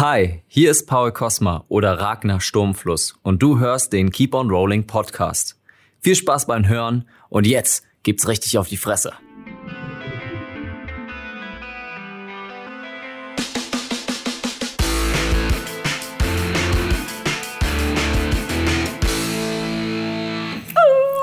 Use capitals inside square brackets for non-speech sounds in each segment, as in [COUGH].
Hi, hier ist Paul Kosma oder Ragnar Sturmfluss und du hörst den Keep on Rolling Podcast. Viel Spaß beim Hören und jetzt gibt's richtig auf die Fresse.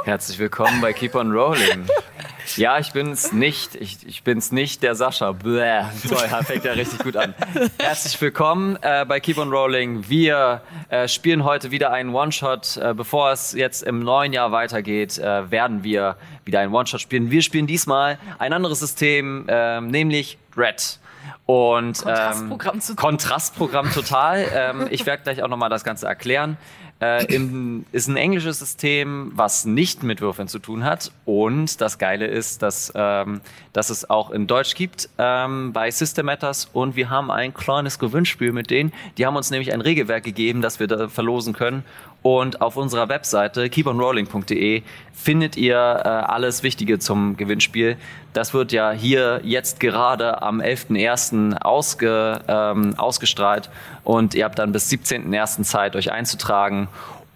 Herzlich willkommen bei Keep on Rolling. [LAUGHS] Ja, ich bin's nicht. Ich, ich bin's nicht, der Sascha. Bläh. Toll, fängt ja richtig gut an. [LAUGHS] Herzlich willkommen äh, bei Keep on Rolling. Wir äh, spielen heute wieder einen One-Shot. Äh, bevor es jetzt im neuen Jahr weitergeht, äh, werden wir wieder einen One-Shot spielen. Wir spielen diesmal ein anderes System, ähm, nämlich Red. Und Kontrastprogramm, ähm, Kontrastprogramm total. ähm, ich werde gleich auch nochmal das Ganze erklären. Äh, im, ist ein englisches System, was nicht mit Würfeln zu tun hat. Und das Geile ist, dass, ähm, dass es auch in Deutsch gibt ähm, bei System Matters. Und wir haben ein kleines Gewinnspiel mit denen. Die haben uns nämlich ein Regelwerk gegeben, das wir da verlosen können. Und auf unserer Webseite keeponrolling.de findet ihr äh, alles Wichtige zum Gewinnspiel. Das wird ja hier jetzt gerade am 11.01. Ausge, ähm, ausgestrahlt und ihr habt dann bis 17.01. Zeit, euch einzutragen,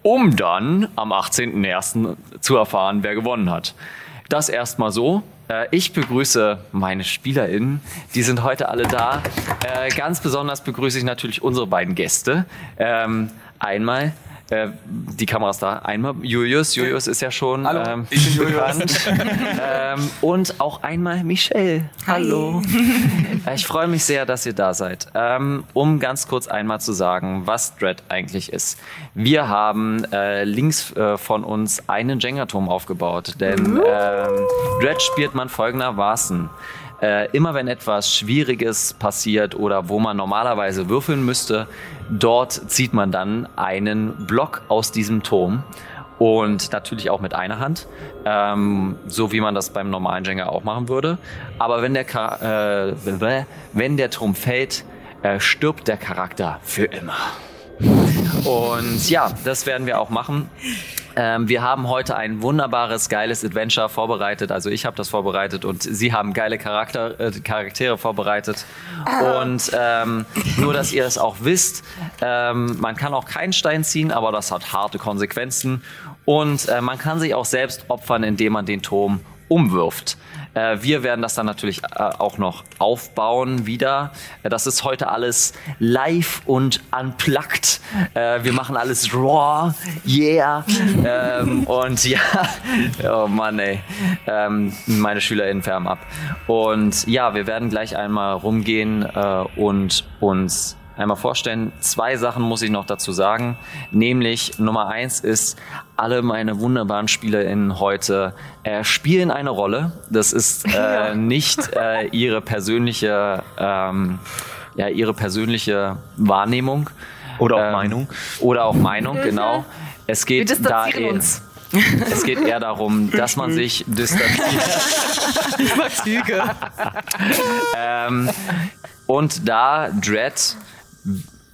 um dann am 18.01. zu erfahren, wer gewonnen hat. Das erstmal so. Äh, ich begrüße meine SpielerInnen. Die sind heute alle da. Äh, ganz besonders begrüße ich natürlich unsere beiden Gäste. Ähm, einmal äh, die Kameras da. Einmal Julius. Julius ist ja schon Hallo, ähm, ich bin Julius. bekannt. ähm, und auch einmal Michelle. Hallo. Äh, ich freue mich sehr, dass ihr da seid. Ähm, um ganz kurz einmal zu sagen, was Dread eigentlich ist. Wir haben äh, links äh, von uns einen Jenga-Turm aufgebaut, denn ähm, Dread spielt man folgendermaßen. Äh, immer wenn etwas Schwieriges passiert oder wo man normalerweise würfeln müsste, dort zieht man dann einen Block aus diesem Turm und natürlich auch mit einer Hand, ähm, so wie man das beim normalen Jenga auch machen würde. Aber wenn der, äh, wenn der Turm fällt, äh, stirbt der Charakter für immer. Und ja, das werden wir auch machen. Ähm, wir haben heute ein wunderbares, geiles Adventure vorbereitet. Also ich habe das vorbereitet und Sie haben geile Charakter, äh, Charaktere vorbereitet. Und ähm, nur, dass ihr es auch wisst, ähm, man kann auch keinen Stein ziehen, aber das hat harte Konsequenzen. Und äh, man kann sich auch selbst opfern, indem man den Turm umwirft. Äh, wir werden das dann natürlich äh, auch noch aufbauen wieder. Äh, das ist heute alles live und unplugged. Äh, wir machen alles raw, yeah. [LAUGHS] ähm, und ja, oh Mann, ey. Ähm, meine SchülerInnen färben ab. Und ja, wir werden gleich einmal rumgehen äh, und uns einmal vorstellen. Zwei Sachen muss ich noch dazu sagen. Nämlich Nummer eins ist, alle meine wunderbaren SpielerInnen heute äh, spielen eine Rolle. Das ist äh, [LAUGHS] nicht äh, ihre persönliche, ähm, ja, ihre persönliche Wahrnehmung. Oder auch Ähm, Meinung. Oder auch Meinung, genau. Es Wir geht da distanzieren eher, uns. es geht eher darum, dass man sich [LAUGHS] distanziert. Züge. ähm, und da Dread,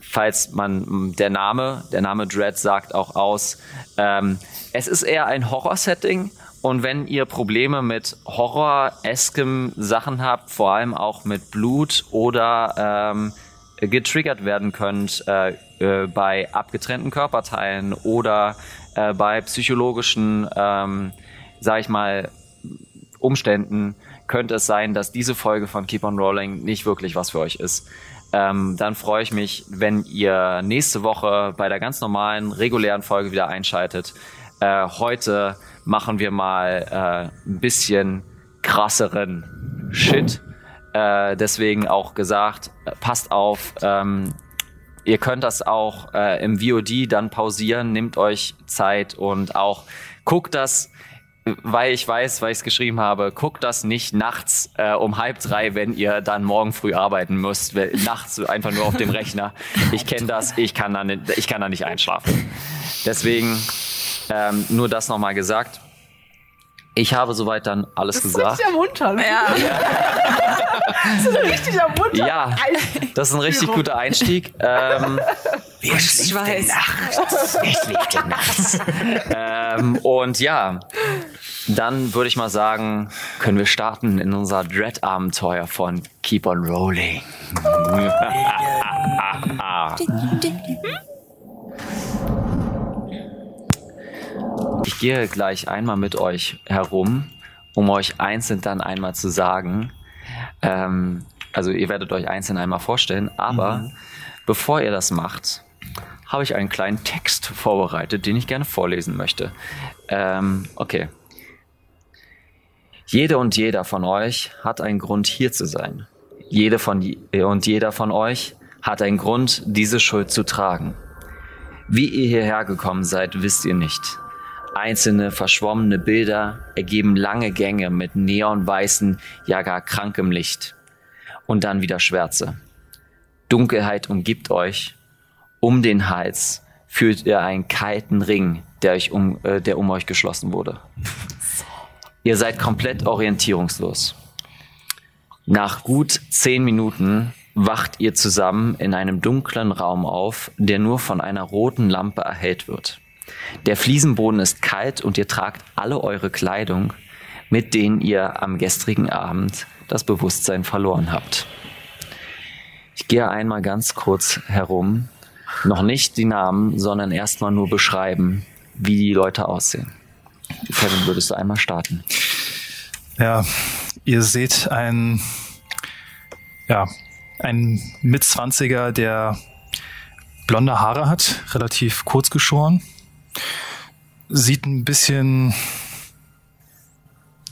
falls man der Name, der Name Dread sagt auch aus, ähm, es ist eher ein Horror-Setting. Und wenn ihr Probleme mit horror-eskem Sachen habt, vor allem auch mit Blut oder ähm, getriggert werden könnt äh, äh, bei abgetrennten Körperteilen oder äh, bei psychologischen, ähm, sag ich mal, Umständen könnte es sein, dass diese Folge von Keep on Rolling nicht wirklich was für euch ist. Ähm, dann freue ich mich, wenn ihr nächste Woche bei der ganz normalen, regulären Folge wieder einschaltet. Äh, heute machen wir mal äh, ein bisschen krasseren Shit. Äh, deswegen auch gesagt, äh, passt auf, ähm, Ihr könnt das auch äh, im VOD dann pausieren, nehmt euch Zeit und auch guckt das, weil ich weiß, weil ich es geschrieben habe, guckt das nicht nachts äh, um halb drei, wenn ihr dann morgen früh arbeiten müsst, nachts einfach nur auf dem Rechner. Ich kenne das, ich kann, da nicht, ich kann da nicht einschlafen. Deswegen ähm, nur das nochmal gesagt. Ich habe soweit dann alles Das ist gesagt. richtig ermunternd. Ja. [LAUGHS] Das ist richtig ermunternd. Ja, das ist ein richtig guter Einstieg. Ähm, [LAUGHS] Wer Ich weiß. ähm, und ja, dann würde ich mal sagen, können wir starten in unser Dread-Abenteuer von Keep on Rolling. [LAUGHS] Ich gehe gleich einmal mit euch herum, um euch einzeln dann einmal zu sagen. Ähm, also ihr werdet euch einzeln einmal vorstellen, aber mhm. bevor ihr das macht, habe ich einen kleinen Text vorbereitet, den ich gerne vorlesen möchte. Ähm, okay. Jede und jeder von euch hat einen Grund, hier zu sein. Jede von und jeder von euch hat einen Grund, diese Schuld zu tragen. Wie ihr hierher gekommen seid, wisst ihr nicht. Einzelne verschwommene Bilder ergeben lange Gänge mit neonweißen, ja gar krankem Licht. Und dann wieder Schwärze. Dunkelheit umgibt euch. Um den Hals fühlt ihr einen kalten Ring, der, euch um, äh, der um euch geschlossen wurde. Ihr seid komplett orientierungslos. Nach gut zehn Minuten wacht ihr zusammen in einem dunklen Raum auf, der nur von einer roten Lampe erhellt wird. Der Fliesenboden ist kalt und ihr tragt alle eure Kleidung, mit denen ihr am gestrigen Abend das Bewusstsein verloren habt. Ich gehe einmal ganz kurz herum, noch nicht die Namen, sondern erstmal nur beschreiben, wie die Leute aussehen. Kevin, würdest du einmal starten? Ja, ihr seht ein, ja, ein Mitzwanziger, der blonde Haare hat, relativ kurz geschoren. Sieht ein bisschen,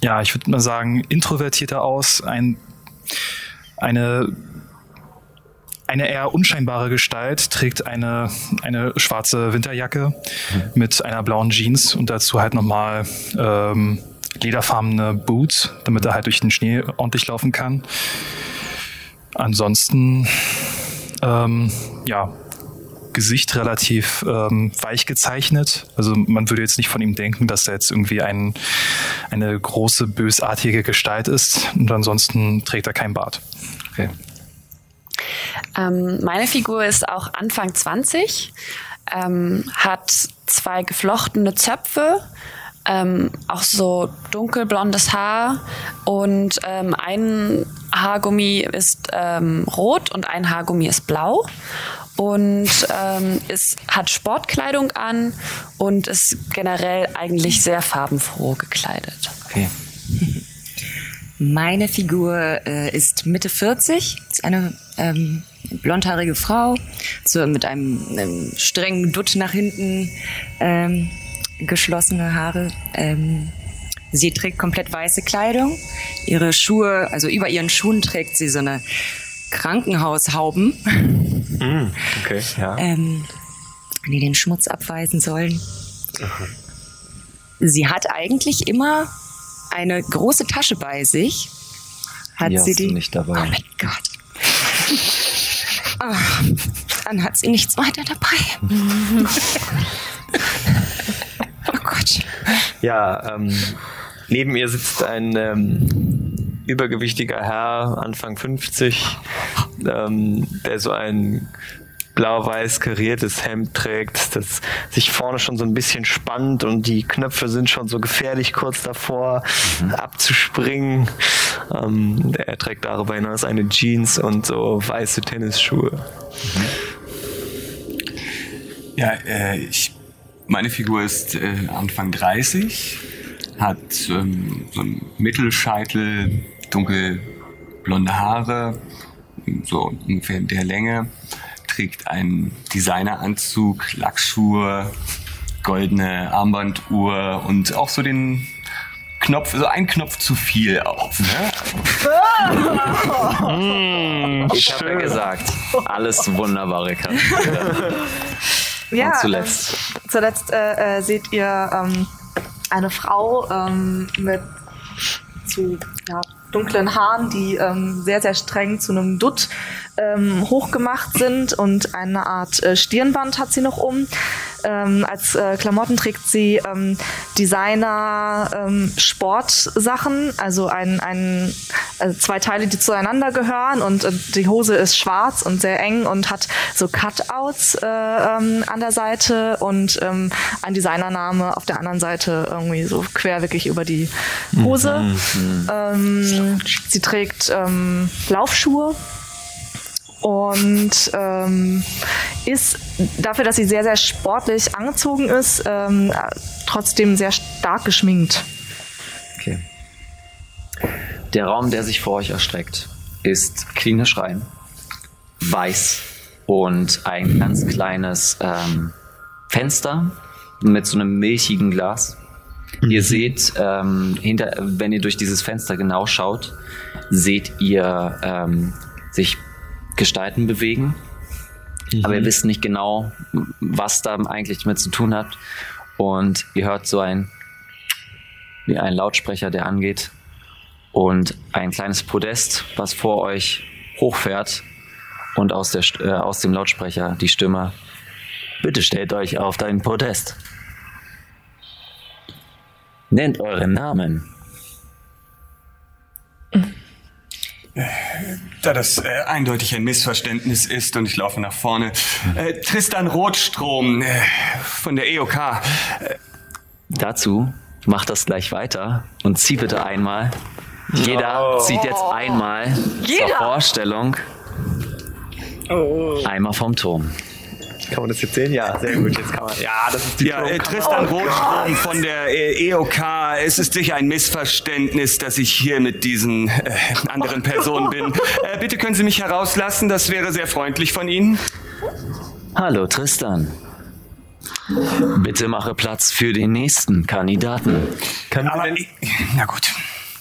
ja, ich würde mal sagen, introvertierter aus. Ein, eine, eine eher unscheinbare Gestalt trägt eine, eine schwarze Winterjacke mhm. mit einer blauen Jeans und dazu halt nochmal ähm, lederfarbene Boots, damit er halt durch den Schnee ordentlich laufen kann. Ansonsten, ähm, ja, Gesicht relativ ähm, weich gezeichnet. Also man würde jetzt nicht von ihm denken, dass er jetzt irgendwie ein, eine große, bösartige Gestalt ist. Und ansonsten trägt er kein Bart. Okay. Ähm, meine Figur ist auch Anfang 20, ähm, hat zwei geflochtene Zöpfe, ähm, auch so dunkelblondes Haar und ähm, ein Haargummi ist ähm, rot und ein Haargummi ist blau und ähm, ist, hat Sportkleidung an und ist generell eigentlich sehr farbenfroh gekleidet. Okay. [LAUGHS] Meine Figur äh, ist Mitte 40, ist eine ähm, blondhaarige Frau so mit einem, einem strengen Dutt nach hinten. Ähm, geschlossene Haare. Ähm, sie trägt komplett weiße Kleidung. Ihre Schuhe, also über ihren Schuhen trägt sie so eine Krankenhaushauben, mm, okay, ja. ähm, die den Schmutz abweisen sollen. Aha. Sie hat eigentlich immer eine große Tasche bei sich. Hat die sie die? nicht dabei. Oh mein Gott. oh, dann hat sie nichts weiter dabei. [LAUGHS] Quatsch. Ja, ähm, neben ihr sitzt ein ähm, übergewichtiger Herr, Anfang 50, ähm, der so ein blau-weiß kariertes Hemd trägt, das sich vorne schon so ein bisschen spannt und die Knöpfe sind schon so gefährlich kurz davor mhm. abzuspringen. Ähm, er trägt darüber hinaus eine Jeans und so weiße Tennisschuhe. Mhm. Ja, äh, ich meine Figur ist äh, Anfang 30, hat ähm, so einen Mittelscheitel, dunkelblonde Haare, so ungefähr in der Länge, trägt einen Designeranzug, Lackschuhe, goldene Armbanduhr und auch so den Knopf, so ein Knopf zu viel auf. Ne? ich habe ja gesagt, alles wunderbare Charaktere. Ja, Und zuletzt. Ähm, zuletzt äh, äh, seht ihr ähm, eine Frau ähm, mit zu ja, dunklen Haaren, die ähm, sehr, sehr streng zu einem Dutt ähm, hochgemacht sind und eine Art äh, Stirnband hat sie noch um. ähm, als äh, Klamotten trägt sie ähm, Designer ähm, Sportsachen, also ein, ein, also zwei Teile, die zueinander gehören und äh, die Hose ist schwarz und sehr eng und hat so Cutouts äh, ähm, an der Seite und ähm, ein Designername auf der anderen Seite irgendwie so quer wirklich über die Hose. Ähm, sie trägt Laufschuhe und ähm, ist dafür, dass sie sehr, sehr sportlich angezogen ist, ähm, trotzdem sehr stark geschminkt. Okay. Der Raum, der sich vor euch erstreckt, ist klinisch rein, weiß und ein ganz kleines ähm, Fenster mit so einem milchigen Glas. Ihr seht, ähm, hinter, wenn ihr durch dieses Fenster genau schaut, seht ihr ähm, sich Gestalten bewegen. Aber ihr wisst nicht genau, was da eigentlich damit zu tun hat. Und ihr hört so ein, wie ein Lautsprecher, der angeht. Und ein kleines Podest, was vor euch hochfährt. Und aus, der, äh, aus dem Lautsprecher die Stimme. Bitte stellt euch auf dein Podest. Nennt euren Namen. Da das äh, eindeutig ein Missverständnis ist und ich laufe nach vorne. Äh, Tristan Rotstrom äh, von der EOK. Äh, Dazu macht das gleich weiter und zieh bitte einmal. Jeder zieht jetzt einmal zur Vorstellung. Einmal vom Turm. Kann man das jetzt sehen? Ja, sehr gut. Jetzt kann man. Ja, das ist die ja, äh, Tristan Rotstrom von der äh, EOK. Es ist sicher ein Missverständnis, dass ich hier mit diesen äh, anderen Personen bin. Äh, bitte können Sie mich herauslassen, das wäre sehr freundlich von Ihnen. Hallo Tristan. Bitte mache Platz für den nächsten Kandidaten. Können wir, Aber denn, na gut.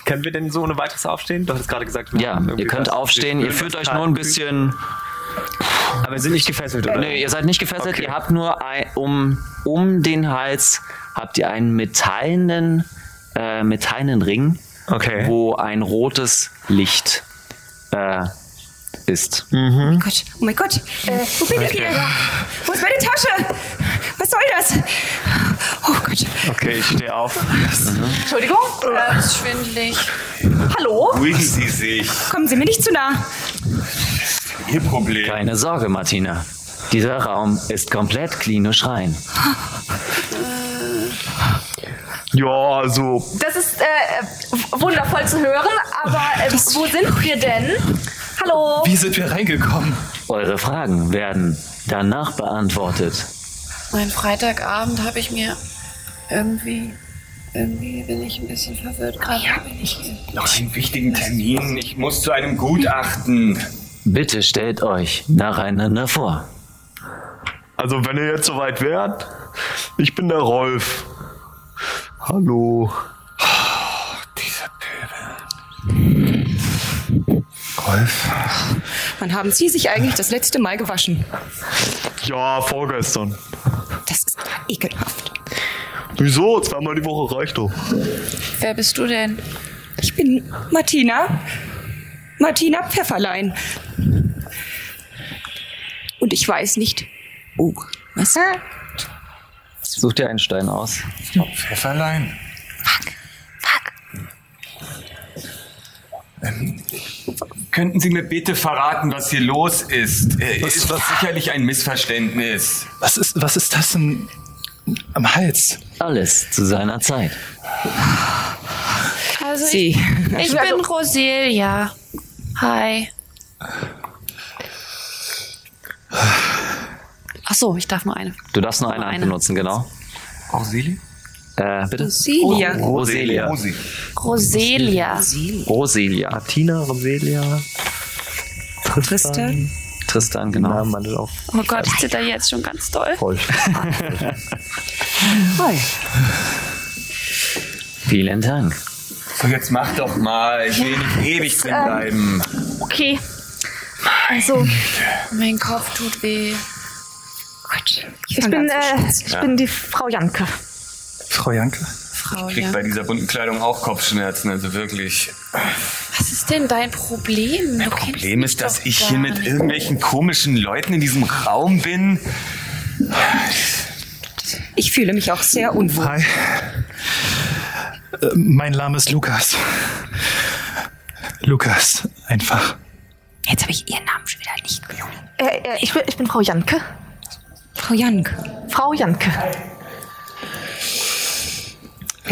können wir denn so ohne weiteres aufstehen? Du hattest gerade gesagt, wir Ja, ihr könnt aufstehen. Ihr fühlt euch nur ein bisschen. Aber wir sind nicht gefesselt, oder? Nee, ihr seid nicht gefesselt. Okay. Ihr habt nur ein, um, um den Hals habt ihr einen metallenen, äh, metallenen Ring, Okay. wo ein rotes Licht äh, ist. Oh mein Gott, oh mein Gott. Äh, wo bin ich hier? Wo ist meine Tasche? Was soll das? Oh Gott. Okay, ich stehe auf. Entschuldigung, äh, ist schwindelig. hallo? Ruhigen Sie sich. Kommen Sie mir nicht zu nah. Ihr Problem. Keine Sorge, Martina. Dieser Raum ist komplett klinisch rein. [LAUGHS] Ja, also. Das ist äh, wundervoll zu hören, aber äh, wo sind wir denn? Hallo? Wie sind wir reingekommen? Eure Fragen werden danach beantwortet. Mein Freitagabend habe ich mir irgendwie. Irgendwie bin ich ein bisschen verwirrt. Gerade bin ich. Noch einen wichtigen Termin. Ich muss zu einem Gutachten. Bitte stellt euch nacheinander vor. Also, wenn ihr jetzt soweit wärt, ich bin der Rolf. Hallo. Rolf. Wann haben Sie sich eigentlich das letzte Mal gewaschen? Ja, vorgestern. Das ist ekelhaft. Wieso? Zweimal die Woche reicht doch. Wer bist du denn? Ich bin Martina. Martina Pfefferlein. Und ich weiß nicht. Oh, was? Sucht ihr einen Stein aus. Pfefferlein. Ähm, könnten Sie mir bitte verraten, was hier los ist? Äh, Was- ist was- sicherlich ein Missverständnis. Was ist, was ist das denn am Hals? Alles zu seiner Zeit. Also Sie. ich, ich bin Roselia. Hi. Ach so, ich darf nur eine. Du darfst nur eine eine. benutzen, genau. Auxili? Äh, bitte? Celia. Roselia. Roselia. Roselia. Martina, Roselia. Tristan. Tristan, Genau. genau. Oh Gott, ich zitter jetzt schon ganz doll. Rolf. Vielen Dank. So, jetzt mach doch mal. Ich will nicht ewig drin bleiben. Okay. Also, Mein Kopf tut weh. Gott. ich bin, äh, ich bin die Frau Janke. Frau Janke. Frau, Ich krieg ja. bei dieser bunten Kleidung auch Kopfschmerzen, also wirklich. Was ist denn dein Problem? Mein Problem ist, dass ich hier mit irgendwelchen komischen Leuten in diesem Raum bin. Ich fühle mich auch sehr unwohl. Hi. Äh, mein Name ist Lukas. Lukas, einfach. Jetzt habe ich Ihren Namen schon wieder nicht. Äh, äh, ich, bin, ich bin Frau Janke. Frau Janke. Frau Janke.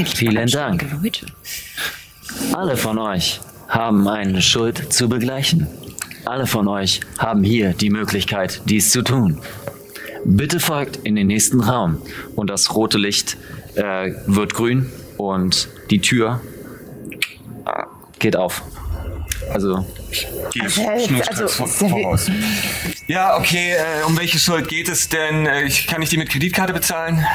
Vielen Dank. Leute. Alle von euch haben eine Schuld zu begleichen. Alle von euch haben hier die Möglichkeit, dies zu tun. Bitte folgt in den nächsten Raum und das rote Licht äh, wird grün und die Tür äh, geht auf. Also Also, also, voraus. Ja, okay, äh, um welche Schuld geht es denn? Äh, ich, kann ich die mit Kreditkarte bezahlen?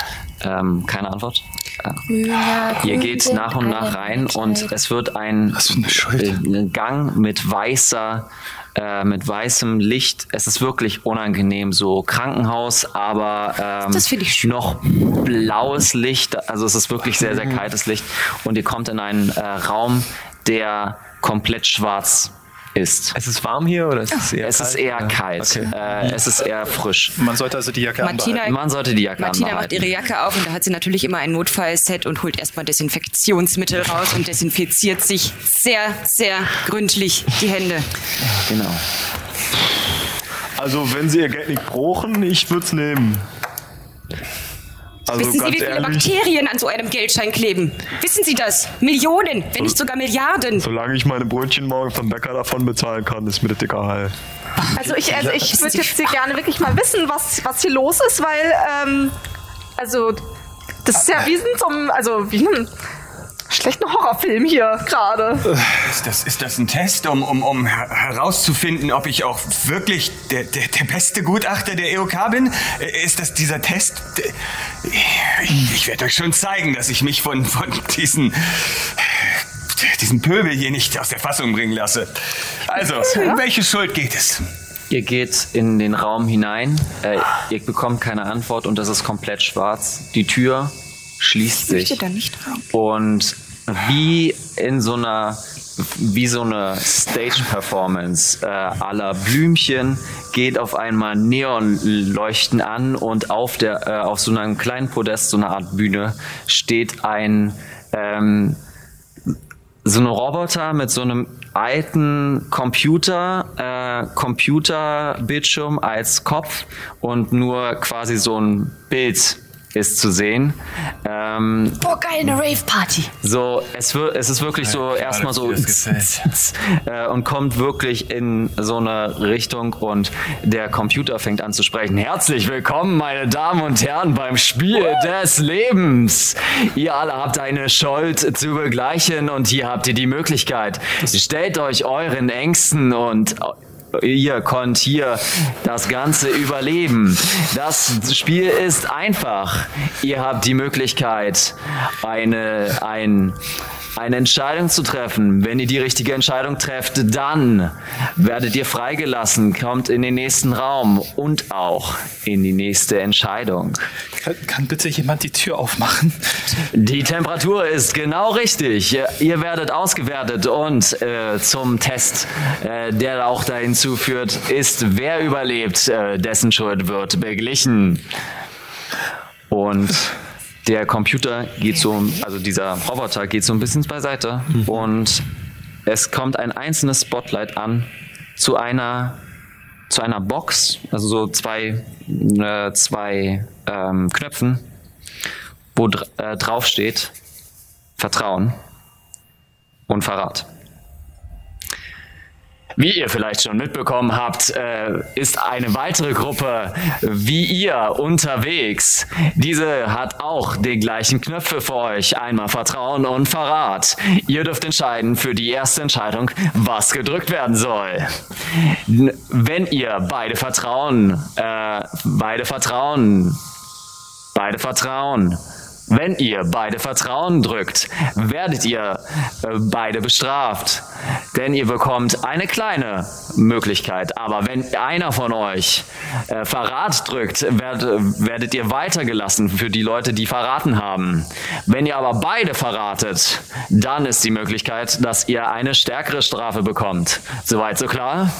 ähm, keine Antwort. Äh, Ihr geht nach und nach rein und es wird ein Was für eine Schuld. äh, Gang mit weißer, äh, mit weißem Licht. Es ist wirklich unangenehm, so Krankenhaus, aber ähm, Das finde ich schön. noch blaues Licht. Also es ist wirklich sehr, sehr kaltes Licht. Und ihr kommt in einen äh, Raum, der komplett schwarz ist. Es ist warm hier oder ist es eher Es kalt? ist eher kalt. Okay. Äh, es ist eher frisch. Man sollte also die Jacke Martina, anbehalten. Man sollte die Jacke Martina macht anbehalten. ihre Jacke auf und da hat sie natürlich immer ein Notfallset und holt erstmal Desinfektionsmittel raus und desinfiziert sich sehr, sehr gründlich die Hände. Genau. Also, wenn Sie Ihr Geld nicht brauchen, ich würde es nehmen. Also, Wissen Sie, wie viele ehrlich, Bakterien an so einem Geldschein kleben? Wissen Sie das? Millionen, wenn nicht sogar Milliarden. solange ich meine Brötchen morgen vom Bäcker davon bezahlen kann, ist mir das egal. Also ich, also ich würde jetzt hier gerne wirklich mal wissen, was, was hier los ist, weil, ähm, also, das ist ja wie in so also wie einem schlechten Horrorfilm hier gerade. Ist das, ist das ein Test, um, um, um her- herauszufinden, ob ich auch wirklich der, der, der beste Gutachter der EOK bin? Äh, Ist das dieser Test? Ich, ich werde euch schon zeigen, dass ich mich von, von diesen, diesen Pöbel hier nicht aus der Fassung bringen lasse. Also, um welche Schuld geht es? Ihr geht in den Raum hinein, äh, ihr bekommt keine Antwort und es ist komplett schwarz. Die Tür schließt sich. Und wie in so einer, wie so eine Stage-Performance äh, aller Blümchen geht auf einmal Neonleuchten an und auf der, äh, auf so einem kleinen Podest, so einer Art Bühne, steht ein, ähm, so eine Roboter mit so einem alten Computer, äh, Computerbildschirm als Kopf und nur quasi so ein Bild ist zu sehen. Ähm, Oh, geil, eine Rave-Party. so, es, wird, es ist wirklich so Schade, erstmal so [LAUGHS] äh, und kommt wirklich in so eine Richtung und der Computer fängt an zu sprechen. Herzlich willkommen, meine Damen und Herren, beim Spiel des Lebens. Ihr alle habt eine Schuld zu begleichen und hier habt ihr die Möglichkeit. Stellt euch euren Ängsten und Ihr konnt hier das Ganze überleben. Das Spiel ist einfach. Ihr habt die Möglichkeit, eine, ein, eine Entscheidung zu treffen. Wenn ihr die richtige Entscheidung trefft, dann werdet ihr freigelassen, kommt in den nächsten Raum und auch in die nächste Entscheidung. Kann, kann bitte jemand die Tür aufmachen? Die Temperatur ist genau richtig. Ihr, werdet ausgewertet und äh, zum Test, äh, der auch dahin zuführt, ist, wer überlebt, äh, dessen Schuld wird beglichen. Und der Computer geht so, also dieser Roboter geht so ein bisschen beiseite und es kommt ein einzelnes Spotlight an zu einer zu einer Box, also so zwei, äh, zwei ähm, Knöpfen, wo dr äh, drauf steht Vertrauen und Verrat. Wie ihr vielleicht schon mitbekommen habt, äh, ist eine weitere Gruppe wie ihr unterwegs. Diese hat auch die gleichen Knöpfe für euch. Einmal Vertrauen und Verrat. Ihr dürft entscheiden für die erste Entscheidung, was gedrückt werden soll. Wenn ihr beide Vertrauen, äh, beide Vertrauen, beide Vertrauen. Wenn ihr beide Vertrauen drückt, werdet ihr äh, beide bestraft. Denn ihr bekommt eine kleine Möglichkeit. Aber wenn einer von euch äh, Verrat drückt, werd, werdet ihr weitergelassen für die Leute, die verraten haben. Wenn ihr aber beide verratet, dann ist die Möglichkeit, dass ihr eine stärkere Strafe bekommt. Soweit so klar?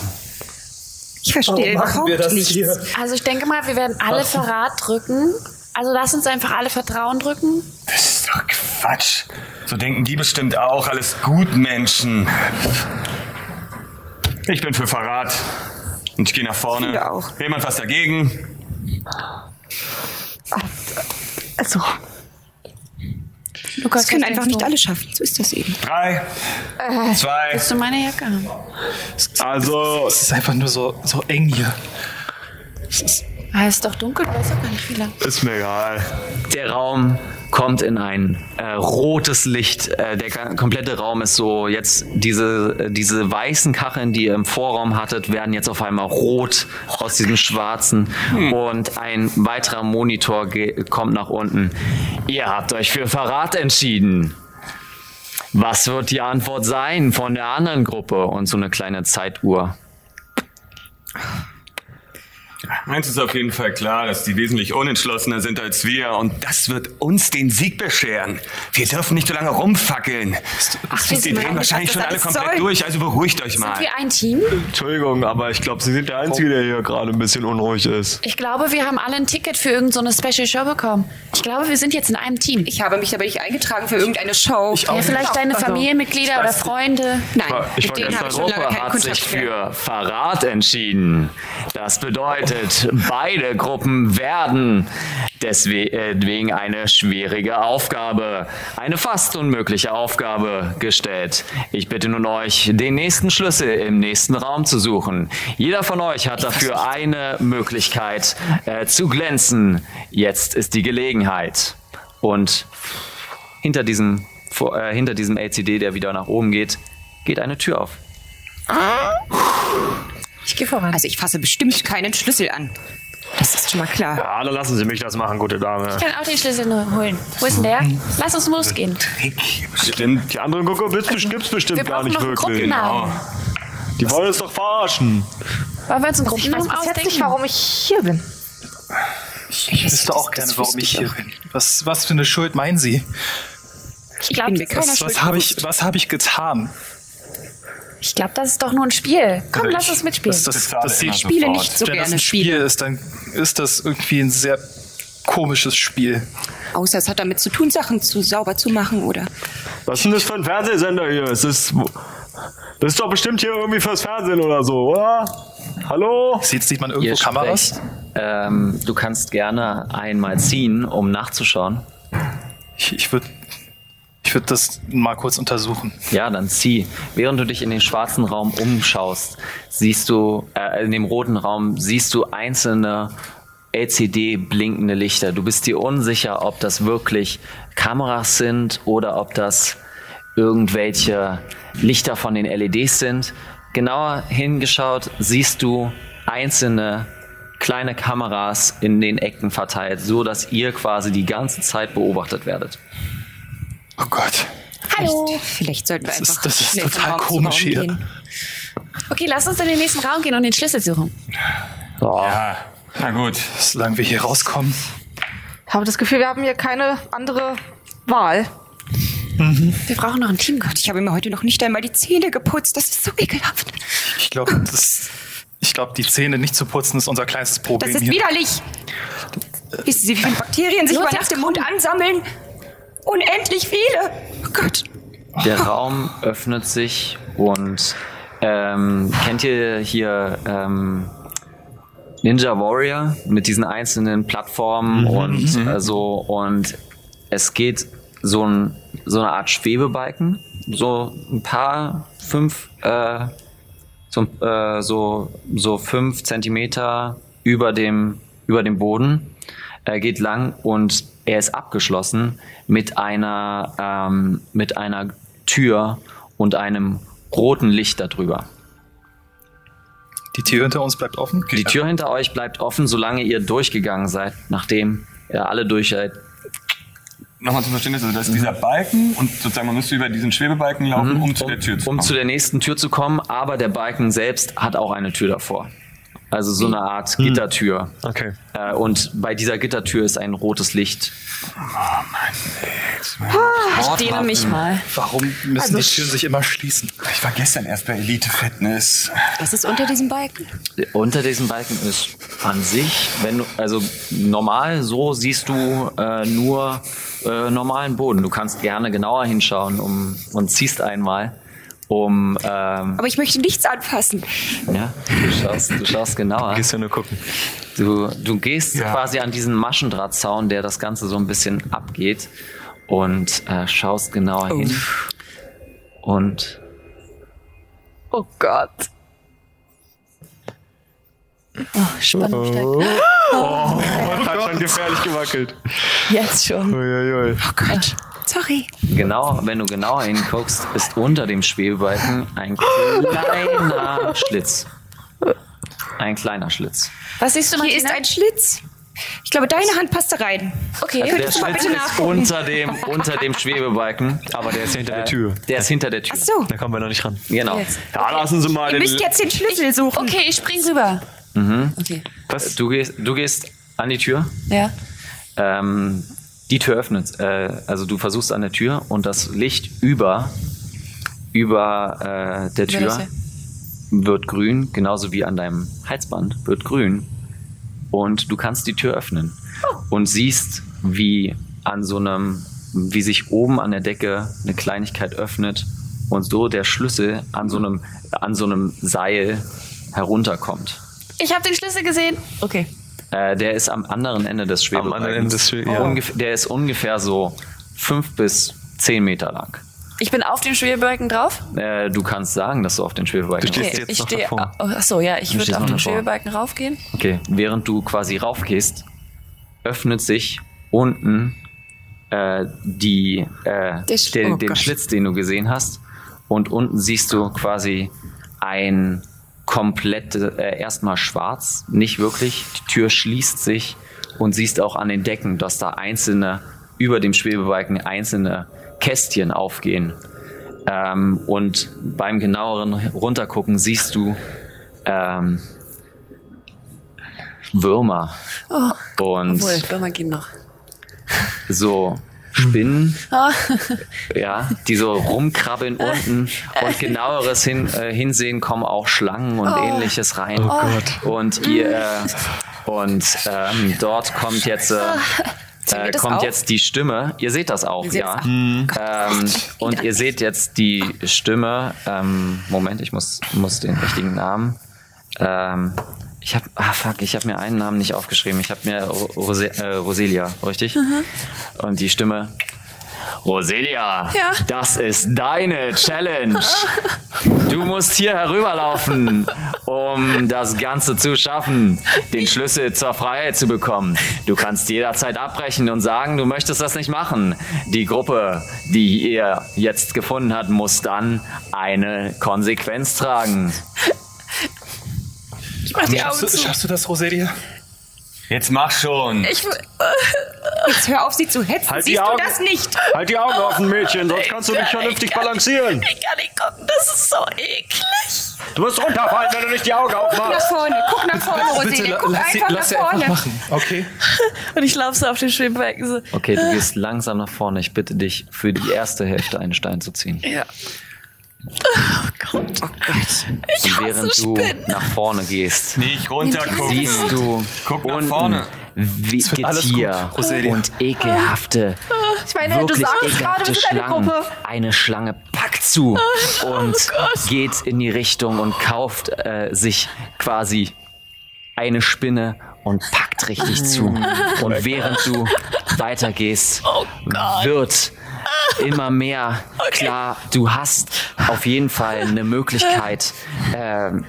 Ich verstehe überhaupt nichts. Also ich denke mal, wir werden alle Verrat drücken. Also lass uns einfach alle Vertrauen drücken. Das ist doch Quatsch. So denken die bestimmt auch. Alles gut, Menschen. Ich bin für Verrat. Und ich gehe nach vorne. Viele auch. Jemand was dagegen? Also, Lukas, Das können einfach nicht alle schaffen. So ist das eben. Drei, zwei, Willst du meine Jacke haben? Also, Es ist einfach nur so, so eng hier. Ah, ist doch dunkel, du weißt doch gar nicht viele. ist mir egal. Der Raum kommt in ein äh, rotes Licht. Äh, der komplette Raum ist so jetzt diese äh, diese weißen Kacheln, die ihr im Vorraum hattet, werden jetzt auf einmal rot aus diesem schwarzen und ein weiterer Monitor kommt nach unten. Ihr habt euch für Verrat entschieden. Was wird die Antwort sein von der anderen Gruppe? Und so eine kleine Zeituhr. Eins ist auf jeden Fall klar, dass die wesentlich unentschlossener sind als wir und das wird uns den Sieg bescheren. Wir dürfen nicht so lange rumfackeln. Ach, sind drehen wahrscheinlich schon alle komplett soll. durch, also beruhigt euch mal. Sind wir ein Team? Entschuldigung, aber ich glaube, Sie sind der Einzige, der hier gerade ein bisschen unruhig ist. Ich glaube, wir haben alle ein Ticket für irgendeine so Special Show bekommen. Ich glaube, wir sind jetzt in einem Team. Ich habe mich aber nicht eingetragen für irgendeine Show. ja, vielleicht deine Familienmitglieder oder Freunde. Nein, Ich mit war denen habe ich schon lange keinen hat Kontakt sich mehr. für Verrat entschieden. Das bedeutet, beide Gruppen werden deswegen eine schwierige Aufgabe, eine fast unmögliche Aufgabe gestellt. Ich bitte nun euch, den nächsten Schlüssel im nächsten Raum zu suchen. Jeder von euch hat dafür eine Möglichkeit äh, zu glänzen. Jetzt ist die Gelegenheit. Und hinter diesem, äh, hinter diesem LCD, der wieder nach oben geht, geht eine Tür auf. Ich gehe voran. Also ich fasse bestimmt keinen Schlüssel an. Das ist schon mal klar. Ja, dann lassen Sie mich das machen, gute Dame. Ich kann auch den Schlüssel nur holen. Wo ist denn der? Lass uns losgehen. Stimmt. Die anderen Gucker gibt's gibt's bestimmt Wir gar brauchen nicht noch einen wirklich. Gruppennamen. Die wollen uns doch verarschen. Wollen wir uns einen ich weiß Gruppennamen bis jetzt nicht, warum ich hier bin. Ich wüsste auch gerne, warum ich hier bin. Was, was für eine Schuld meinen Sie? Ich glaube, Was, was habe ich, was hab ich getan? Ich glaub, das ist doch nur ein Spiel. Komm, lass uns mitspielen. Das, das, das, das, spiele sofort. nicht so wenn das gerne ein Spiel ist, dann ist das irgendwie ein sehr komisches Spiel. Außer es hat damit zu tun, Sachen zu sauber zu machen oder. Was ist denn das für ein Fernsehsender hier? Es ist, das ist doch bestimmt hier irgendwie fürs Fernsehen oder so, oder? Hallo? Sieht, sieht man irgendwo Ihr Kameras? Ähm, du kannst gerne einmal ziehen, um nachzuschauen. Ich, ich würde ich würd das mal kurz untersuchen. Ja, dann zieh. Während du dich in den schwarzen Raum umschaust, siehst du, äh, in dem roten Raum siehst du einzelne LCD-blinkende Lichter. Du bist dir unsicher, ob das wirklich Kameras sind oder ob das irgendwelche Lichter von den LEDs sind. Genauer hingeschaut siehst du einzelne kleine Kameras in den Ecken verteilt, so dass ihr quasi die ganze Zeit beobachtet werdet. Oh Gott. Hallo. Vielleicht sollten wir Das einfach ist, das ist total Raum komisch hier. gehen. Okay, lass uns in den nächsten Raum gehen und den Schlüssel suchen. Ja, na gut. Solange wir hier rauskommen. Ich habe das Gefühl, wir haben hier keine andere Wahl. Wir brauchen noch ein Team. Gott, ich habe mir heute noch nicht einmal die Zähne geputzt. Das ist so ekelhaft. Ich glaube, das. Ich glaube, die Zähne nicht zu putzen ist unser kleinstes Problem Das ist hier. widerlich. Wissen Sie, wie viele Bakterien sich Los, über Nacht im Mund ansammeln? Unendlich viele. Oh Gott. Der Raum öffnet sich und ähm, kennt ihr hier ähm, Ninja Warrior mit diesen einzelnen Plattformen und äh, so und es geht so, ein, so eine Art Schwebebalken, so ein paar fünf äh, so, äh, so, so fünf Zentimeter über dem, über dem Boden. Er geht lang und er ist abgeschlossen mit einer, ähm, mit einer Tür und einem roten Licht darüber. Die Tür hinter uns bleibt offen. Die Tür hinter euch bleibt offen, solange ihr durchgegangen seid, nachdem ihr alle durch seid. Nochmal zum Verständnis, also das ist dieser Balken und sozusagen man müsste über diesen Schwebebalken laufen, um zu der Tür zu um kommen. zu der nächsten Tür zu kommen, aber der Balken selbst hat auch eine Tür davor. Also so eine Art Gittertür. Okay. Äh, und bei dieser Gittertür ist ein rotes Licht. Ich dehne mich mal. Warum müssen die Türen sich immer schließen? Ich war gestern erst bei Elite Fitness. Was ist unter diesem Balken? Unter diesem Balken ist an sich, wenn du, also normal so siehst du äh, nur äh, normalen Boden. Du kannst gerne genauer hinschauen um, und ziehst einmal, um ähm, Aber ich möchte nichts anfassen. ja, du schaust, du schaust genauer. Gehst ja nur gucken. Du, du gehst Ja. quasi an diesen Maschendrahtzaun, der das Ganze so ein bisschen abgeht und äh, schaust genauer hin. Und Oh Gott. Spannung steigt. Oh, hat schon gefährlich gewackelt. Jetzt schon. Uiuiui. Oh Gott. Sorry. genau, wenn du genauer hinguckst, ist unter dem Schwebebalken ein kleiner Schlitz. Ein kleiner Schlitz. Was siehst du, Hier ist ein Schlitz. Ich glaube, deine Hand passt da rein. Okay. Der du mal Schlitz bitte ist unter dem, unter dem Schwebebalken. Aber der ist hinter der Tür. Der ist hinter der Tür. Ach so. Da kommen wir noch nicht ran. Genau. Jetzt. Ja, lassen Sie mal Ihr den. müsst jetzt den Schlüssel suchen. Okay, ich spring rüber. Okay. Was? Du gehst, du gehst an die Tür. Ja. Ähm, die Tür öffnet. Äh, also du versuchst an der Tür und das Licht über, über äh, der Tür hier. wird grün, genauso wie an deinem Heizband wird grün. Und du kannst die Tür öffnen und siehst, wie an so einem, wie sich oben an der Decke eine Kleinigkeit öffnet und so der Schlüssel an so einem, an so einem Seil herunterkommt. Ich habe den Schlüssel gesehen. Okay. Äh, der ist am anderen Ende des Schwebebalkens. anderen Ende des Schwe- ja. Ungef- Der ist ungefähr so fünf bis zehn Meter lang. Ich bin auf dem Schwebebalken drauf. Äh, du kannst sagen, dass du auf den Schwebebalken Du stehst bist. jetzt ich stehe. davor. Oh, ach so, ja, ich würde auf den. Schwebebalken raufgehen. Okay, während du quasi raufgehst, öffnet sich unten äh, die, äh, Der Sch- den, oh den Gott. Schlitz, den du gesehen hast. Und unten siehst du quasi ein komplett, äh, erstmal schwarz, nicht wirklich. Die Tür schließt sich und siehst auch an den Decken, dass da einzelne, über dem Schwebebalken einzelne Kästchen aufgehen. Ähm, und beim genaueren Runtergucken siehst du ähm, Würmer und Obwohl, Würmer gehen noch. so Spinnen, ja, die so rumkrabbeln unten und genaueres hin, äh, hinsehen kommen auch Schlangen und ähnliches rein. Oh Gott. Und ihr äh, und ähm, dort kommt jetzt äh, wir äh, kommt auch? jetzt die Stimme. Ihr seht das auch, ja. das auch. Ähm, und ihr seht jetzt die Stimme. Ähm, Moment, ich muss muss den richtigen Namen. Ähm, ich habe, ah fuck, ich habe mir einen Namen nicht aufgeschrieben. Ich habe mir Ro- Rose, äh, Roselia, richtig? Und die Stimme. Roselia, Ja. das ist deine Challenge. Du musst hier herüberlaufen, um das Ganze zu schaffen, den Schlüssel zur Freiheit zu bekommen. Du kannst jederzeit abbrechen und sagen, du möchtest das nicht machen. Die Gruppe, die ihr jetzt gefunden habt, muss dann eine Konsequenz tragen. Ich mach die Augen Schaffst du, zu. schaffst du das, Roselia? Jetzt mach schon. Ich, [LAUGHS] Jetzt hör auf, sie zu hetzen. Halt die Siehst du Augen. das nicht? Halt die Augen offen, Mädchen, sonst kannst du nicht vernünftig balancieren. ich kann nicht gucken, das ist so eklig. Du wirst runterfallen, wenn du nicht die Augen Guck nach aufmachst. vorne, guck nach vorne, Roselia. la- Guck lass sie, einfach lass sie nach einfach vorne. machen, okay? [LAUGHS] Und ich laufe so auf den Schwebebalken so. Okay, du gehst langsam nach vorne. Ich bitte dich, für die erste Hälfte einen Stein zu ziehen. Ja. Und während du nach vorne gehst, Nicht runtergucken. siehst du Guck nach unten vorne. wie wird alles gut, Getier Roselia. und ekelhafte, Ich meine, du wirklich sagst gerade, ekelhafte sind eine Schlangen. Gruppe. Eine Schlange packt zu und geht in die Richtung und kauft äh, sich quasi eine Spinne und packt richtig zu. Und während du weitergehst, wird immer mehr. Klar, du hast auf jeden Fall eine Möglichkeit, ähm,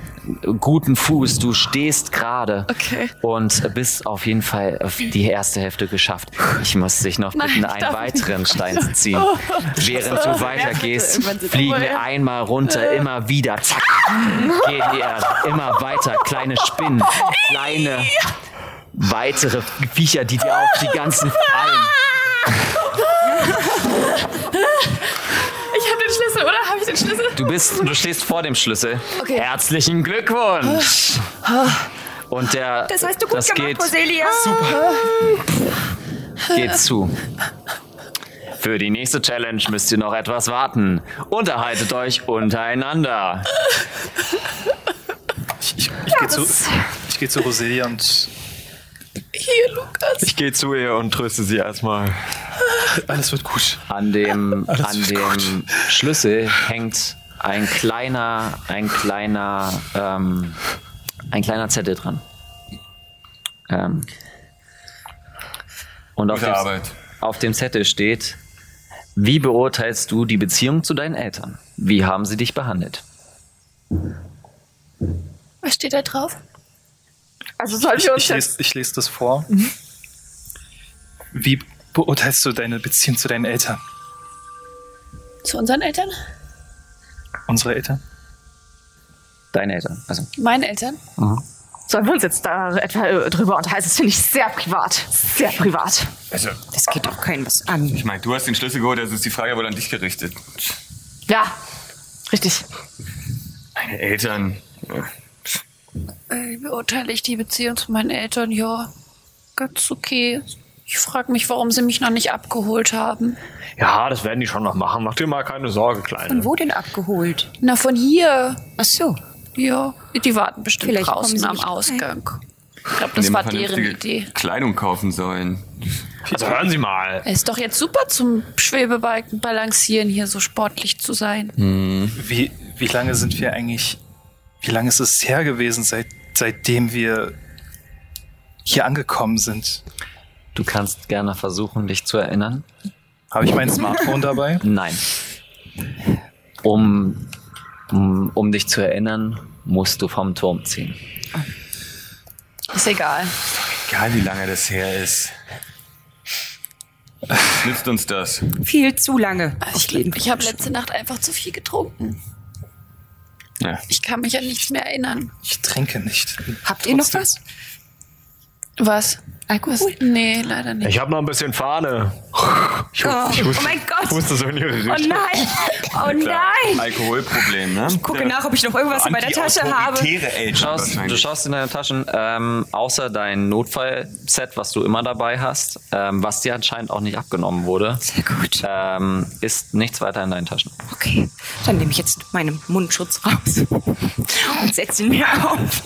guten Fuß, du stehst gerade Okay. und bist auf jeden Fall auf die erste Hälfte geschafft. Ich muss dich noch bitten, einen weiteren Stein zu ziehen. Während du weitergehst, fliegen wir- einmal runter, immer wieder, zack, gehen die immer weiter, kleine Spinnen, kleine weitere Viecher, die dir auf die ganzen fallen. Ich habe den Schlüssel, oder? Habe ich den Schlüssel? Du bist, du stehst vor dem Schlüssel. Okay. Herzlichen Glückwunsch! Und der, Das hast du gut das gemacht, geht, Roselia. geht zu. Für die nächste Challenge müsst ihr noch etwas warten. Unterhaltet euch untereinander. Ich, ich, ich gehe zu, ich geh zu Roselia und Hier, Lukas. Ich gehe zu ihr und tröste sie erstmal. alles wird gut. An dem, Alles an dem Schlüssel hängt ein kleiner, ein kleiner, ähm, ein kleiner Zettel dran. Ähm, und auf Gute dem, Arbeit. auf dem Zettel steht, wie beurteilst du die Beziehung zu deinen Eltern? Wie haben sie dich behandelt? Was steht da drauf? Also sollen Ich, wir uns ich, jetzt... lese, ich lese das vor. [LAUGHS] Wie beurteilst du deine Beziehung zu deinen Eltern? Zu unseren Eltern? Unsere Eltern? Deine Eltern. Also, Meinen Eltern? Sollen wir uns jetzt da etwa äh, drüber unterhalten? Das finde ich sehr privat. Sehr privat. Also, Das geht doch keinem was an. ich meine, du hast den Schlüssel geholt, also ist die Frage wohl an dich gerichtet. Ja, richtig. Meine Eltern. Äh, Wie beurteile ich die Beziehung zu meinen Eltern? Ja, ganz okay. Ich frage mich, warum sie mich noch nicht abgeholt haben. Ja, das werden die schon noch machen. Mach dir mal keine Sorge, Von Kleine. wo denn abgeholt? Na, von hier. Ach so. Ja, die warten bestimmt Vielleicht draußen am Ausgang. Ich glaube, das war deren Idee. Kleidung kaufen sollen. Also hören Sie mal. Es ist doch jetzt super zum Schwebebalken balancieren, hier so sportlich zu sein. Wie, wie lange sind wir eigentlich, wie lange ist es her gewesen, seit, seitdem wir hier angekommen sind? du kannst gerne versuchen, dich zu erinnern. Habe ich mein Smartphone dabei? [LAUGHS] Nein. Um, um, um dich zu erinnern, musst du vom Turm ziehen. Ist egal. Egal wie lange das her ist. Was nützt uns das? Viel zu lange. Ich, ich habe letzte Nacht einfach zu viel getrunken. Ja. Ich kann mich an nichts mehr erinnern. Ich trinke nicht. Habt ihr noch was? Was? Alkohol? Nee, leider nicht. Ich habe noch ein bisschen Fahne. Ich, Oh, ich, wusste, oh mein Gott. ich wusste so in ihre Oh Richtung. nein! Oh nein! Alkoholproblem, ne? Ich gucke nach, ob ich noch irgendwas in meiner Tasche habe. Agent Schaust, du schaust in deine Taschen, ähm, außer dein Notfallset, was du immer dabei hast, ähm, was dir anscheinend auch nicht abgenommen wurde, Sehr gut. ähm, ist nichts weiter in deinen Taschen. Okay, dann nehme ich jetzt meinen Mundschutz raus [LAUGHS] und setze ihn mir auf.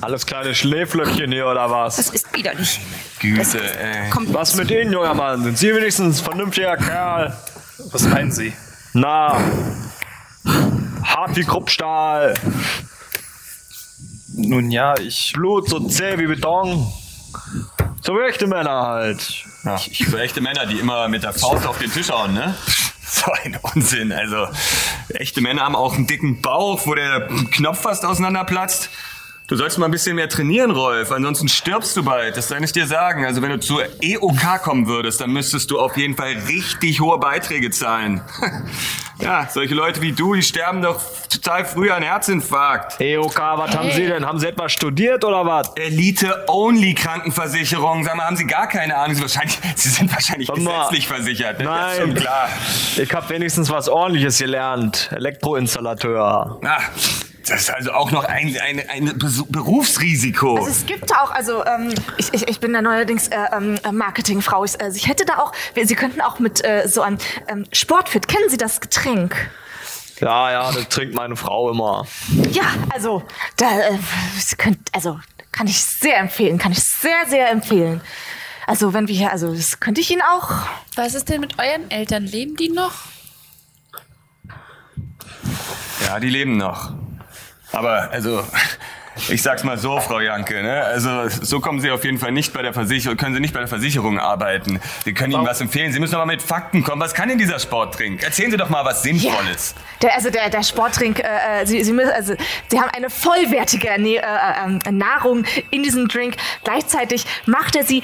Alles kleine Schläflöckchen hier oder was? Das ist widerlich. Güte, ey. Kommt Was mit Ihnen, junger Mann? Sind Sie wenigstens ein vernünftiger Kerl? Was meinen Sie? Na, hart wie Kruppstahl, Nun ja, ich, Blut so zäh wie Beton. So echte Männer halt. Ja. So echte Männer, die immer mit der Faust auf den Tisch hauen, ne? [LAUGHS] So ein Unsinn. Also, echte Männer haben auch einen dicken Bauch, wo der Knopf fast auseinanderplatzt. Du sollst mal ein bisschen mehr trainieren, Rolf, ansonsten stirbst du bald. Das kann ich dir sagen. Also wenn du zur EOK kommen würdest, dann müsstest du auf jeden Fall richtig hohe Beiträge zahlen. [LAUGHS] ja, solche Leute wie du, die sterben doch total früh an Herzinfarkt. EOK, was haben Sie denn? Haben Sie etwas studiert oder was? Elite-Only-Krankenversicherung. Sag mal, haben Sie gar keine Ahnung? Sie, wahrscheinlich, [LAUGHS] Sie sind wahrscheinlich gesetzlich versichert. Ne? Das ist Nein. schon klar. Ich habe wenigstens was ordentliches gelernt. Elektroinstallateur. Ah, das ist also auch noch ein, ein, ein Berufsrisiko. Also es gibt auch, also ähm, ich, ich, ich bin da neuerdings äh, ähm, Marketingfrau. Ich, also ich hätte da auch, Sie könnten auch mit äh, so einem ähm, Sportfit, kennen Sie das Getränk? Ja, ja, das trinkt meine Frau immer. Ja, also da äh, Sie könnt, also kann ich sehr empfehlen, kann ich sehr, sehr empfehlen. Also wenn wir hier, also das könnte ich Ihnen auch. Was ist denn mit euren Eltern? Leben die noch? Ja, die leben noch. Aber, also, ich sag's mal so, Frau Janke, ne? Also, so kommen Sie auf jeden Fall nicht bei der Versicherung, können Sie nicht bei der Versicherung arbeiten. Wir können Ihnen was empfehlen. Sie müssen doch mal mit Fakten kommen. Was kann denn dieser Sporttrink? Erzählen Sie doch mal was Sinnvolles. Der, also der, der Sporttrink, äh, äh, Sie, Sie, müssen, also, Sie haben eine vollwertige Erne äh, ähm, Nahrung in diesem Drink. Gleichzeitig macht er Sie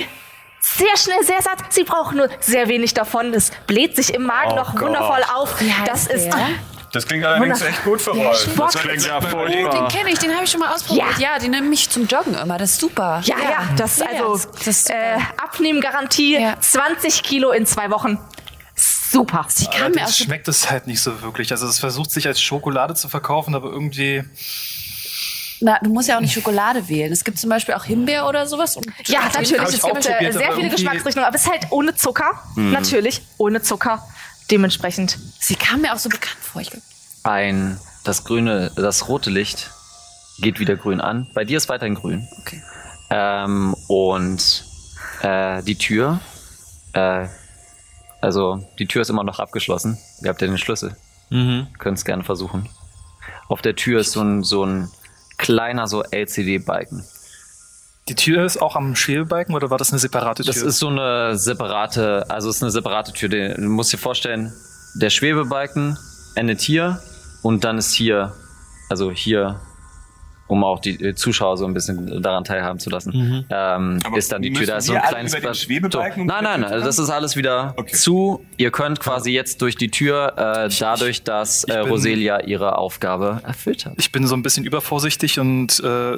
sehr schnell sehr satt. Sie brauchen nur sehr wenig davon. Das bläht sich im Magen Oh noch Gott. wundervoll auf. Das ist Das klingt allerdings echt gut für Ja. Sport- Das Klingt ja Den furchtbar. kenne ich, den habe ich schon mal ausprobiert. Ja, den nehme ich zum Joggen immer. Das ist super. Ja, ja, das Ja, also das ist super. äh, Abnehmgarantie, Ja. 20 Kilo in zwei Wochen. Super. Die kam mir schmeckt es halt nicht so wirklich. Also es versucht sich als Schokolade zu verkaufen, aber irgendwie Na, du musst ja auch nicht Schokolade wählen. Es gibt zum Beispiel auch Himbeer oder sowas. Und Ja, natürlich. ich Es gibt probiert, sehr viele Geschmacksrichtungen, aber es ist halt ohne Zucker. Natürlich, ohne Zucker. Dementsprechend. Sie kam mir auch so bekannt vor. Ich glaub, Ein, das grüne, das rote Licht geht wieder grün an. Bei dir ist weiterhin grün. Okay. Ähm, und äh, die Tür, äh, also die Tür ist immer noch abgeschlossen. Ihr habt ja den Schlüssel. Könnt es gerne versuchen. Auf der Tür ist so ein, so ein kleiner so LCD-Balken. Die Tür ist auch am Schwebebalken oder war das eine separate Tür? Das ist so eine separate, also ist eine separate Tür. Du musst dir vorstellen, der Schwebebalken endet hier und dann ist hier, also hier, um auch die äh, Zuschauer so ein bisschen daran teilhaben zu lassen, ähm, Aber ist dann die Tür. Da ist so ein kleines über den Blatt- Schwebebalken, um Nein, nein, nein, das ist alles wieder Okay. zu. Ihr könnt quasi jetzt durch die Tür, äh, dadurch, dass äh, bin- Roselia ihre Aufgabe erfüllt hat. ich bin so ein bisschen übervorsichtig und äh,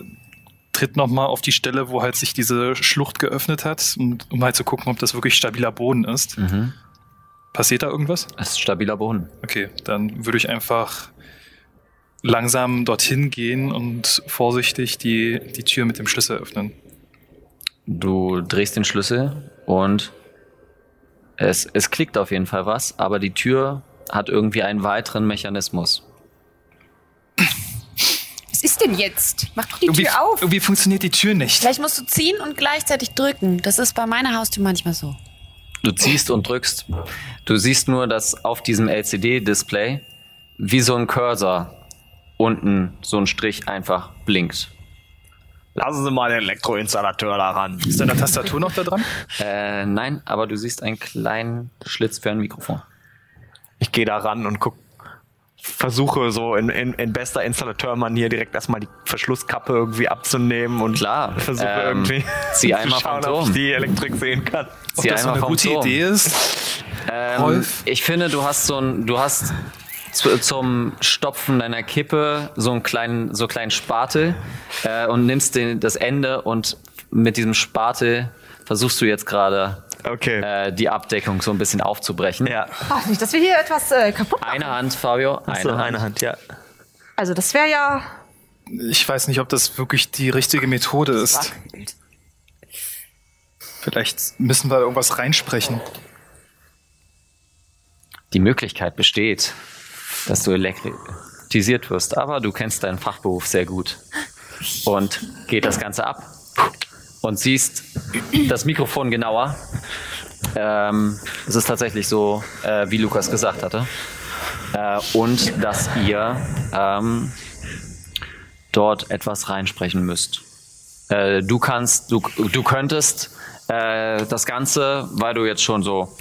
tritt nochmal auf die Stelle, wo halt sich diese Schlucht geöffnet hat, und, um halt zu gucken, ob das wirklich stabiler Boden ist. Mhm. Passiert da irgendwas? Es ist stabiler Boden. Okay, dann würde ich einfach langsam dorthin gehen und vorsichtig die, die Tür mit dem Schlüssel öffnen. Du drehst den Schlüssel und es, es klickt auf jeden Fall was, aber die Tür hat irgendwie einen weiteren Mechanismus. Was ist denn jetzt? Mach doch die Irgendwie, Tür auf. irgendwie funktioniert die Tür nicht. Vielleicht musst du ziehen und gleichzeitig drücken. Das ist bei meiner Haustür manchmal so. Du ziehst und drückst. Du siehst nur, dass auf diesem LCD-Display wie so ein Cursor unten so ein Strich einfach blinkt. Lassen Sie mal den Elektroinstallateur da ran. Ist deine Tastatur noch da dran? Äh, nein, aber du siehst einen kleinen Schlitz für ein Mikrofon. Ich gehe da ran und guck, versuche so in, in, in bester Installateurmanier direkt erstmal die Verschlusskappe irgendwie abzunehmen und Klar, versuche ähm, irgendwie zieh [LAUGHS] zu einmal schauen, vom ob ich die Elektrik sehen kann. Ob das so eine gute Turm. Idee ist? Ähm, ich finde, du hast so ein, du hast zu, zum Stopfen deiner Kippe so einen kleinen, so einen kleinen Spatel äh, und nimmst den, das Ende und mit diesem Spatel versuchst du jetzt gerade Okay. äh, die Abdeckung so ein bisschen aufzubrechen. ja. Ach, nicht, dass wir hier etwas äh, kaputt machen. Eine Hand, Fabio, eine, so, Hand. eine Hand, ja. Also das wäre ja. Ich weiß nicht, ob das wirklich die richtige Methode ist. Vielleicht müssen wir irgendwas reinsprechen. Die Möglichkeit besteht, dass du elektrisiert wirst, aber du kennst deinen Fachberuf sehr gut und geht das Ganze ab und siehst das Mikrofon genauer. Ähm, es ist tatsächlich so, äh, wie Lukas gesagt hatte. Äh, und dass ihr ähm, dort etwas reinsprechen müsst. Äh, du kannst, du, du könntest äh, das Ganze, weil du jetzt schon so,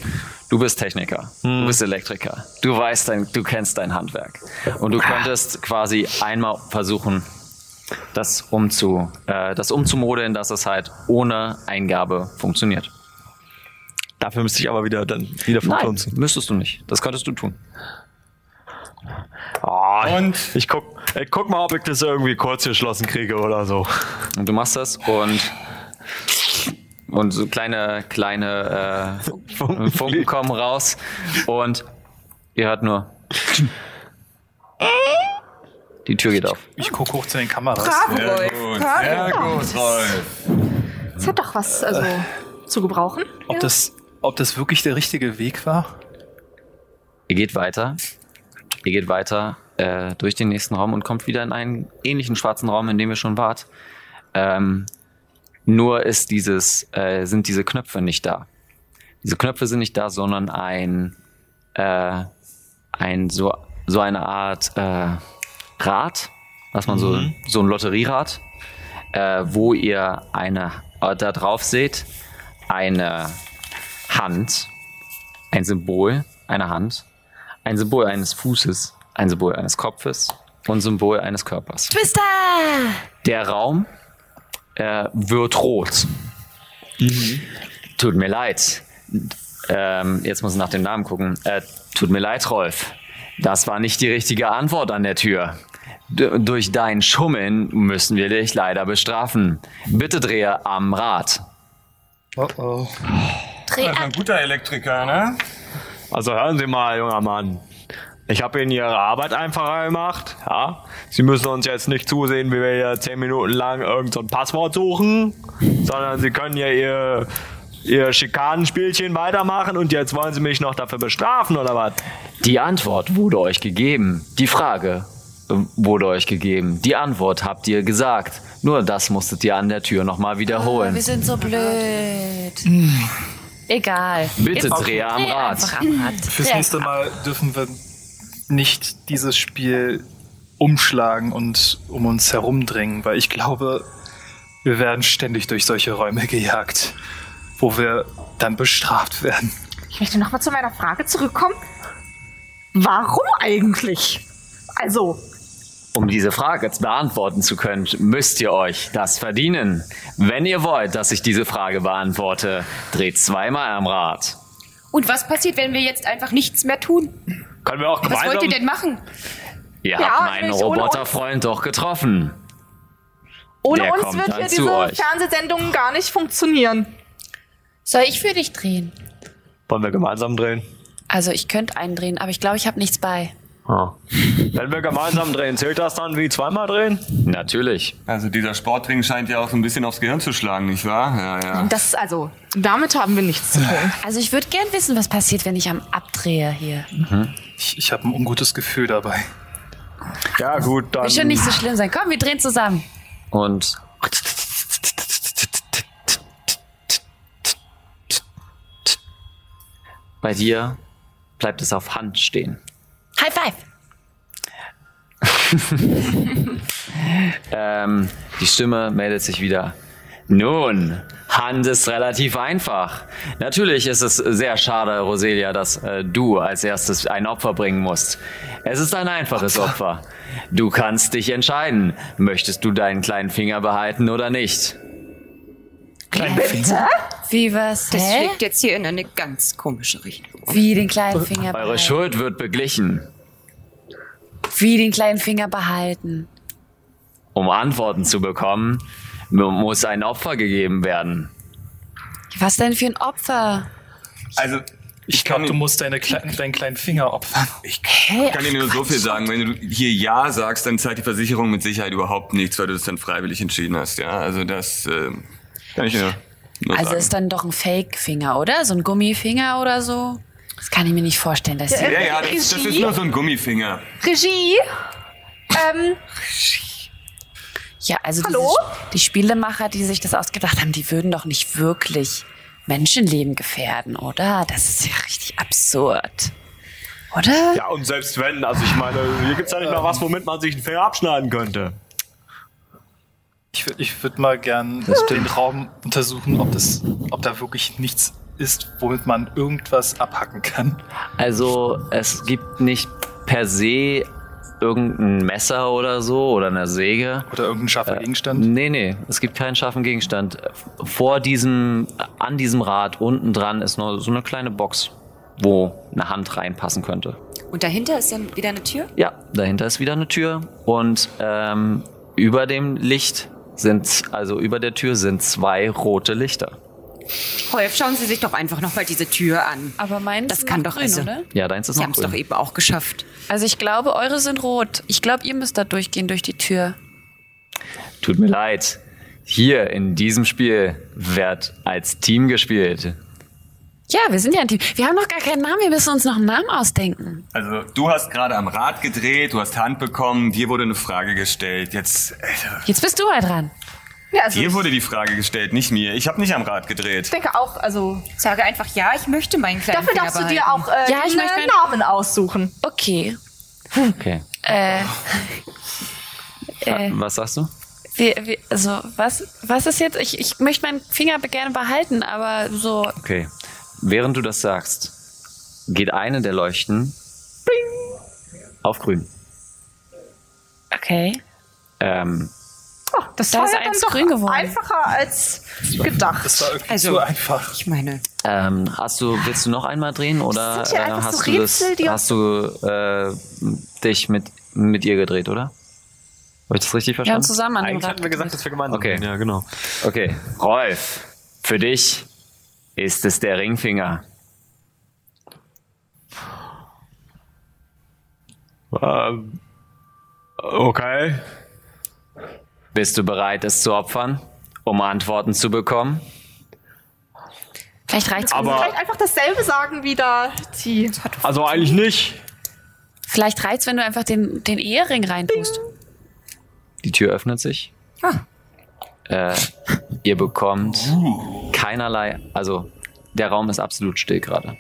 du bist Techniker, du bist Elektriker, du weißt dein, du kennst dein Handwerk und du könntest quasi einmal versuchen, das umzu, äh, das umzumodeln, dass es halt ohne Eingabe funktioniert. Dafür müsste ich aber wieder dann wieder vom Turm ziehen. müsstest du nicht. Das könntest du tun. Oh, Und? ich guck, ich guck mal, ob ich das irgendwie kurz geschlossen kriege oder so. Und du machst das und und so kleine kleine äh, Funken kommen raus und ihr hört nur die Tür geht auf. Ich gucke hoch zu den Kameras. Bravo, Sehr Rolf. gut, Bravo. sehr gut, Rolf. Das hat doch was also, zu gebrauchen. Ob, das, ob das wirklich der richtige Weg war? Ihr geht weiter. Ihr geht weiter äh, durch den nächsten Raum und kommt wieder in einen ähnlichen schwarzen Raum, in dem ihr schon wart. Ähm, nur ist dieses, äh, sind diese Knöpfe nicht da. Diese Knöpfe sind nicht da, sondern ein, äh, ein so, so eine Art äh, Rad, was man so, so ein Lotterierad, äh, wo ihr eine, äh, da drauf seht, eine Hand, ein Symbol einer Hand, ein Symbol eines Fußes, ein Symbol eines Kopfes und ein Symbol eines Körpers. Twister! Der Raum äh, wird rot. Tut mir leid. Ähm, jetzt muss ich nach dem Namen gucken. Äh, tut mir leid, Rolf. Das war nicht die richtige Antwort an der Tür. D durch dein Schummeln müssen wir dich leider bestrafen. Bitte drehe am Rad. Oh oh. Dreh Das ist ein guter Elektriker, ne? Also hören Sie mal, junger Mann. Ich habe Ihnen Ihre Arbeit einfacher gemacht. Ja. Sie müssen uns jetzt nicht zusehen, wie wir hier zehn Minuten lang irgendein so ein Passwort suchen, sondern Sie können ja Ihr, Ihr Schikanenspielchen weitermachen und jetzt wollen Sie mich noch dafür bestrafen oder was? Die Antwort wurde euch gegeben. Die Frage wurde euch gegeben. Die Antwort habt ihr gesagt. Nur das musstet ihr an der Tür nochmal wiederholen. Wir sind so blöd. Egal. Bitte Jetzt drehe am dreh Rad. einfach am Rad. Fürs nächste Mal dürfen wir nicht dieses Spiel umschlagen und um uns herumdrängen, weil ich glaube, wir werden ständig durch solche Räume gejagt, wo wir dann bestraft werden. Ich möchte nochmal zu meiner Frage zurückkommen. Warum eigentlich? Also, Um diese Frage zu beantworten zu können, müsst ihr euch das verdienen. Wenn ihr wollt, dass ich diese Frage beantworte, dreht zweimal am Rad. Und was passiert, wenn wir jetzt einfach nichts mehr tun? Können wir auch Was wollt gemeinsam... ihr denn machen? Ihr Ja, habt meinen. Roboterfreund doch getroffen. ohne Der uns wird hier diese. Fernsehsendung gar nicht funktionieren. Soll ich für dich drehen? Wollen wir gemeinsam drehen? Also ich könnte einen drehen, aber ich glaube, ich habe nichts bei. Ah. Wenn wir gemeinsam drehen, zählt das dann wie zweimal drehen? Natürlich. Also dieser Sportring scheint ja auch so ein bisschen aufs Gehirn zu schlagen, nicht wahr? Ja, ja. Das, also, damit haben wir nichts zu tun. Also ich würde gern wissen, was passiert, wenn ich am Abdrehe hier. Ich, ich habe ein ungutes Gefühl dabei. Ja gut, dann... Wird schon nicht so schlimm sein. Komm, wir drehen zusammen. Und bei dir bleibt es auf Hand stehen. High five. [LAUGHS] Ähm, die Stimme meldet sich wieder. Nun, Hand ist relativ einfach. Natürlich ist es sehr schade, Roselia, dass äh, du als erstes ein Opfer bringen musst. Es ist ein einfaches Opfer. Du kannst dich entscheiden. Möchtest du deinen kleinen Finger behalten oder nicht? Wie was? Das Hä? schlägt jetzt hier in eine ganz komische Richtung. Wie den kleinen Finger Eure behalten? Schuld wird beglichen. Wie den kleinen Finger behalten? Um Antworten zu bekommen, muss ein Opfer gegeben werden. Was denn für ein Opfer? Also, Ich glaube, du musst deine kleinen, deinen kleinen Finger opfern. ich kann dir nur so viel sagen. Wenn du hier Ja sagst, dann zahlt die Versicherung mit Sicherheit überhaupt nichts, weil du das dann freiwillig entschieden hast. Ja, also das äh, kann ich nur, nur Also sagen. ist dann doch ein Fake-Finger, oder? So ein Gummifinger oder so? Das kann ich mir nicht vorstellen, dass sie. ja, ja, das, das ist nur so ein Gummifinger. Regie? Ähm, Ja, also Hallo? Diese, die Spielemacher, die sich das ausgedacht haben, die würden doch nicht wirklich Menschenleben gefährden, oder? Das ist ja richtig absurd. Oder? Ja, und selbst wenn, also ich meine, hier gibt's ja nicht mal was, womit man sich einen Finger abschneiden könnte. Ich würde ich würd mal gern den Raum untersuchen, ob, das, ob da wirklich nichts ist, womit man irgendwas abhacken kann. Also es gibt nicht per se irgendein Messer oder so oder eine Säge. Oder irgendein scharfer Gegenstand. Nee, nee, es gibt keinen scharfen Gegenstand. Vor diesem, an diesem Rad unten dran ist nur so eine kleine Box, wo eine Hand reinpassen könnte. Und dahinter ist dann wieder eine Tür? Ja, dahinter ist wieder eine Tür und ähm, über dem Licht sind, also über der Tür sind zwei rote Lichter. Rolf, schauen Sie sich doch einfach nochmal diese Tür an. Aber meins Das ist kann doch grün, also- oder? Ja, deins ist Sie noch haben es doch grün. eben auch geschafft. Also ich glaube, eure sind rot. Ich glaube, ihr müsst da durchgehen durch die Tür. Tut mir leid. Hier in diesem Spiel wird als Team gespielt. Ja, wir sind ja ein Team. Wir haben noch gar keinen Namen. Wir müssen uns noch einen Namen ausdenken. Also du hast gerade am Rad gedreht, du hast Hand bekommen, dir wurde eine Frage gestellt. Jetzt, Alter, Jetzt bist du mal dran. Ja, also dir ich wurde die Frage gestellt, nicht mir. Ich habe nicht am Rad gedreht. denke auch, also Sage einfach ja, ich möchte meinen kleinen dafür darfst du behalten. dir auch äh, Ja, ich einen möchte meinen- Namen aussuchen. Okay. Okay. Äh, äh, Was sagst du? wir, wir, also, was, was ist jetzt? Ich, ich möchte meinen Finger gerne behalten, aber so. Okay. Während du das sagst, geht eine der Leuchten bling, auf grün. Okay. Ähm, Oh, das Da war ist ja dann eins doch grün geworden. einfacher als gedacht. Das war irgendwie Also- zu einfach. Ich meine, ähm, hast du, willst du noch einmal drehen oder Das sind ja äh, hast, so du das, Rätsel, die hast du äh, dich mit, mit ihr gedreht, oder? Habe ich das richtig Wir haben verstanden? zusammen an dem Eigentlich hatten wir gesagt, dass wir gemeinsam Okay. gehen. Ja, genau. Okay, Rolf, für dich ist es der Ringfinger. Ähm, okay. Bist du bereit, es zu opfern, um Antworten zu bekommen? Vielleicht reicht's, Aber- Vielleicht einfach dasselbe sagen wie da die. Also eigentlich nicht. vielleicht reicht's, wenn du einfach den, den Ehering reintust. Die Tür öffnet sich. Äh, ihr bekommt keinerlei, also der Raum ist absolut still gerade.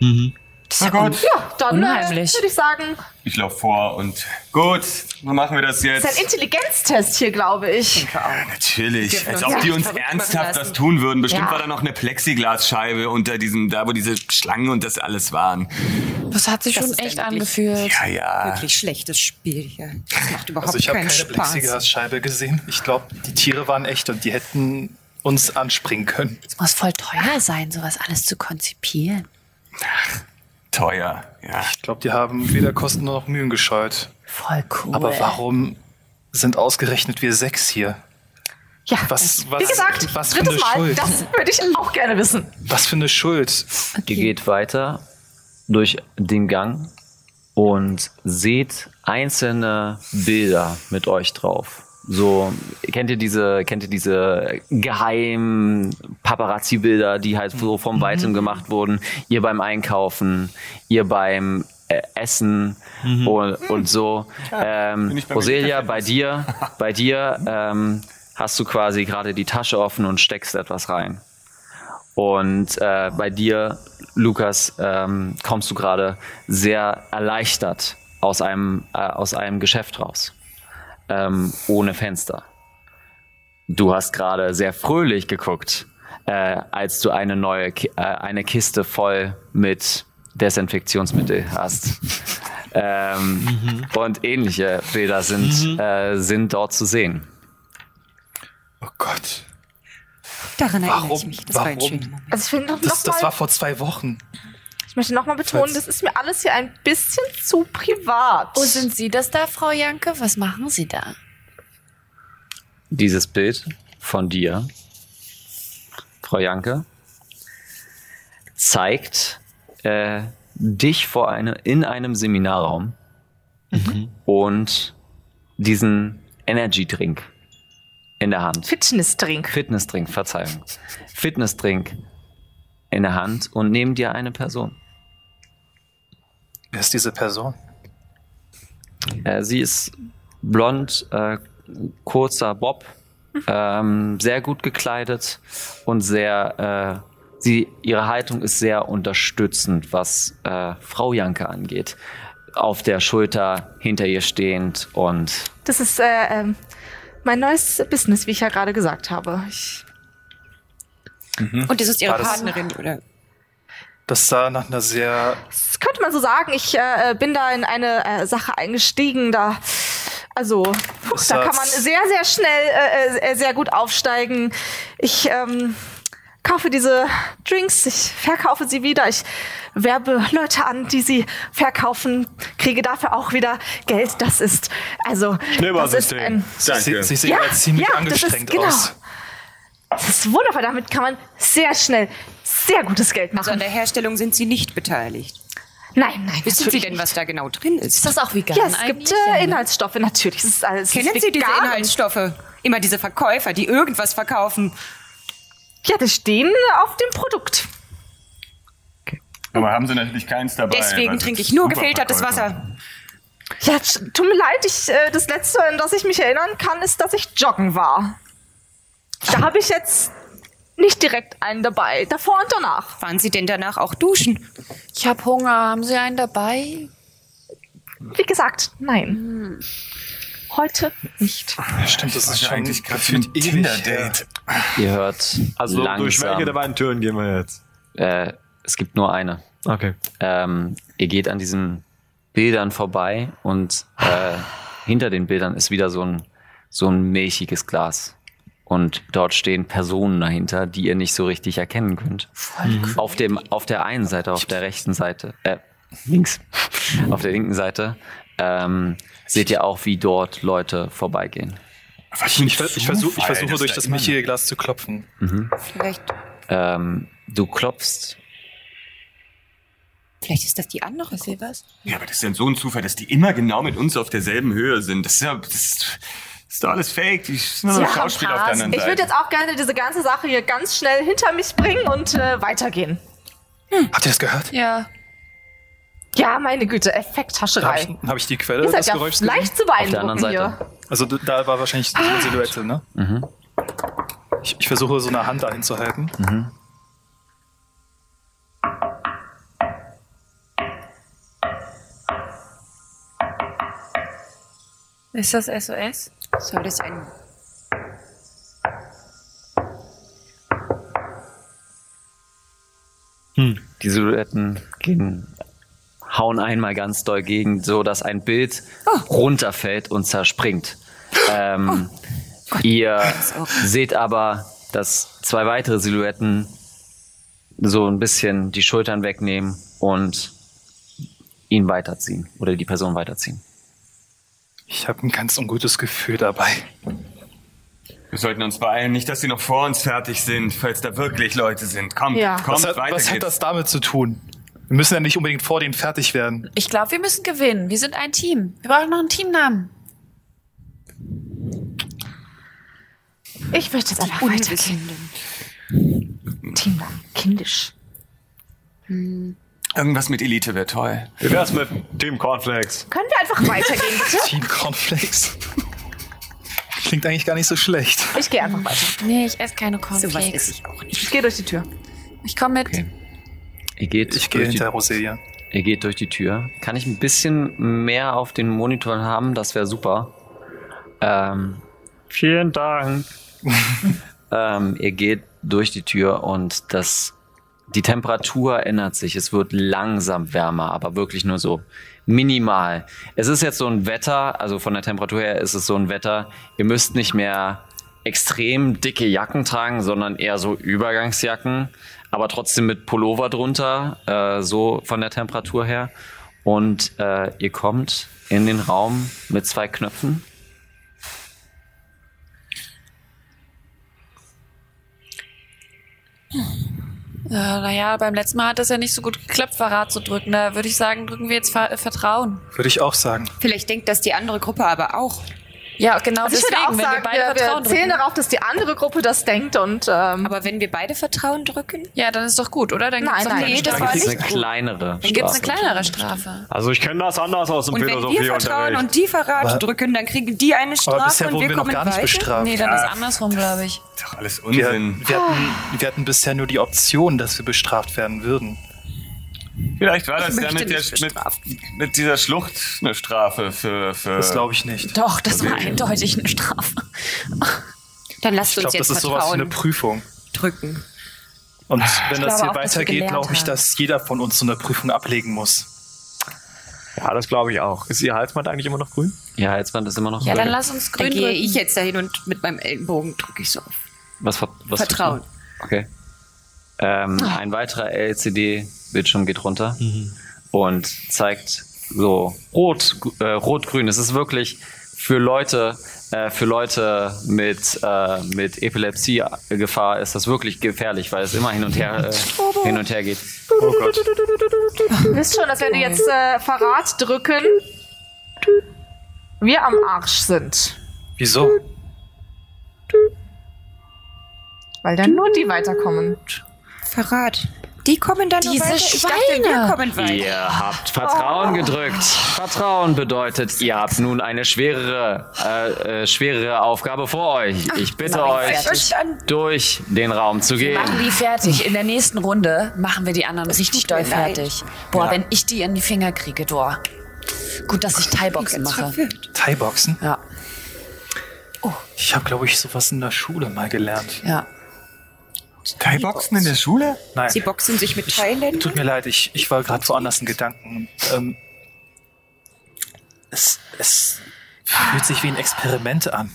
Na gut, Ja, dann äh, Unheimlich. würde ich sagen, ich laufe vor und gut, dann machen wir das das ist ein jetzt. Intelligenztest hier, glaube ich. Natürlich, als ob ja die uns ernsthaft das tun würden. Bestimmt Ja. war da noch eine Plexiglasscheibe unter diesem, da wo diese Schlangen und das alles waren. Das hat sich Das schon echt angefühlt. Ja, ja. Wirklich schlechtes Spiel hier. Das macht überhaupt Also ich habe keinen keine Spaß. Plexiglasscheibe gesehen. Ich glaube, die Tiere waren echt und die hätten uns anspringen können. Es muss voll teuer sein, sowas alles zu konzipieren. Teuer, ja. Ich glaube, die haben weder Kosten noch Mühen gescheut. Voll cool. Aber warum sind ausgerechnet wir sechs hier? Ja, Was, was, wie gesagt, was drittes Mal, Schuld? das würde ich auch gerne wissen. Was für eine Schuld? Ihr geht weiter durch den Gang und seht einzelne Bilder mit euch drauf. So, kennt ihr diese, kennt ihr diese geheimen Paparazzi-Bilder, die halt so vom Weitem gemacht wurden? Ihr beim Einkaufen, ihr beim äh, Essen und, und so. Ähm, bei Roselia, bei dir, bei dir ähm, hast du quasi gerade die Tasche offen und steckst etwas rein. Und äh, bei dir, Lukas, ähm, kommst du gerade sehr erleichtert aus einem, äh, aus einem Geschäft raus. Ähm, ohne Fenster. Du hast gerade sehr fröhlich geguckt, äh, als du eine neue Ki äh, eine Kiste voll mit Desinfektionsmittel hast. [LAUGHS] ähm, Und ähnliche Bilder sind, äh, sind dort zu sehen. Oh Gott. Daran erinnere ich Warum? mich. Das war ein Warum? schöner Moment. Also ich noch Das, das war vor zwei Wochen. Ich möchte nochmal betonen, das ist mir alles hier ein bisschen zu privat. Wo sind Sie das da, Frau Janke? Was machen Sie da? dieses Bild von dir, Frau Janke, zeigt äh, dich vor eine, in einem Seminarraum und diesen Energy Drink in der Hand. Fitnessdrink. Fitnessdrink, Verzeihung. Fitnessdrink in der Hand und neben dir eine Person. Wer ist diese Person? Äh, sie ist blond, äh, kurzer Bob, ähm, sehr gut gekleidet und sehr, äh, sie, ihre Haltung ist sehr unterstützend, was äh, Frau Janke angeht. Auf der Schulter hinter ihr stehend und Das ist äh, ähm, mein neues Business, wie ich ja gerade gesagt habe. Ich, Und das ist Ihre War das- Partnerin, oder? Das sah nach einer sehr. das könnte man so sagen. Ich äh, bin da in eine äh, Sache eingestiegen. Da, also, puh, da kann man sehr, sehr schnell, äh, äh, sehr gut aufsteigen. Ich ähm, kaufe diese Drinks, ich verkaufe sie wieder. Ich werbe Leute an, die sie verkaufen, kriege dafür auch wieder Geld. Das ist, also, das ist Schneeballsystem. ein Sie, sie sehen Ja, ziemlich ja, das ist- angestrengt genau. aus. Das ist wundervoll. Damit kann man sehr schnell sehr gutes Geld Also an machen. der Herstellung sind Sie nicht beteiligt. Nein, nein. Wissen Sie denn, nicht. was da genau drin ist? Ist das auch vegan Ja, es gibt äh, Ja? Inhaltsstoffe, natürlich. Es ist alles es Kennen ist Sie diese vegan. Inhaltsstoffe? Immer diese Verkäufer, die irgendwas verkaufen. Ja, die stehen auf dem Produkt. Aber haben sie natürlich keins dabei. Deswegen trinke ich nur gefiltertes. Wasser. Ja, tut mir leid, ich, äh, das Letzte, an das ich mich erinnern kann, ist, dass ich joggen war. Da habe ich jetzt nicht direkt einen dabei. Davor und danach. Waren Sie denn danach auch duschen? Ich habe Hunger. Haben Sie einen dabei? Wie gesagt, nein. Heute nicht. Stimmt, das ist eigentlich gerade für ein. Tinder-Date? ihr hört Also durch welche der langsam. beiden Türen gehen wir jetzt? Äh, es gibt nur eine. Okay. Ähm, ihr geht an diesen Bildern vorbei und äh, hinter den Bildern ist wieder so ein, so ein milchiges Glas. Und dort stehen Personen dahinter, die ihr nicht so richtig erkennen könnt. Auf, dem, auf der einen Seite, auf der rechten Seite, äh, links, auf der linken Seite, ähm, seht ihr auch, wie dort Leute vorbeigehen. Was Ich, ver- ich, versuch, ich versuche durch da das immer milchige Glas zu klopfen. Vielleicht. Ähm, du klopfst Vielleicht ist das die andere. was? Ja, aber das ist ja so ein Zufall, dass die immer genau mit uns auf derselben Höhe sind. Das ist ja, das ist, ist doch alles fake. Die sind nur ein Schauspieler auf der anderen Ich Seite. würde jetzt auch gerne diese ganze Sache hier ganz schnell hinter mich bringen und äh, weitergehen. Habt ihr das gehört? Ja. Ja, meine Güte, Habe Effekthascherei. ich, hab ich die Quelle Ihr seid des ja Geräuschs leicht zu Auf der anderen beeindrucken Seite. hier. Also da war wahrscheinlich so eine Silhouette, ne? Mhm. Ich, ich versuche so eine Hand dahin zu halten. Mhm. Ist das SOS? Soll das ein. Die Silhouetten gehen, hauen einmal ganz doll gegen, so dass ein Bild runterfällt und zerspringt. Ähm, ihr seht aber, dass zwei weitere Silhouetten so ein bisschen die Schultern wegnehmen und ihn weiterziehen oder die Person weiterziehen. Ich habe ein ganz ungutes Gefühl dabei. Wir sollten uns beeilen, nicht, dass sie noch vor uns fertig sind, falls da wirklich Leute sind. Kommt, Ja. kommt, Was, hat, weiter was hat das damit zu tun? Wir müssen ja nicht unbedingt vor denen fertig werden. Ich glaube, wir müssen gewinnen. Wir sind ein Team. Wir brauchen noch einen Teamnamen. Ich möchte jetzt einfach weitergehen. Teamnamen, kindisch. Irgendwas mit Elite wäre toll. Wie wär's mit Team Cornflakes? Können wir einfach weitergehen, bitte? [LAUGHS] Team Cornflakes. Klingt eigentlich gar nicht so schlecht. Ich gehe einfach weiter. Nee, ich esse keine Cornflakes. esse ich auch nicht. Ich gehe durch die Tür. Ich komme mit. Ihr geht, Ich gehe durch die, hinter Roselia. ihr geht durch die Tür. Kann ich ein bisschen mehr auf den Monitoren haben? Das wäre super. Ähm, vielen Dank. [LAUGHS] ähm, ihr geht durch die Tür und das, die Temperatur ändert sich. Es wird langsam wärmer, aber wirklich nur so minimal. Es ist jetzt so ein Wetter, also von der Temperatur her ist es so ein Wetter. Ihr müsst nicht mehr extrem dicke Jacken tragen, sondern eher so Übergangsjacken, aber trotzdem mit Pullover drunter, äh, so von der Temperatur her. Und äh, ihr kommt in den Raum mit zwei Knöpfen. Äh, naja, beim letzten Mal hat das ja nicht so gut geklappt, Verrat zu drücken. Da würde ich sagen, drücken wir jetzt Ver Vertrauen. Würde ich auch sagen. Vielleicht denkt das die andere Gruppe aber auch. Ja, genau Also ich deswegen, würde auch wenn sagen, wir beide wir, Vertrauen wir zählen drücken. darauf, dass die andere Gruppe das denkt und ähm, Aber wenn wir beide Vertrauen drücken? Ja, dann ist doch gut, oder? Dann Nein, nein, nee, das Strafe. war Dann gibt es nicht eine kleinere Dann gibt's eine Strafe. kleinere Strafe. Also ich kenne das anders aus dem Und wenn wir. Vertrauen und die Verrat Aber- drücken, dann kriegen die eine Strafe und wir wir noch kommen gar nicht bestraft. Nee, dann ist andersrum, glaube ich. Doch alles Wir, Unsinn. wir, hatten, wir hatten bisher nur die Option, dass wir bestraft werden würden. Vielleicht war das ja mit, der, mit, mit dieser Schlucht eine Strafe für. für Das glaube ich nicht. Doch, das war eindeutig eine Strafe. Dann lasst Ich uns glaube, jetzt das ist sowas wie eine Prüfung. drücken. Und wenn das hier auch, weitergeht, glaube ich, dass jeder von uns so eine Prüfung ablegen muss. Ja, das glaube ich auch. Ist Ihr Halsband eigentlich immer noch grün? Ja, Halsband ist immer noch Ja, grün. dann lass uns Dann grün gehe drücken. ich jetzt dahin und mit meinem Ellenbogen drücke ich so auf. Was, ver- was Vertrauen. Okay. Ähm, Ein weiterer LCD-Bildschirm geht runter und zeigt so rot, äh, rot-grün. Es ist wirklich für Leute, äh, für Leute mit, äh, mit Epilepsie-Gefahr ist das wirklich gefährlich, weil es immer hin und her, äh, hin und her geht. Oh Gott. du wisst schon, dass wenn wir jetzt äh, Verrat drücken, wir am Arsch sind. Wieso? Weil dann nur die weiterkommen. Verrat. Die kommen dann Diese weiter. Ich dachte, wir Schweine. kommen weiter. Ihr habt Vertrauen gedrückt. Vertrauen bedeutet, ihr habt nun eine schwerere, äh, äh, schwerere Aufgabe vor euch. Ich bitte euch, Verstanden. durch den Raum zu gehen. Machen die fertig. In der nächsten Runde machen wir die anderen richtig tut mir doll leid. fertig. Boah, wenn ich die in die Finger kriege, du. Gut, dass ich Thai-Boxen mache. Thai-Boxen? Ja, Ich habe, glaube ich, sowas in der Schule mal gelernt. ja. Thai-Boxen in der Schule? Nein, Sie boxen sich mit Thailändern? tut mir leid, ich, ich war gerade woanders in Gedanken. Ähm, es, es fühlt sich wie ein Experiment an.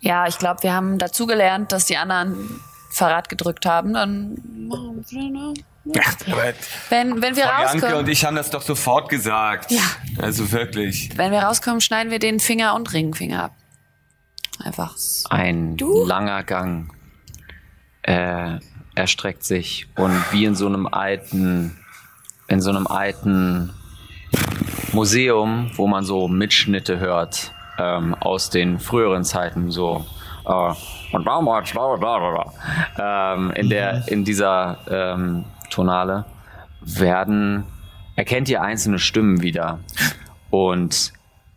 Ja, ich glaube, wir haben dazugelernt, dass die anderen Verrat gedrückt haben. Dann machen wir? Ach, aber wenn, wenn wir Frau Janke rauskommen, und ich haben das doch sofort gesagt. Ja. Also wirklich. wenn wir rauskommen, schneiden wir den Finger und Ringfinger ab. Einfach. Ein langer Gang äh, erstreckt sich und wie in so einem alten in so einem alten Museum, wo man so Mitschnitte hört ähm, aus den früheren Zeiten, so äh, und damals, bla, bla, bla, bla. Ähm, in der in dieser ähm, Tonale werden erkennt ihr einzelne Stimmen wieder und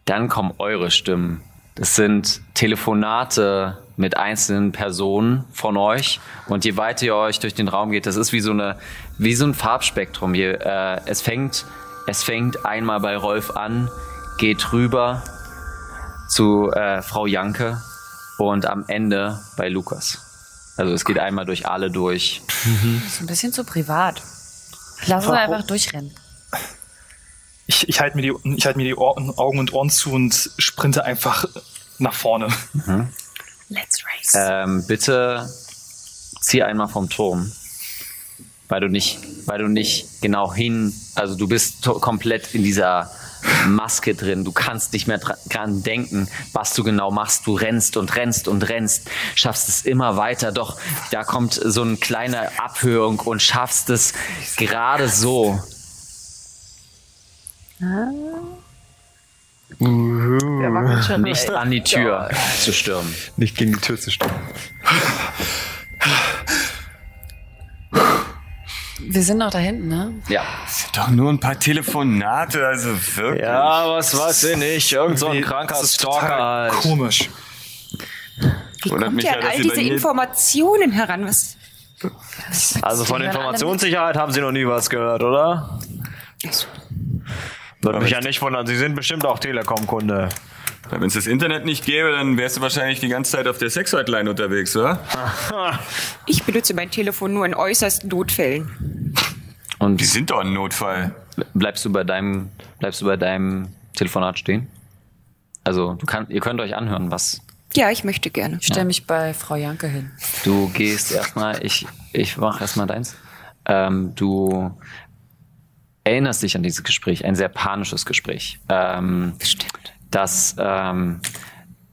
dann kommen eure Stimmen. Das sind Telefonate mit einzelnen Personen von euch und je weiter ihr euch durch den Raum geht, das ist wie so eine wie so ein Farbspektrum. Je, äh, es fängt es fängt einmal bei Rolf an, geht rüber zu äh, Frau Janke und am Ende bei Lukas. Also es geht einmal durch alle durch. Das ist ein bisschen zu privat. Lass uns einfach durchrennen. Ich, ich halte mir die, ich halt mir die Ohren, Augen und Ohren zu und sprinte einfach nach vorne. Let's race. Ähm, bitte zieh einmal vom Turm. Weil du nicht, weil du nicht genau hin, also du bist komplett in dieser Maske drin. Du kannst nicht mehr dra- dran denken, was du genau machst. Du rennst und rennst und rennst, schaffst es immer weiter. Doch da kommt so eine kleine Abhörung und schaffst es gerade so. Der wackelt schon Nicht an die Tür zu stürmen. Nicht gegen die Tür zu stürmen. Wir sind noch da hinten, ne? Ja. Doch nur ein paar Telefonate, also wirklich. Ja, was weiß ich nicht. Irgend so ein kranker das ist Stalker total halt. Komisch. Wie Wundert kommt mich ja, an dass all diese Informationen heran? Was? Also von Informationssicherheit haben Sie noch nie was gehört, oder? Würde mich ja nicht wundern. Sie sind bestimmt auch Telekom-Kunde. Wenn es das Internet nicht gäbe, dann wärst du wahrscheinlich die ganze Zeit auf der Sexhotline unterwegs, oder? [LAUGHS] Ich benutze mein Telefon nur in äußersten Notfällen. Und Die sind doch ein Notfall. bleibst du bei deinem, bleibst du bei deinem Telefonat stehen? Also du kann, ihr könnt euch anhören, was Ja, ich möchte gerne. Ich stelle mich bei Frau Janke hin. du gehst erstmal. Ich ich mach erstmal deins. Ähm, du erinnerst dich an dieses Gespräch, ein sehr panisches Gespräch. Ähm, Stimmt. das ähm,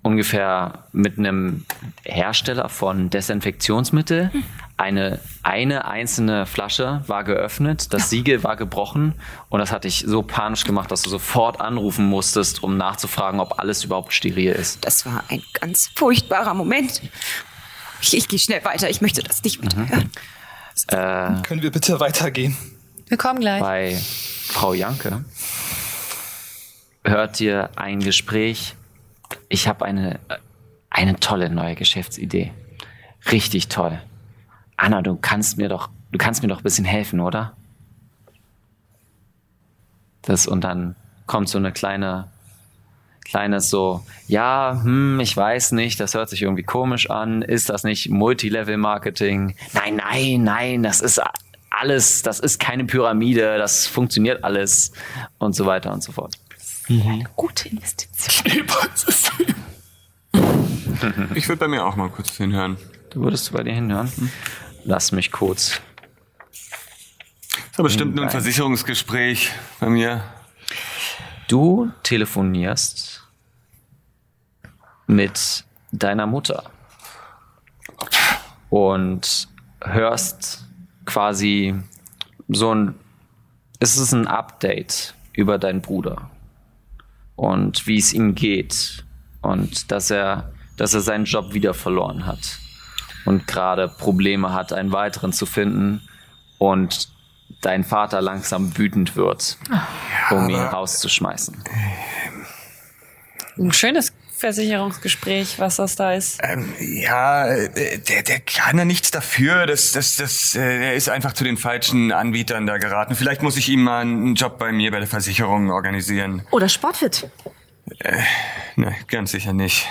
ungefähr mit einem Hersteller von Desinfektionsmittel eine, eine einzelne Flasche war geöffnet, das Siegel war gebrochen und das hat dich so panisch gemacht, dass du sofort anrufen musstest, um nachzufragen, ob alles überhaupt steril ist. Das war ein ganz furchtbarer Moment. Ich, ich gehe schnell weiter. Ich möchte das nicht mehr hören. Äh, Können wir bitte weitergehen? Wir kommen gleich. bei Frau Janke hört ihr ein Gespräch. Ich habe eine, eine tolle neue Geschäftsidee. Richtig toll. Anna, du kannst mir doch, du kannst mir doch ein bisschen helfen, oder? Das und dann kommt so eine kleine, kleines so, ja, hm, ich weiß nicht, das hört sich irgendwie komisch an. Ist das nicht Multilevel-Marketing? Nein, nein, nein, das ist alles, das ist keine Pyramide, das funktioniert alles und so weiter und so fort. Gute Investition. Ich würde bei mir auch mal kurz hinhören. Du würdest bei dir hinhören? Lass mich kurz. Das war bestimmt nur ein Versicherungsgespräch bei mir. Du telefonierst mit deiner Mutter und hörst quasi so ein, es ist ein Update über deinen Bruder und wie es ihm geht und dass er, dass er seinen Job wieder verloren hat und gerade Probleme hat, einen weiteren zu finden und dein Vater langsam wütend wird, um ihn rauszuschmeißen. Ein schönes Versicherungsgespräch, was das da ist. Ähm, ja, äh, der, der kann ja nichts dafür. Das, das, das, äh, er ist einfach zu den falschen Anbietern da geraten. Vielleicht muss ich ihm mal einen Job bei mir bei der Versicherung organisieren. Oder Sportfit. Ne, ganz sicher nicht.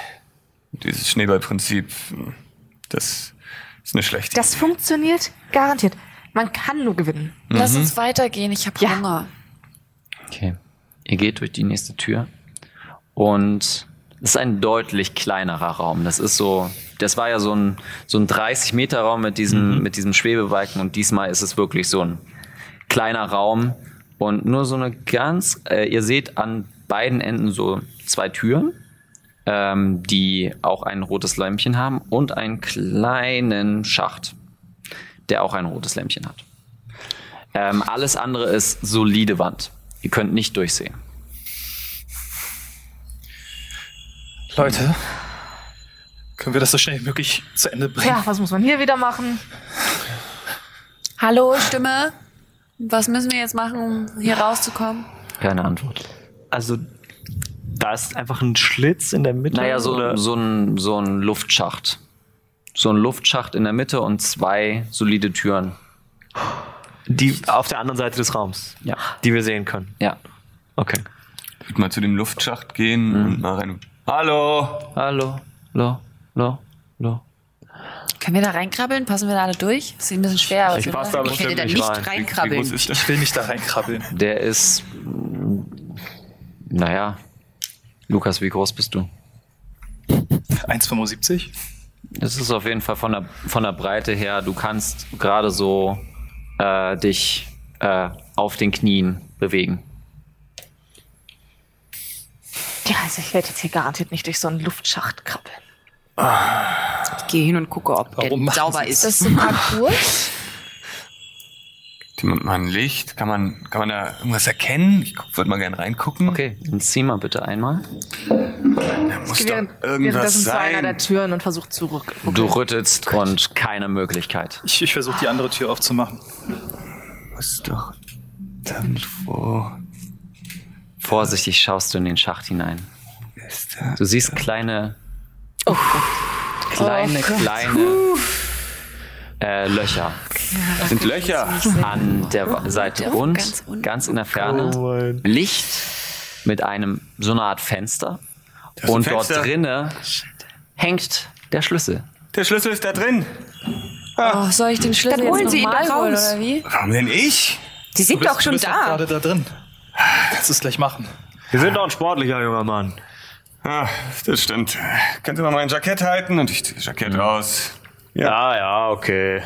Dieses Schneeballprinzip, das ist eine schlechte. Das funktioniert garantiert. Man kann nur gewinnen. Lass uns weitergehen, ich habe Ja. Hunger. Okay. Ihr geht durch die nächste Tür und ist ein deutlich kleinerer Raum. Das ist so, das war ja so ein, so ein 30 Meter Raum mit diesem, mit diesem Schwebebalken und diesmal ist es wirklich so ein kleiner Raum und nur so eine ganz, äh, ihr seht an beiden Enden so zwei Türen, ähm, die auch ein rotes Lämpchen haben und einen kleinen Schacht, der auch ein rotes Lämpchen hat. Ähm, alles andere ist solide Wand. Ihr könnt nicht durchsehen. Leute, können wir das so schnell wie möglich zu Ende bringen? Ja, was muss man hier wieder machen? Hallo, Stimme. Was müssen wir jetzt machen, um hier rauszukommen? Keine Antwort. Also, da ist einfach ein Schlitz in der Mitte. Naja, so, oder? so, ein, so ein Luftschacht. So ein Luftschacht in der Mitte und zwei solide Türen. Die auf der anderen Seite des Raums, Ja. die wir sehen können. Ja. Okay. Ich würde mal zu dem Luftschacht gehen Mhm. und mal rein. Hallo! Hallo, lo, lo, lo. Können wir da reinkrabbeln? Passen wir da alle durch? Das ist ein bisschen schwer. aber Ich passe da Ich da nicht rein. Wie, wie reinkrabbeln. ist der? Ich will nicht da reinkrabbeln. Der ist. mm, Naja. Lukas, wie groß bist du? 1,75? Das ist auf jeden Fall von der, von der Breite her. Du kannst gerade so äh, dich äh, auf den Knien bewegen. Ja, also ich werde jetzt hier garantiert nicht durch so einen Luftschacht krabbeln. Ich gehe hin und gucke, ob Warum der sauber ist. Das ist so Parcours. Hat mal ein Licht? Kann man, kann man da irgendwas erkennen? Ich würde mal gerne reingucken. Okay, dann zieh mal bitte einmal. Da muss doch Während, irgendwas währenddessen zu einer der sein. Türen und versucht zurück. Du rüttelst und keine Möglichkeit. Ich, ich versuche die andere Tür aufzumachen. Muss doch irgendwo. Vorsichtig schaust du in den Schacht hinein. Da. Du siehst kleine, kleine, kleine äh, Löcher Das sind Löcher. an der Seite und ganz in der Ferne Oh mein. Licht mit einem so eine Art Fenster und dort drinne hängt der Schlüssel. Der Schlüssel ist da drin. Oh, soll ich den Schlüssel Dann holen jetzt Sie ihn doch holen, raus. oder wie? Warum denn ich? Sie sind Du bist- doch schon du bist doch da. gerade da drin. Kannst du es gleich machen. Wir sind doch ein sportlicher junger Mann. Ah, das stimmt. Können Sie mal mein Jackett halten? Und ich ziehe das Jackett raus. Ja, ja, okay.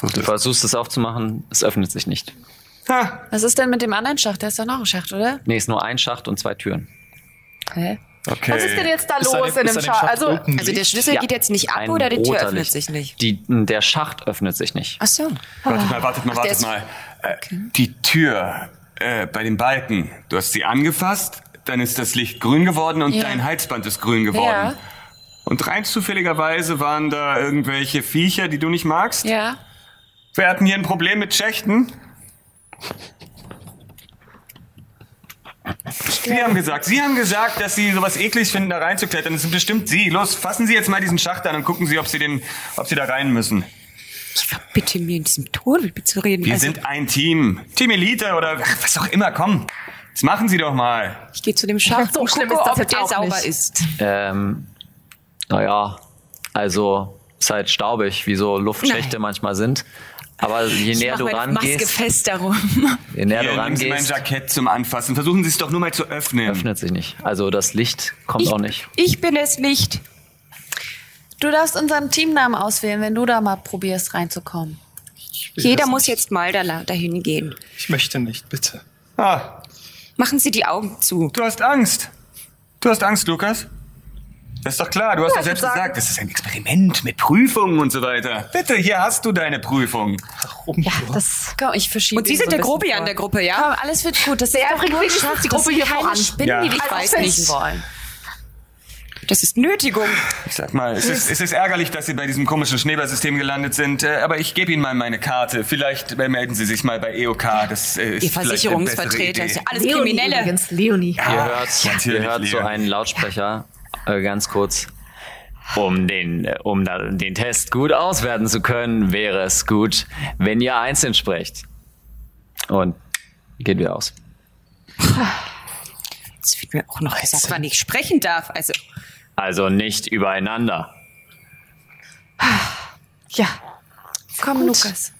Du versuchst es aufzumachen, es öffnet sich nicht. Ha, Was ist denn mit dem anderen Schacht? Der ist doch noch ein Schacht, oder? Nee, ist nur ein Schacht und zwei Türen. Hä? okay. Was ist denn jetzt da Ist los dem- in dem Schacht? Schacht Also, Also der? Schlüssel Ja. geht jetzt nicht ab Ein oder die Tür öffnet Licht. sich nicht? Die, der Schacht öffnet sich nicht. Ach so. Wartet mal, wartet mal, wartet mal. Die Tür äh, bei den Balken, du hast sie angefasst, dann ist das Licht grün geworden und Ja. dein Halsband ist grün geworden. Ja. Und rein zufälligerweise waren da irgendwelche Viecher, die du nicht magst. Ja. Wir hatten hier ein Problem mit Schächten. Sie haben gesagt, Sie haben gesagt, dass Sie sowas eklig finden, da reinzuklettern. Das sind bestimmt Sie. Los, fassen Sie jetzt mal diesen Schacht an und gucken Sie, ob Sie, den, ob Sie da rein müssen. Ich verbitte mir in diesem Tunnel mitzureden. Wir Also, sind ein Team. Team Elite oder ach, was auch immer. Komm, das machen Sie doch mal. ich gehe zu dem Schacht So und schlimm gucke, ist das ob der sauber nicht. ist. Ähm, naja, also ist halt staubig, wie so Luftschächte Nein. manchmal sind. Aber je Ich näher mach du meine Maske rangehst, fest darum. [LAUGHS] je näher du Hier, nehmen Sie mein rangehst, Jackett zum Anfassen. Versuchen Sie es doch nur mal zu öffnen. öffnet sich nicht. Also das Licht kommt Ich, auch nicht. ich bin es nicht. Du darfst unseren Teamnamen auswählen, wenn du da mal probierst reinzukommen. Jeder muss nicht. jetzt mal da, dahin gehen. Ich möchte nicht, bitte. Ah, Machen Sie die Augen zu. du hast Angst. Du hast Angst, Lukas? Das ist doch klar, du hast doch ich selbst gesagt, das ist ein Experiment mit Prüfungen und so weiter. Bitte, hier hast du deine Prüfung. Warum? Ja, das Komm, ich verschiebe Und Sie sind so der Grobian vor. der Gruppe, ja? Komm, alles wird gut. Das ist Ja, doch nur Schacht. die Gruppe hier keine voran. Spinnen, Ja. die dich Also, beißen ich- wollen. Das ist Nötigung. Ich sag mal, es ist, es ist ärgerlich, dass Sie bei diesem komischen Schneeballsystem gelandet sind, äh, aber ich gebe Ihnen mal meine Karte. Vielleicht äh, melden Sie sich mal bei EOK. Das äh, ist Ihr Versicherungsvertreter, ist ja alles Leonie Kriminelle. übrigens, Leonie. Ihr hört, ihr hört so einen Lautsprecher, äh, ganz kurz. Um den, um den Test gut auswerten zu können, wäre es gut, wenn ihr einzeln sprecht. Und geht wieder aus. Jetzt wird mir auch noch gesagt, wann ich sprechen darf. Also, Also nicht übereinander. Ja. Komm, Lukas.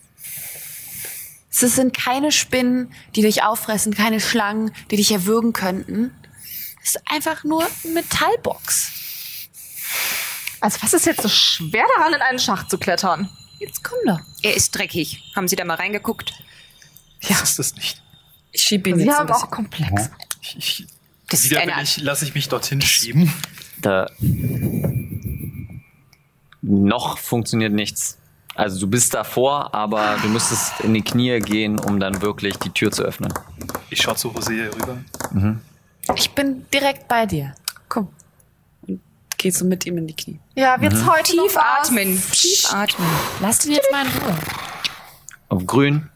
Es sind keine Spinnen, die dich auffressen, keine Schlangen, die dich erwürgen könnten. Es ist einfach nur eine Metallbox. Also was ist jetzt so schwer daran, in einen Schacht zu klettern? Jetzt komm doch. er ist dreckig. Haben Sie da mal reingeguckt? das ist es nicht. Ich schiebe ihn Sie jetzt haben auch komplex. Ich, ich, Das ist wieder eine will Art. ich, lasse ich mich dorthin schieben. Da noch funktioniert nichts. Also du bist davor, aber du müsstest in die Knie gehen, um dann wirklich die Tür zu öffnen. Ich schaue zu Hosea rüber. Ich bin direkt bei dir. Komm. Und geh so mit ihm in die Knie. Ja, wird's heute Tief atmen, tief atmen. Lass ihn jetzt mal in Ruhe. Auf grün.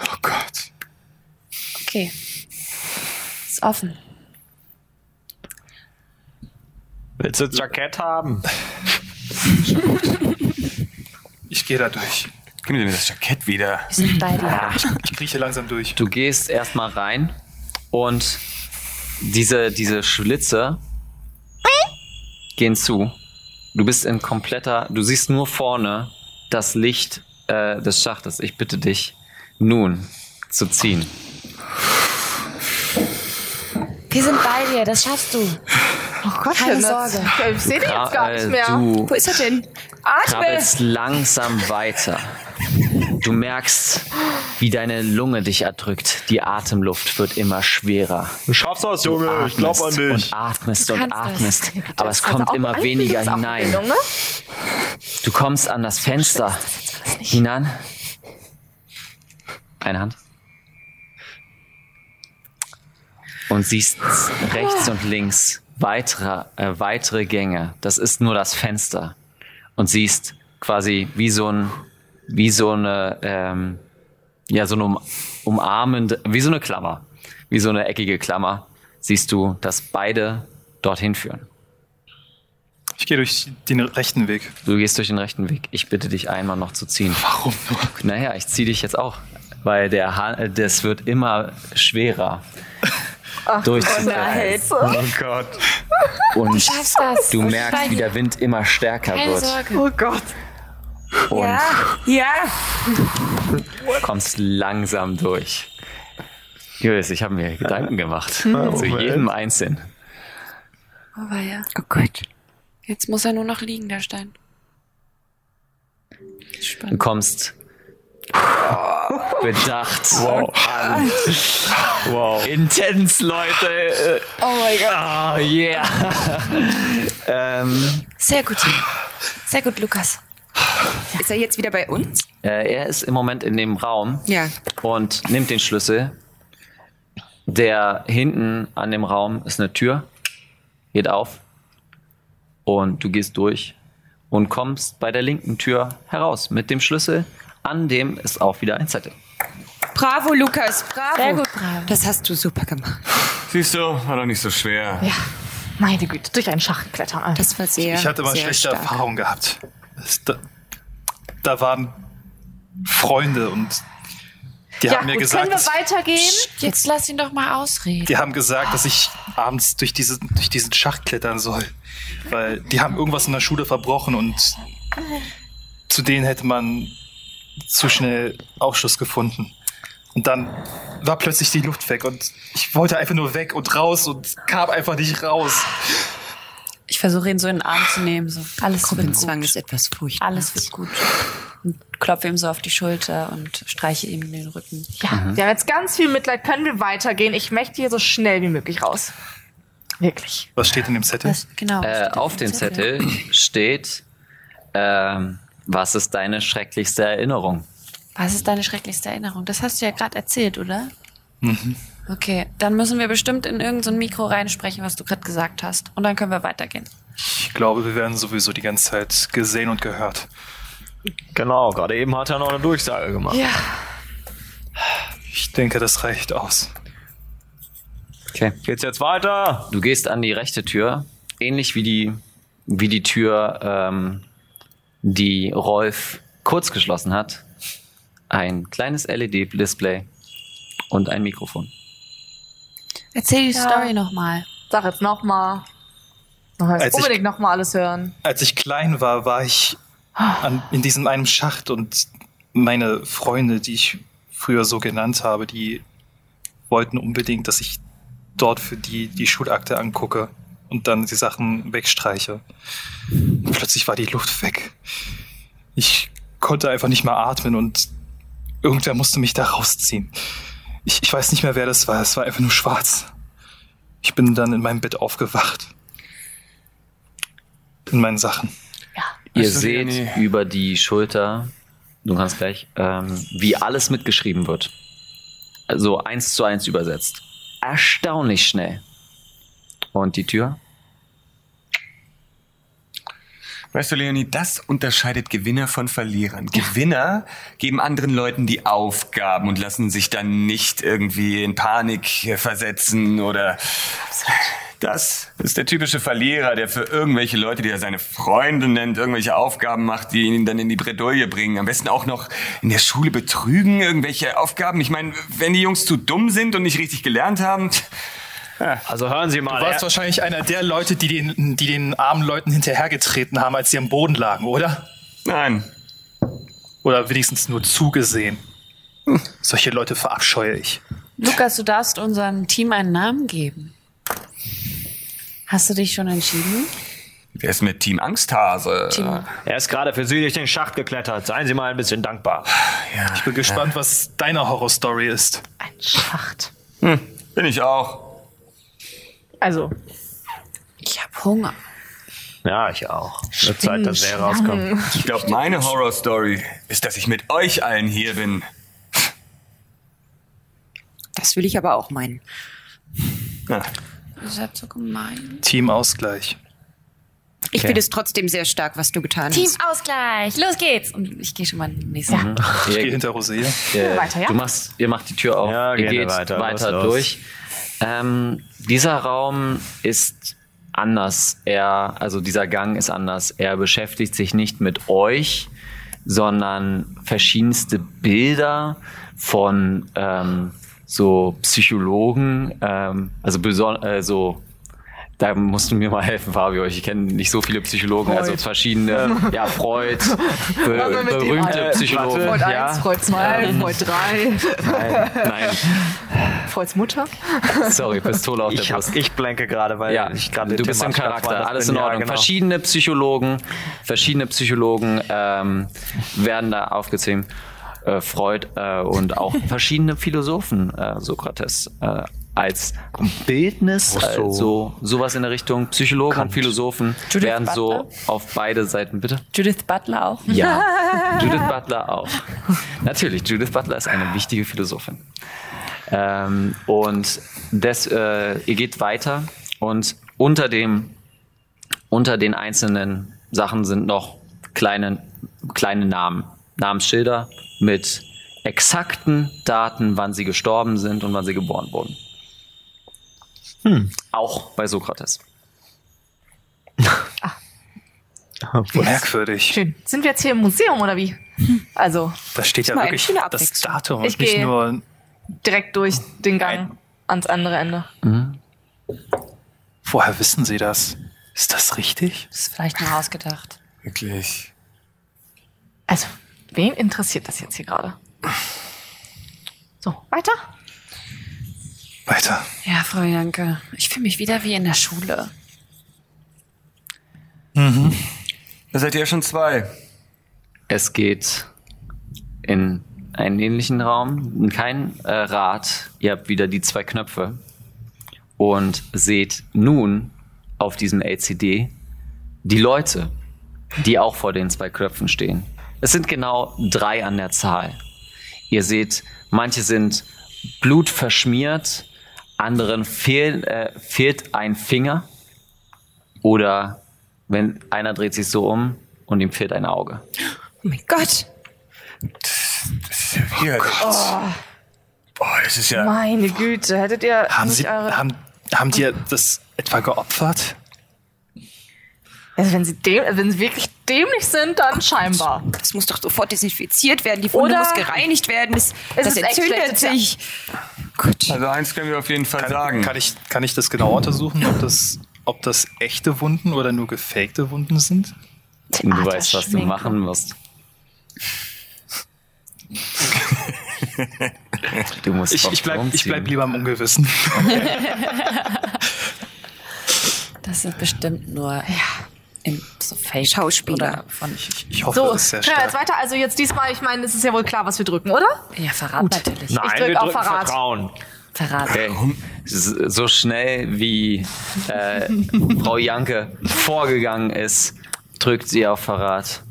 Oh Gott. Okay. Ist offen. Willst du ein Jackett haben? [LAUGHS] Ich gehe da durch. Gib mir das Jackett wieder. Wir sind bei dir. Ich krieche langsam durch. Du gehst erstmal rein und diese, diese Schlitze gehen zu. Du bist in kompletter, du siehst nur vorne das Licht äh, des Schachtes. Ich bitte dich nun zu ziehen. Wir sind bei dir, das schaffst du. Oh Gott, Keine Sorge. Ich sehe den jetzt gar nicht mehr. Du Wo ist er denn? Atme! krabbelst langsam weiter. Du merkst, wie deine Lunge dich erdrückt. Die Atemluft wird immer schwerer. Du schaffst das, Junge. Ich glaub an dich. und atmest und kannst das. atmest, aber es Also kommt auch immer weniger auch hinein. Du kommst an das Fenster hinan. Eine Hand. Und siehst rechts und links weitere, äh, weitere Gänge. Das ist nur das Fenster. Und siehst quasi wie so ein, wie so eine, ähm, ja, so eine um, umarmende, wie so eine Klammer, wie so eine eckige Klammer, siehst du, dass beide dorthin führen. Ich gehe durch den rechten Weg. Du gehst durch den rechten Weg. Ich bitte dich einmal noch zu ziehen. Warum nur? Naja, ich ziehe dich jetzt auch, weil der ha äh, das wird immer schwerer durchzuführen. Oh Gott. Und schaffst das. du merkst, wie der Wind immer stärker Keine wird Sorge. Oh Gott. und Ja, ja. kommst langsam durch. Julius, ich habe mir Gedanken gemacht zu jedem Einzelnen. Oh, war ja. Oh Gott. Jetzt muss er nur noch liegen, der Stein. Du Spannend. kommst [LAUGHS] bedacht an. [LAUGHS] Wow. Intens, Leute. Oh mein Gott. Oh, yeah. [LAUGHS] ähm, Sehr gut. Sehr gut, Lukas. Ist er jetzt wieder bei uns? äh, er ist im Moment in dem Raum Ja. und nimmt den Schlüssel. Der hinten an dem Raum ist eine Tür, geht auf und du gehst durch und kommst bei der linken Tür heraus mit dem Schlüssel. An dem ist auch wieder ein Zettel. Bravo, Lukas, bravo. Sehr gut, bravo. Das hast du super gemacht. Siehst du, war doch nicht so schwer. Ja. Meine Güte, durch einen Schacht klettern. Das war sehr, Ich hatte mal sehr schlechte stark. Erfahrungen gehabt. Da, da waren Freunde und die Ja, haben mir gut, gesagt, können wir weitergehen? Jetzt lass ihn doch mal ausreden. die haben gesagt, dass ich abends durch, diese, durch diesen Schacht klettern soll. Weil die haben irgendwas in der Schule verbrochen und zu denen hätte man zu schnell Aufschluss gefunden. Und dann war plötzlich die Luft weg und ich wollte einfach nur weg und raus und kam einfach nicht raus. Ich versuche ihn so in den Arm zu nehmen. So. Alles Gruppenzwang gut. ist etwas furchtbar. Alles wird gut. Und klopfe ihm so auf die Schulter und streiche ihm den Rücken. Ja, wir haben jetzt ganz viel Mitleid. Können wir weitergehen? Ich möchte hier so schnell wie möglich raus. Wirklich. Was steht in dem Zettel? Was, genau. Äh, auf dem Zettel steht, ähm, was ist deine schrecklichste Erinnerung? Was ist deine schrecklichste Erinnerung? Das hast du ja gerade erzählt, oder? Mhm. Okay, dann müssen wir bestimmt in irgendein so Mikro reinsprechen, was du gerade gesagt hast. Und dann können wir weitergehen. Ich glaube, wir werden sowieso die ganze Zeit gesehen und gehört. Genau, gerade eben hat er noch eine Durchsage gemacht. Ja. Ich denke, das reicht aus. Okay. Geht's jetzt weiter? Du gehst an die rechte Tür, ähnlich wie die, wie die Tür, ähm, die Rolf kurz geschlossen hat. Ein kleines LED-Display und ein Mikrofon. Erzähl die Ja. Story nochmal. Sag jetzt nochmal. Noch Als unbedingt nochmal alles hören. Als ich klein war, war ich an, in diesem einen Schacht und meine Freunde, die ich früher so genannt habe, die wollten unbedingt, dass ich dort für die die Schulakte angucke und dann die Sachen wegstreiche. Und plötzlich war die Luft weg. Ich konnte einfach nicht mehr atmen und irgendwer musste mich da rausziehen. Ich, ich weiß nicht mehr, wer das war. Es war einfach nur schwarz. Ich bin dann in meinem Bett aufgewacht. In meinen Sachen. Ihr Weißt du, seht Leonie? über die Schulter, du kannst gleich, ähm, wie alles mitgeschrieben wird. Also eins zu eins übersetzt. Erstaunlich schnell. Und die Tür? Weißt du, Leonie, das unterscheidet Gewinner von Verlierern. Gewinner geben anderen Leuten die Aufgaben und lassen sich dann nicht irgendwie in Panik versetzen oder. Das ist der typische Verlierer, der für irgendwelche Leute, die er seine Freunde nennt, irgendwelche Aufgaben macht, die ihn dann in die Bredouille bringen. Am besten auch noch in der Schule betrügen, irgendwelche Aufgaben. Ich meine, wenn die Jungs zu dumm sind und nicht richtig gelernt haben. Also hören Sie Du mal. warst er- wahrscheinlich einer der Leute, die den, die den armen Leuten hinterhergetreten haben, als sie am Boden lagen, oder? Nein. Oder wenigstens nur zugesehen. Solche Leute verabscheue ich. Lukas, du darfst unserem Team einen Namen geben. Hast du dich schon entschieden? Wer ist mit Team Angsthase? Team. er ist gerade für Sie durch den Schacht geklettert. Seien Sie mal ein bisschen dankbar. Ich bin gespannt, was deine Horrorstory ist. Ein Schacht. Hm, bin ich auch. Also, Ich hab Hunger. Ja, ich auch. Wird Zeit, dass er rauskommt. Ich glaube, meine Horror-Story ist, dass ich mit euch allen hier bin. Das will ich aber auch meinen. Na, Ihr seid so gemein. Teamausgleich. Ich finde es trotzdem sehr stark, was du getan hast. Teamausgleich, los geht's. Und ich gehe schon mal in den nächsten. Ich gehe hinter Rosé. äh, weiter, ja? du machst, ihr macht die Tür auf, Ja, ihr geht weiter, weiter, los, los. Ähm, dieser Raum ist anders. Er, also dieser Gang ist anders. Er beschäftigt sich nicht mit euch, sondern verschiedenste Bilder von ähm, so Psychologen, ähm, also äh, so da musst du mir mal helfen, Fabio. Ich kenne nicht so viele Psychologen, also verschiedene, [LAUGHS] ja, Freud, be dem berühmte? Psychologen. Freud 1, ja, Freud 2, Freud 3, nein, nein, Freuds Mutter. sorry, Pistole auf der Ich, hab, Brust. ich blenke gerade, weil Ja, ich gerade du bist im Charakter, alles in Ordnung. Ja, genau. Verschiedene Psychologen, verschiedene Psychologen ähm, werden da aufgezählt. Äh, Freud äh, und auch [LAUGHS] verschiedene Philosophen, äh, Sokrates, äh, als Bildnis, so. also sowas in der Richtung. Psychologen und Philosophen Judith werden so Butler? auf beide Seiten, bitte? Judith Butler auch. Ja, [LAUGHS] Judith Butler auch. Natürlich, Judith Butler ist eine wichtige Philosophin. Ähm, und das, äh, ihr geht weiter und unter dem, unter den einzelnen Sachen sind noch kleine, kleine Namen, Namensschilder mit exakten Daten, wann sie gestorben sind und wann sie geboren wurden. Auch bei Sokrates. Merkwürdig. Schön. Sind wir jetzt hier im Museum oder wie? Also, Da steht ja wirklich das. Datum Ich und nicht nur. direkt durch den Gang ans andere Ende. Woher wissen Sie das? Ist das richtig? Das ist vielleicht nur ausgedacht. wirklich. Also, wen interessiert das jetzt hier gerade? So, weiter? Weiter. Ja, Frau Janke, ich fühle mich wieder wie in der Schule. Da seid ihr ja schon zwei. Es geht in einen ähnlichen Raum, in kein äh, Rad. Ihr habt wieder die zwei Knöpfe und seht nun auf diesem LCD die Leute, die auch vor den zwei Knöpfen stehen. Es sind genau drei an der Zahl. Ihr seht, manche sind blutverschmiert, anderen fehl, äh, fehlt ein Finger oder wenn einer dreht sich so um und ihm fehlt ein Auge. Oh mein Gott. Hier. Boah, das ist ja. Meine Güte, hättet ihr Haben nicht Sie, eure... haben, haben die das etwa geopfert? also wenn sie, däm wenn sie wirklich dämlich sind, dann scheinbar. Das muss doch sofort desinfiziert werden. Die Wunde Oder- muss gereinigt werden. Das, Es das ist entzündet schlecht, ja. Gott. Also eins können wir auf jeden Fall Kann, sagen. kann, ich, kann ich das genau untersuchen, ob das, ob das echte Wunden oder nur gefakte Wunden sind? Und du weißt, was du machen musst. du musst Ich, ich, bleib, ich bleib lieber im Ungewissen. [LAUGHS] Das sind bestimmt nur im, so Fake Schauspieler. Oder von, Ich hoffe, So, das ist sehr wir jetzt stark. weiter? Also jetzt diesmal, ich meine, es ist ja wohl klar, was wir drücken, oder? ja, Verrat natürlich. Nein, drück wir auf drücken Verrat. Vertrauen. Verrat. Okay. So schnell wie äh, [LAUGHS] Frau Janke vorgegangen ist, drückt sie auf Verrat.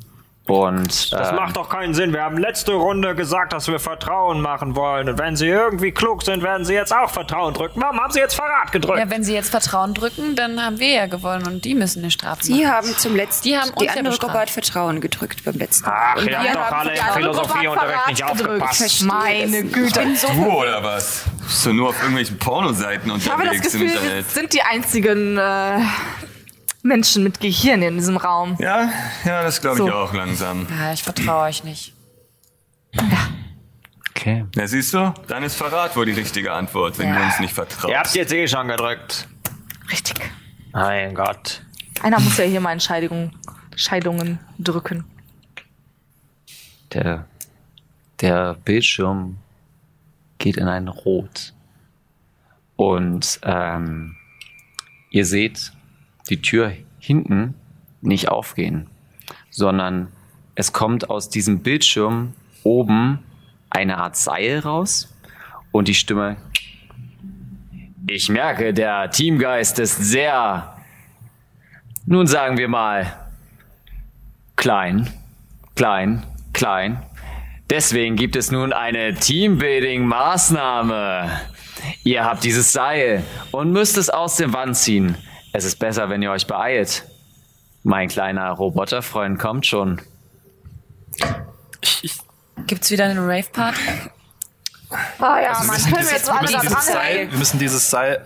Und Das ähm, macht doch keinen Sinn. Wir haben letzte Runde gesagt, dass wir Vertrauen machen wollen. Und wenn sie irgendwie klug sind, werden sie jetzt auch Vertrauen drücken. Warum haben sie jetzt Verrat gedrückt? Ja, wenn sie jetzt Vertrauen drücken, dann haben wir ja gewonnen und die müssen eine Strafe Sie machen. haben zum letzten, Die haben uns die andere. Gruppe hat Vertrauen gedrückt beim letzten. Ach, Und ihr habt doch haben alle im Philosophieunterricht nicht aufgepasst. Meine Güte. Du oder was? Bist du nur auf irgendwelchen Pornoseiten Ich habe das unterwegs im Gefühl, wir Internet? sind die einzigen äh, Menschen mit Gehirn in diesem Raum. Ja, ja, das glaube ich So. auch langsam. Ja, ich vertraue euch nicht. okay. Na, siehst du? Dann ist Verrat wohl die richtige Antwort, wenn du uns nicht vertraust. Ihr habt jetzt eh schon gedrückt. Richtig. Mein Gott. Einer muss ja hier mal Entscheidungen, Scheidungen drücken. Der, der Bildschirm geht in ein Rot. Und ähm, ihr seht die Tür hinten nicht aufgehen, sondern es kommt aus diesem Bildschirm oben eine Art Seil raus und die Stimme. Ich merke, der Teamgeist ist sehr, nun sagen wir mal, klein, klein, klein. Deswegen gibt es nun eine Teambuilding-Maßnahme. Ihr habt dieses Seil und müsst es aus der Wand ziehen. Es ist besser, wenn ihr euch beeilt. Mein kleiner Roboterfreund kommt schon. Gibt's wieder einen Rave-Part? Ah ja, man können wir jetzt wir, alle müssen dieses dran Seil, wir müssen dieses Seil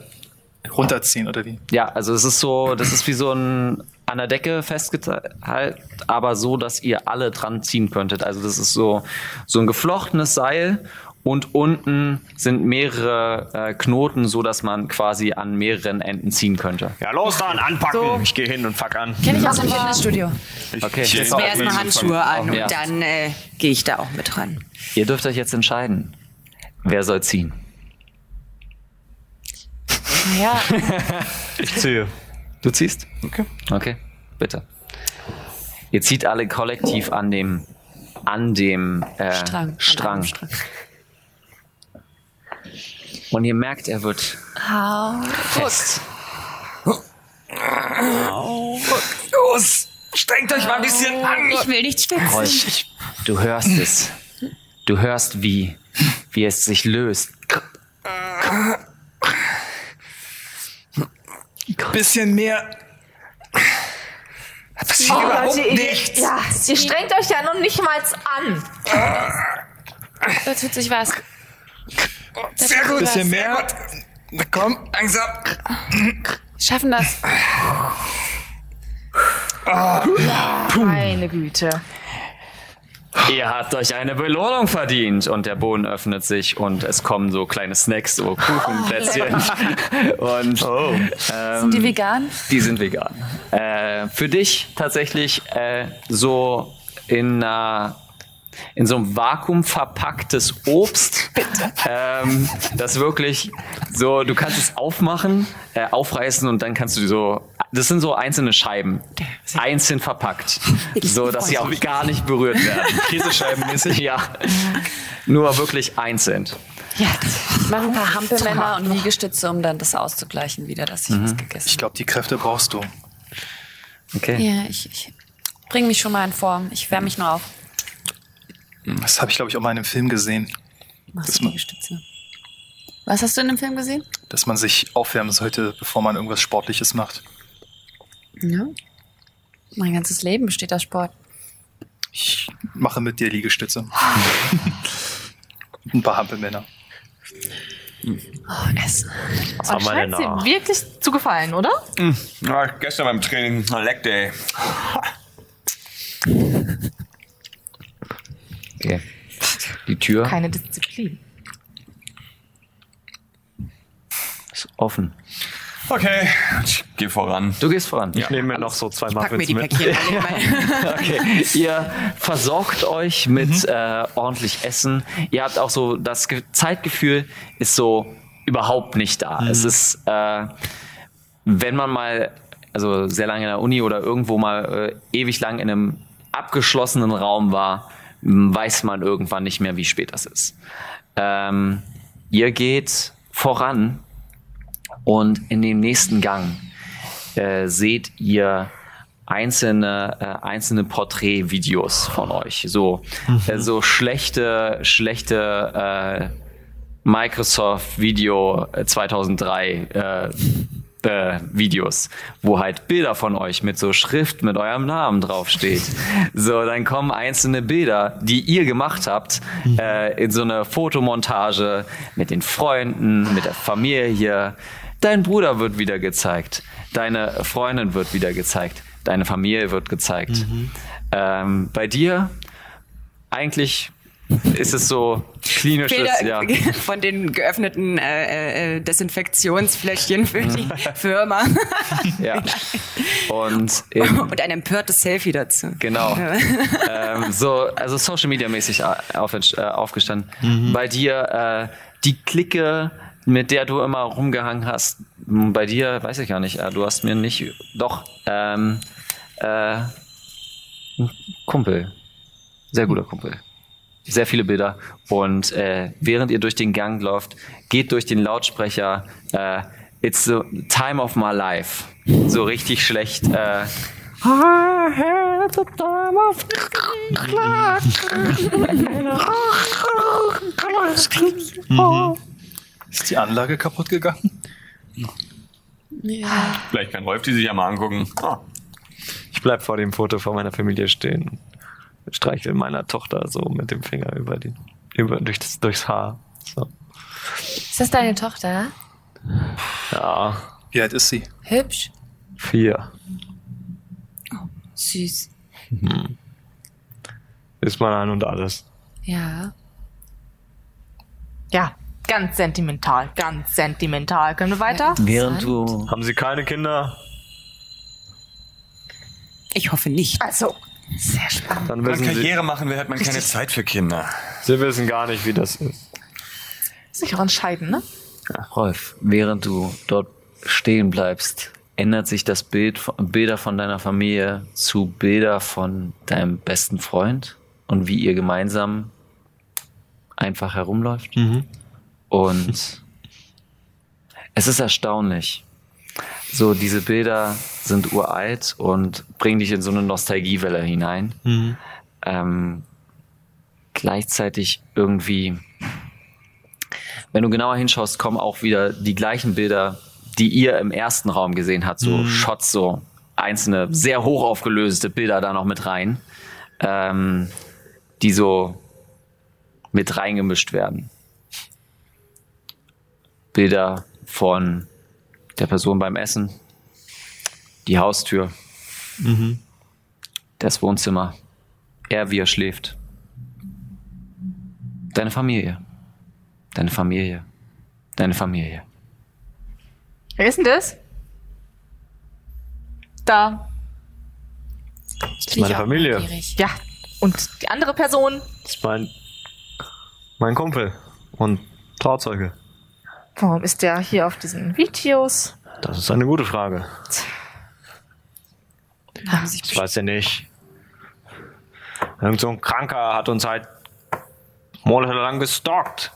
runterziehen, oder wie? Ja, also es ist so, das ist wie so ein an der Decke festgehalten, aber so, dass ihr alle dran ziehen könntet. Also das ist so, so ein geflochtenes Seil und unten sind mehrere äh, Knoten, so dass man quasi an mehreren Enden ziehen könnte. Ja, los dann, anpacken. So. Ich gehe hin und fuck an. Kenn ich aus dem Fitnessstudio. Okay, Ich- jetzt ich- mir erstmal Handschuhe an und Ja. dann äh, gehe ich da auch mit ran. Ihr dürft euch jetzt entscheiden. Wer soll ziehen? Ja, [LAUGHS] Ich ziehe. Du ziehst? Okay. Okay, bitte. Ihr zieht alle kollektiv an dem an dem äh, Strang. An Strang. einem Strang. Und ihr merkt, er wird fest. Los! Strengt euch mal ein bisschen an! Ich will nicht. Rolf, du hörst es. Du hörst, wie, wie es sich löst. Bisschen mehr. Oh, Leute, ihr, ja, ihr strengt euch ja noch nicht mal an. da tut sich was. Da Sehr gut. Bisschen mehr. Na komm, langsam. Schaffen das. Meine Güte. Ihr habt euch eine Belohnung verdient. Und der Boden öffnet sich und es kommen so kleine Snacks, so Kuchenplätzchen. [LAUGHS] und ähm, Sind die vegan? Die sind vegan. Äh, für dich tatsächlich äh, so in, einer- in so einem Vakuum verpacktes Obst. [LAUGHS] Ähm, das wirklich so, du kannst es aufmachen, äh, aufreißen und dann kannst du so, das sind so einzelne Scheiben, einzeln verpackt, so dass sie auch gar nicht berührt werden. [LAUGHS] Käsescheibenmäßig. Ja, nur wirklich einzeln. Ja. Ich mache ein paar Hampelmänner und Liegestütze, um dann das auszugleichen wieder, dass ich was gegessen Ich glaube, die Kräfte brauchst du. Okay. Ja, ich, ich bring mich schon mal in Form. Ich wärme mich nur auf. Das habe ich, glaube ich, auch mal in einem Film gesehen, Machst Das du ma- Liegestütze? Was hast du in dem Film gesehen? dass man sich aufwärmen sollte, bevor man irgendwas Sportliches macht. Ja. Mein ganzes Leben besteht aus Sport. Ich mache mit dir Liegestütze. [LAUGHS] Ein paar Hampelmänner. Oh, Essen. Wir denn scheint sie wirklich zu gefallen, oder? Ja, gestern beim Training, Leg Day. [LAUGHS] okay. Die Tür Keine Disziplin. ist offen. Okay, ich geh voran. Du gehst voran. Ich nehme mir noch so zwei Pack mir Muffins die mit. Mal. [LAUGHS] Okay, ihr versorgt euch mit äh, ordentlich Essen. Ihr habt auch so das Ge Zeitgefühl ist so überhaupt nicht da. Es ist, äh, wenn man mal, also sehr lange in der Uni oder irgendwo mal äh, ewig lang in einem abgeschlossenen Raum war, weiß man irgendwann nicht mehr, wie spät das ist. Ähm, ihr geht voran und in dem nächsten Gang äh, seht ihr einzelne, äh, einzelne Porträtvideos von euch. So, äh, so schlechte, schlechte äh, Microsoft Video äh, 2003 äh, Videos, wo halt Bilder von euch mit so Schrift mit eurem Namen draufsteht. [LAUGHS] So, dann kommen einzelne Bilder, die ihr gemacht habt, äh, in so eine Fotomontage mit den Freunden, mit der Familie. Dein Bruder wird wieder gezeigt, deine Freundin wird wieder gezeigt, deine Familie wird gezeigt. Ähm, bei dir eigentlich ist es so klinisches, Bilder ja. [LAUGHS] von den geöffneten äh, äh, Desinfektionsfläschchen für die Firma. [LAUGHS] ja. Und Und ein empörtes Selfie dazu. Genau. ähm, so, also Social Media mäßig auf, äh, aufgestanden. Bei dir äh, die Clique, mit der du immer rumgehangen hast, bei dir weiß ich gar nicht. Äh, du hast mir nicht, doch, ähm, äh, ein Kumpel, sehr guter Kumpel. Sehr viele Bilder. Und äh, während ihr durch den Gang läuft, geht durch den Lautsprecher äh, It's the time of my life. So richtig schlecht. Äh, Ist die Anlage kaputt gegangen? Vielleicht kann Rolf die sich ja mal angucken. Ah, Ich bleib vor dem Foto von meiner Familie stehen. Streichel meiner Tochter so mit dem Finger über die, über, durch das, durchs Haar. So. Ist das deine Tochter? Ja, Wie alt ist sie? Hübsch. vier. Süß. Ist man ein und alles. Ja. Ja, ganz sentimental, ganz sentimental. Können wir weiter? während du Haben Sie keine Kinder? Ich hoffe nicht. Also, sehr spannend. Dann Wenn man wissen Sie, Karriere machen will, hat man keine Zeit für Kinder. Sie wissen gar nicht, wie das ist. Sich auch entscheiden, ne? Rolf, während du dort stehen bleibst, ändert sich das Bild von, Bilder von deiner Familie zu Bilder von deinem besten Freund und wie ihr gemeinsam einfach herumläuft. Und [LAUGHS] es ist erstaunlich. So, diese Bilder sind uralt und bringen dich in so eine Nostalgiewelle hinein. Ähm, gleichzeitig irgendwie wenn du genauer hinschaust, kommen auch wieder die gleichen Bilder, die ihr im ersten Raum gesehen habt, so Shots, so einzelne sehr hoch aufgelöste Bilder da noch mit rein, ähm, die so mit reingemischt werden. Bilder von der Person beim Essen, die Haustür, das Wohnzimmer, er wie er schläft, deine Familie. Deine Familie. Deine Familie. Wer ist denn das? Da. Das ist meine Familie. Ja. Und die andere Person? Das ist mein, mein Kumpel und Trauzeuge. Warum ist der hier auf diesen Videos? Das ist eine gute Frage. Ich weiß ja nicht. Irgend so ein Kranker hat uns halt monatelang gestalkt.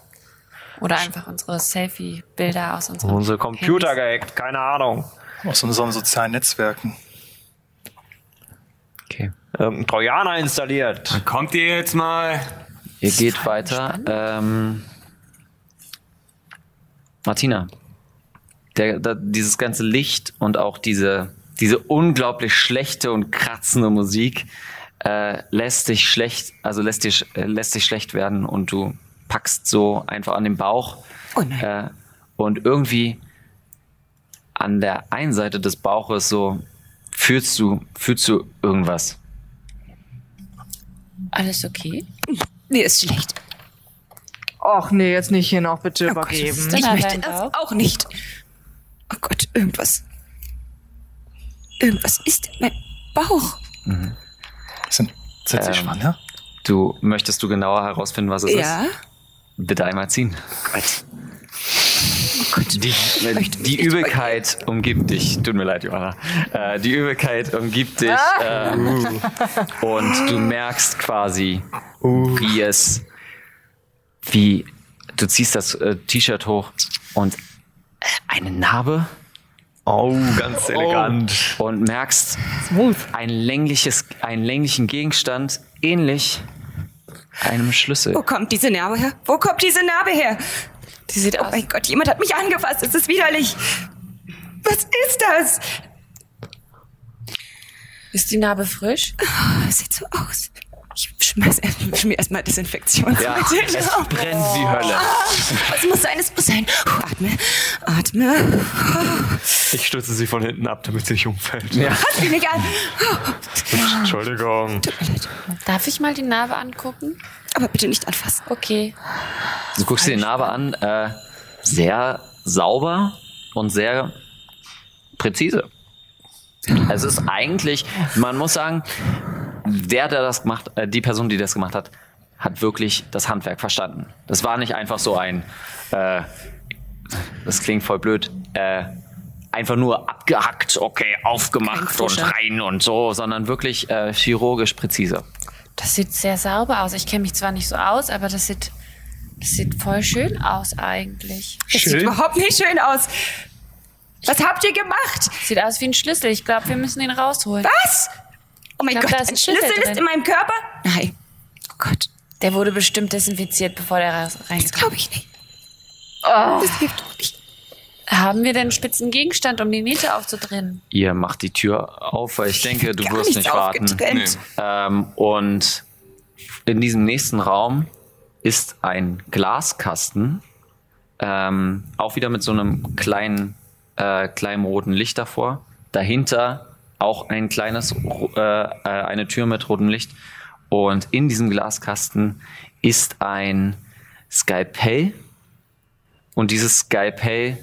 Oder einfach unsere Selfie-Bilder aus unserem Unsere Computer Handys. gehackt, keine Ahnung. Aus unseren sozialen Netzwerken. Okay. Irgendein Trojaner installiert. Kommt ihr jetzt mal? Ihr geht weiter. Ähm, Martina, der, der, dieses ganze Licht und auch diese, diese unglaublich schlechte und kratzende Musik äh, lässt dich schlecht, also lässt dich, äh, lässt dich schlecht werden und du packst so einfach an den Bauch Oh nein. äh, und irgendwie an der einen Seite des Bauches so fühlst du, fühlst du irgendwas. Alles okay? Mir ist schlecht. Och nee, jetzt nicht hier noch bitte Oh Gott, übergeben. denn? Ich möchte das Bauch? auch nicht. Oh Gott, irgendwas. Irgendwas ist in meinem Bauch. Sind, sind sie Ähm, schwanger? Du möchtest du genauer herausfinden, was es Ja. ist? Bitte einmal ziehen. Gott. Oh Gott. Die, die Übelkeit umgibt dich. Tut mir leid, Johanna. Äh, die Übelkeit umgibt dich. Äh, und du merkst quasi, wie es, wie du ziehst das äh, T-Shirt hoch und eine Narbe Oh, ganz elegant. und merkst ein längliches, einen länglichen Gegenstand, ähnlich einem Schlüssel. Wo kommt diese Narbe her? Wo kommt diese Narbe her? Die sieht Oh mein Gott, jemand hat mich angefasst. Es ist widerlich. Was ist das? Ist die Narbe frisch? Es sieht so aus. Ich schmeiß erst- schmier erstmal Ja, [LAUGHS] Desinfektionsmittel. es brennt wie Hölle. Es muss sein, es muss sein. Atme, atme. Ich stütze sie von hinten ab, damit sie nicht umfällt. Ja. Fass mich nicht an. Entschuldigung. Darf ich mal die Narbe angucken? Aber bitte nicht anfassen. Okay. Du guckst dir die Narbe an, äh, sehr sauber und sehr präzise. Es ist eigentlich, man muss sagen, der, der das gemacht, äh, die Person, die das gemacht hat, hat wirklich das Handwerk verstanden. Das war nicht einfach so ein, äh, das klingt voll blöd, äh, einfach nur abgehackt, okay, aufgemacht und rein und so, sondern wirklich äh, chirurgisch präzise. Das sieht sehr sauber aus. Ich kenne mich zwar nicht so aus, aber das sieht, das sieht voll schön aus eigentlich. Das sieht überhaupt nicht schön aus. Was habt ihr gemacht? Sieht aus wie ein Schlüssel. Ich glaube, wir müssen ihn rausholen. Was? Oh mein glaub, Gott, da ist ein ein Schlüssel Schlüssel ist in meinem Körper? Nein. Oh Gott, Der wurde bestimmt desinfiziert, bevor der raus- das reinkam. glaube ich nicht. Das gibt doch nicht. Haben wir denn einen spitzen Gegenstand, um die Nähte aufzudrehen? Ihr macht die Tür auf, weil ich denke, du Gar wirst nicht warten. aufgetrennt. Ähm, und in diesem nächsten Raum ist ein Glaskasten, ähm, auch wieder mit so einem kleinen, äh, kleinen roten Licht davor. Dahinter auch ein kleines, äh, äh, eine Tür mit rotem Licht. Und in diesem Glaskasten ist ein Skalpell. Und dieses Skalpell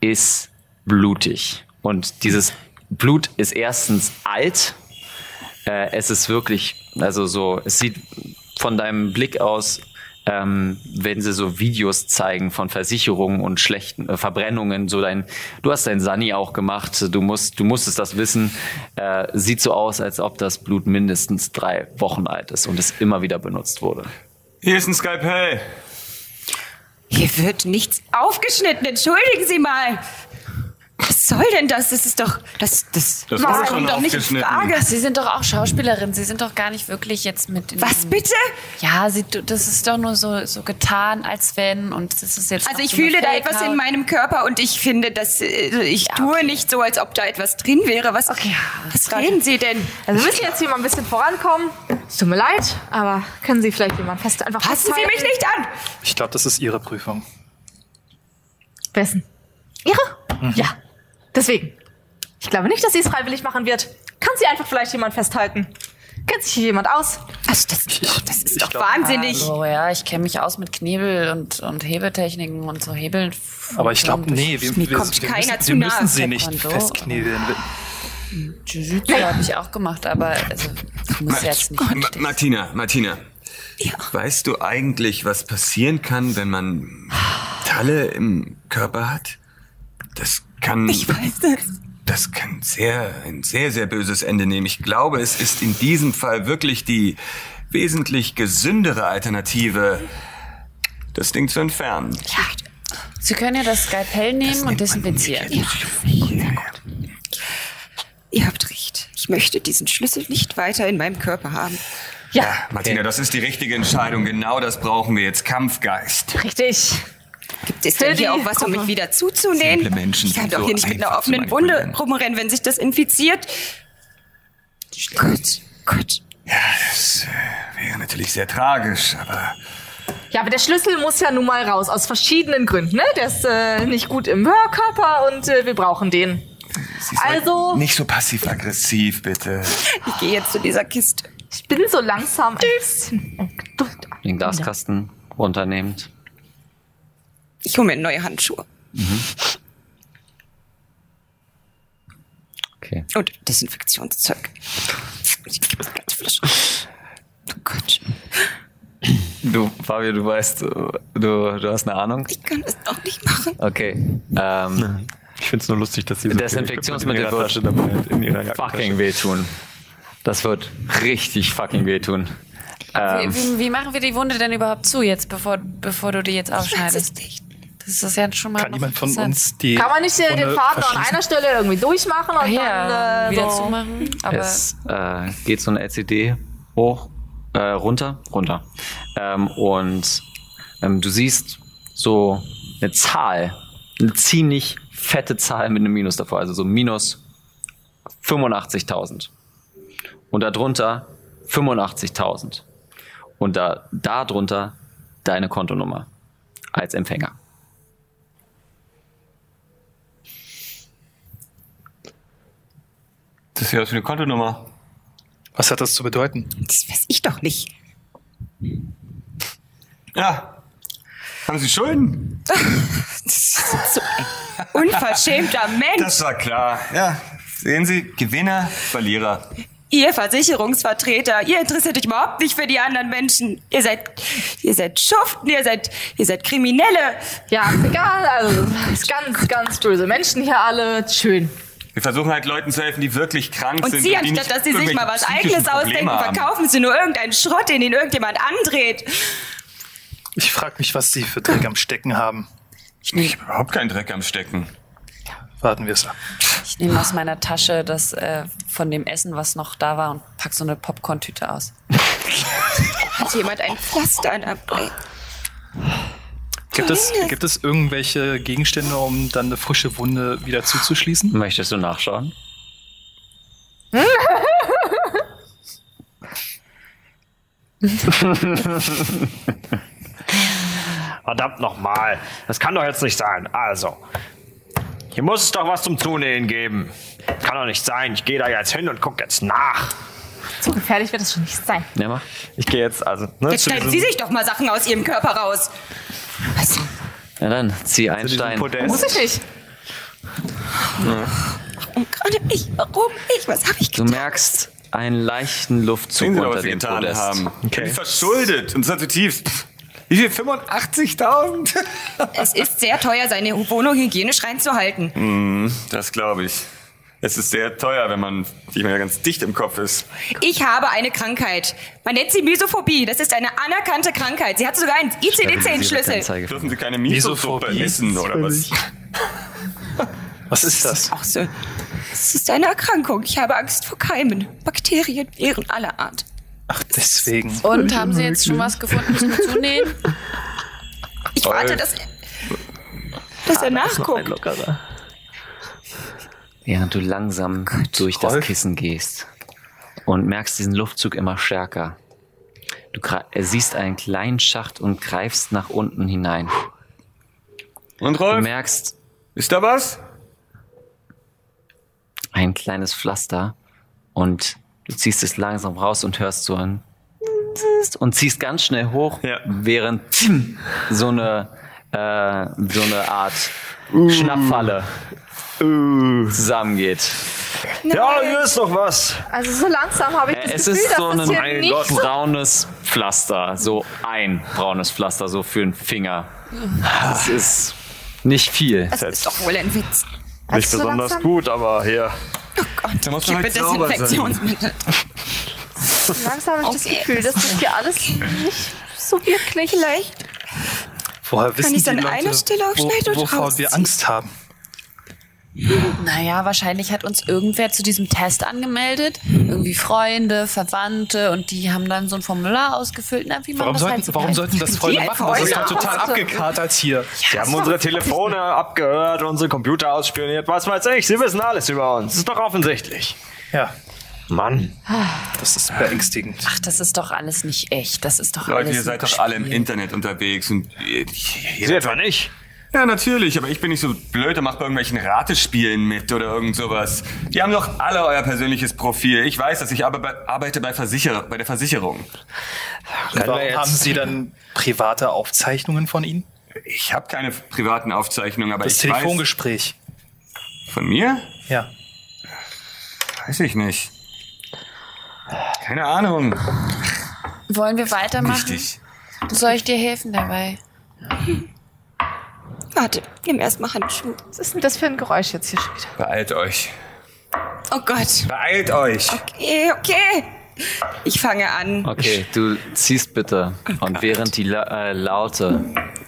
ist blutig. Und dieses Blut ist erstens alt. Äh, es ist wirklich, also so, es sieht von deinem Blick aus, ähm, wenn sie so Videos zeigen von Versicherungen und schlechten äh, Verbrennungen, so dein, du hast dein Sani auch gemacht, du musst, du musstest das wissen, äh, sieht so aus, als ob das Blut mindestens drei Wochen alt ist und es immer wieder benutzt wurde. Hier ist ein Skalpell. Hier wird nichts aufgeschnitten. Entschuldigen Sie mal. Was soll denn das? Das ist doch. Das, das, Das wurde schon doch nicht in. Frage. Sie sind doch auch Schauspielerin. Sie sind doch gar nicht wirklich jetzt mit. In Was bitte? Ja, sie, das ist doch nur so, so getan, als wenn. Und das ist jetzt. Also ich so fühle da etwas in meinem Körper und ich finde, dass äh, ich tue nicht so, als ob da etwas drin wäre. Was, was reden Sie denn? Also wir müssen jetzt hier mal ein bisschen vorankommen. Es tut mir leid, aber können Sie vielleicht jemand fest einfach Fassen Sie mich nicht an! Ich glaube, das ist Ihre Prüfung. Wessen? Ihre? Ja. Deswegen. Ich glaube nicht, dass sie es freiwillig machen wird. Kann sie einfach vielleicht jemand festhalten? Kennt sich hier jemand aus? Also das, ist doch- das ist doch glaub- wahnsinnig. Oh ja, ich kenne mich aus mit Knebel und, und Hebetechniken und so Hebeln. Aber ich glaube, nee, wir, Mir wir, kommt wir, keiner müssen, zu wir nahe. müssen sie nicht festknebeln. Jiu-Jitsu habe ich auch gemacht, aber also, ich muss jetzt nicht. Ma Martina, Martina. Weißt du eigentlich, was passieren kann, wenn man Talle im Körper hat? Das kann. Ich weiß das. Das kann sehr, ein sehr, sehr böses Ende nehmen. Ich glaube, es ist in diesem Fall wirklich die wesentlich gesündere Alternative, das Ding zu entfernen. Sie können ja das Skalpell nehmen und desinfizieren. Ihr habt recht. Ich möchte diesen Schlüssel nicht weiter in meinem Körper haben. Ja, Martina, das ist die richtige Entscheidung. Genau das brauchen wir jetzt. Kampfgeist. Richtig. Gibt es denn hier auch was, um mich wieder zuzunähen? Simple Menschen ich kann doch so hier nicht mit einer offenen Wunde rumrennen, wenn sich das infiziert. Gott, Gott. Das äh, wäre natürlich sehr tragisch, aber Ja, aber der Schlüssel muss ja nun mal raus, aus verschiedenen Gründen. Ne? Der ist äh, nicht gut im Hörkörper und äh, wir brauchen den. Also- nicht so passiv-aggressiv, bitte. Ich gehe jetzt zu dieser Kiste. Ich bin so langsam ungeduldig. Den Glaskasten runternehmend. Ich hole mir neue Handschuhe. Okay. Und Desinfektionszeug. Ich gebe eine ganze Flasche. Oh Gott. Du, Fabio, du weißt, du, du hast eine Ahnung? Ich kann das doch nicht machen. Okay. Ähm, Ich finde es nur lustig, dass sie so Desinfektionsmittel in ihrer wird dabei hat, in ihrer Jackentasche. fucking wehtun. Das wird richtig fucking wehtun. Wie, Ähm, wie, wie machen wir die Wunde denn überhaupt zu jetzt, bevor, bevor du die jetzt Ich weiß aufschneidest? es nicht. Das ist ja schon mal. Kann noch jemand von uns die. Kann man nicht äh, den Faden an einer Stelle irgendwie durchmachen und Ah, ja, dann äh, wieder so. zumachen. Aber es äh, geht so eine LCD hoch, äh, runter, runter. Ähm, und ähm, du siehst so eine Zahl, eine ziemlich fette Zahl mit einem Minus davor, also so minus 85.000. Und darunter 85.000. Und da, darunter deine Kontonummer als Empfänger. Das ist ja was für eine Kontonummer. Was hat das zu bedeuten? Das weiß ich doch nicht. Ja. Haben Sie Schulden? [LAUGHS] So ein unverschämter Mensch. Das war klar. Ja. Sehen Sie, Gewinner, Verlierer. Ihr Versicherungsvertreter, ihr interessiert euch überhaupt nicht für die anderen Menschen. Ihr seid, ihr seid Schuften, ihr seid, ihr seid Kriminelle. Ja, egal, also ist ganz, ganz böse Menschen hier alle. Schön. Wir versuchen halt Leuten zu helfen, die wirklich krank Und sind. Sie, die anstatt nicht dass Sie sich mal was Eigenes ausdenken, Probleme haben. verkaufen Sie nur irgendeinen Schrott, den Ihnen irgendjemand andreht. Ich frage mich, was Sie für Dreck am Stecken haben. Ich habe überhaupt keinen Dreck am Stecken. Warten wir es ab. ich nehme aus meiner Tasche das äh, von dem Essen, was noch da war, und pack so eine Popcorn-Tüte aus. [LAUGHS] Hat jemand ein Pflaster an der Bein? Gibt es, gibt es irgendwelche Gegenstände, um dann eine frische Wunde wieder zuzuschließen? Möchtest du nachschauen? [LAUGHS] Verdammt nochmal. Das kann doch jetzt nicht sein. Also, hier muss es doch was zum Zunähen geben. Kann doch nicht sein. Ich gehe da jetzt hin und gucke jetzt nach. So gefährlich wird es schon nicht sein. Ja, mach. Ich gehe jetzt also. Ne, Jetzt schneiden Sie sich doch mal Sachen aus Ihrem Körper raus. Was? Ja, dann zieh einen Stein. Muss ich nicht. Warum gerade ich? Warum ich? Was habe ich Du getan? merkst einen leichten Luftzug Sie unter dem getan Podest. haben. Okay. Okay. Verschuldet. Und zwar zutiefst. Wie viel? 85.000? Es ist sehr teuer, seine Wohnung hygienisch reinzuhalten. Das glaube ich. Es ist sehr teuer, wenn man nicht mehr ganz dicht im Kopf ist. Ich habe eine Krankheit. Man nennt sie Misophobie. Das ist eine anerkannte Krankheit. Sie hat sogar einen ICD-10-Schlüssel. Kennzeichen. Dürfen Sie keine Misophobie. essen oder was? [LAUGHS] Was ist das? Auch so. Es ist eine Erkrankung. Ich habe Angst vor Keimen, Bakterien, Viren aller Art. Ach, deswegen. Und haben Sie jetzt schon was gefunden zum Zunähen? Ich warte, dass, dass er Ein nachguckt. Während du langsam durch das Rolf? Kissen gehst und merkst diesen Luftzug immer stärker. Du äh, siehst einen kleinen Schacht und greifst nach unten hinein. Und Du Rolf, merkst ist da was? ein kleines Pflaster und du ziehst es langsam raus und hörst so ein und ziehst ganz schnell hoch, Ja. während so eine äh, so eine Art Schnappfalle zusammengeht. Ja, hier ist noch was. Also so langsam habe ich Äh, das Es Gefühl, ist so dass das ein hier mein nicht Gott, so braunes Pflaster, so ein braunes Pflaster, so für einen Finger. Das ist nicht viel. Das ist doch wohl ein Witz. Nicht so besonders langsam? gut, aber hier. Oh Gott, Da muss ich man habe halt sauber. Desinfektionsmittel. langsam habe ich das Okay. Gefühl, dass das hier alles nicht so wirklich Vielleicht. Woher wissen ich die an Leute, einer Stelle aufschneiden wo, wovor wir? Angst haben? Naja, wahrscheinlich hat uns irgendwer zu diesem Test angemeldet. Irgendwie Freunde, Verwandte und die haben dann so ein Formular ausgefüllt. Na, wie man Warum das sollten, halt so warum sollten das [LAUGHS] Freunde Die machen? Das ist doch total abgekatert hier. Sie haben unsere Telefone abgehört, unsere Computer ausspioniert, was weiß ich. Sie wissen alles über uns. Das ist doch offensichtlich. Ja, Mann. das ist beängstigend. Ach, das ist doch alles nicht echt. Das ist doch Leute, alles ihr seid doch alle im. Internet unterwegs und ihr, etwa nicht? Ja, natürlich, aber ich bin nicht so blöd und mach bei irgendwelchen Ratespielen mit oder irgend sowas. Die haben doch alle euer persönliches Profil. Ich weiß das, ich aber bei, arbeite bei, Versicherer, bei der Versicherung. Warum haben Sie dann private Aufzeichnungen von Ihnen? Ich habe keine privaten Aufzeichnungen, aber Das ich Telefongespräch. weiß... Von mir? Ja. Weiß ich nicht. Keine Ahnung. Wollen wir weitermachen? Richtig. Soll ich dir helfen dabei? Warte, nimm erst mal Handschuhe. Was ist denn das für ein Geräusch jetzt hier schon wieder? Beeilt euch. Oh Gott. Beeilt euch. Okay, okay. Ich fange an. Okay, du ziehst bitte. Und während die La äh, Laute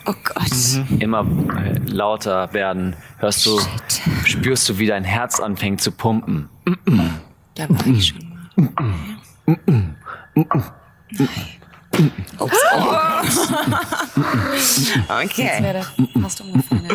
Oh Gott. immer äh, lauter werden, hörst du, spürst du, wie dein Herz anfängt zu pumpen. Da war ich schon mal. Ups. Okay. Wäre der fast umgefallen.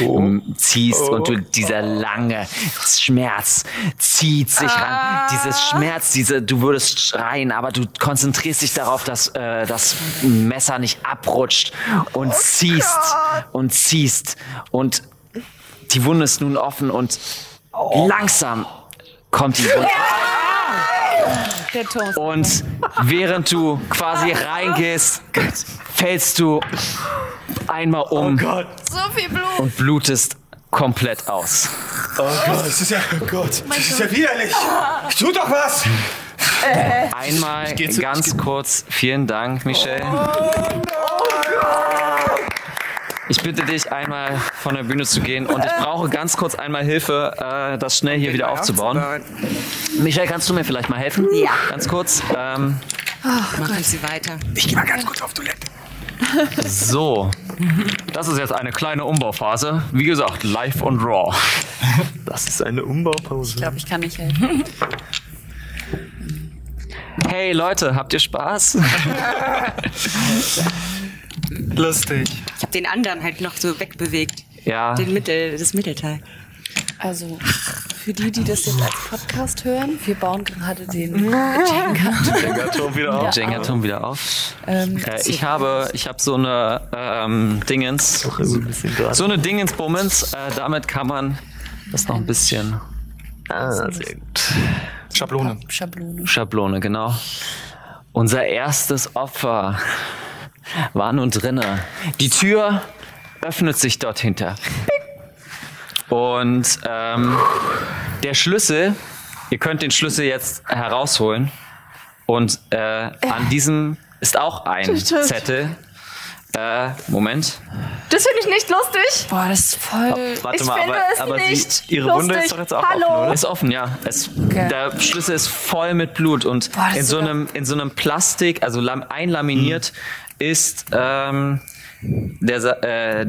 um, ziehst und du dieser lange Schmerz zieht sich ran. Dieses Schmerz, diese, du würdest schreien, aber du konzentrierst dich darauf, dass äh, das Messer nicht abrutscht und ziehst und ziehst und die Wunde ist nun offen und langsam kommt die Wunde. Der Toast. Und während du quasi reingehst, fällst du einmal um So viel Blut. und blutest komplett aus. Oh Gott, das ist ja, oh Gott, das ist ja widerlich. Tu doch was! Einmal ganz kurz, vielen Dank, Michelle. Ich bitte dich einmal von der Bühne zu gehen und ich brauche ganz kurz einmal Hilfe, äh, das schnell hier wieder aufzubauen. Michelle, kannst du mir vielleicht mal helfen? Ja. Ganz kurz. Ähm, Machen Sie weiter. Ich geh mal ganz kurz auf Toilette. [LAUGHS] so, das ist jetzt eine kleine Umbauphase. Wie gesagt, live und raw. Das ist eine Umbaupause. Ich glaube, ich kann nicht helfen. Hey Leute, habt ihr Spaß? [LAUGHS] Lustig. Ich habe den anderen halt noch so wegbewegt. Ja. Den Mittel, das Mittelteil. Also, für die, die das jetzt als Podcast hören, wir bauen gerade den [LAUGHS] Jenga. Turm wieder auf. Jenga-Turm wieder auf. Ähm, Äh, ich habe, ich habe so eine ähm, Dingens, so eine Dingensbummens. Äh, damit kann man das noch ein bisschen Ah, sehr gut. Schablone. Schablone. Schablone, genau. Unser erstes Opfer war nun drinne. Die Tür öffnet sich dort hinter. Und ähm, der Schlüssel, ihr könnt den Schlüssel jetzt herausholen. Und äh, an diesem ist auch ein Zettel. Äh, Moment. Das finde ich nicht lustig. Boah, das ist voll. Warte Ich mal, finde aber, es aber nicht sie, ihre lustig. Wunde ist doch jetzt auch Hallo? offen, oder? Ist offen, ja. Es, Der Schlüssel ist voll mit Blut und Boah, in, so einem, in so einem Plastik, also lam, einlaminiert, ist ähm, der, Sa- äh,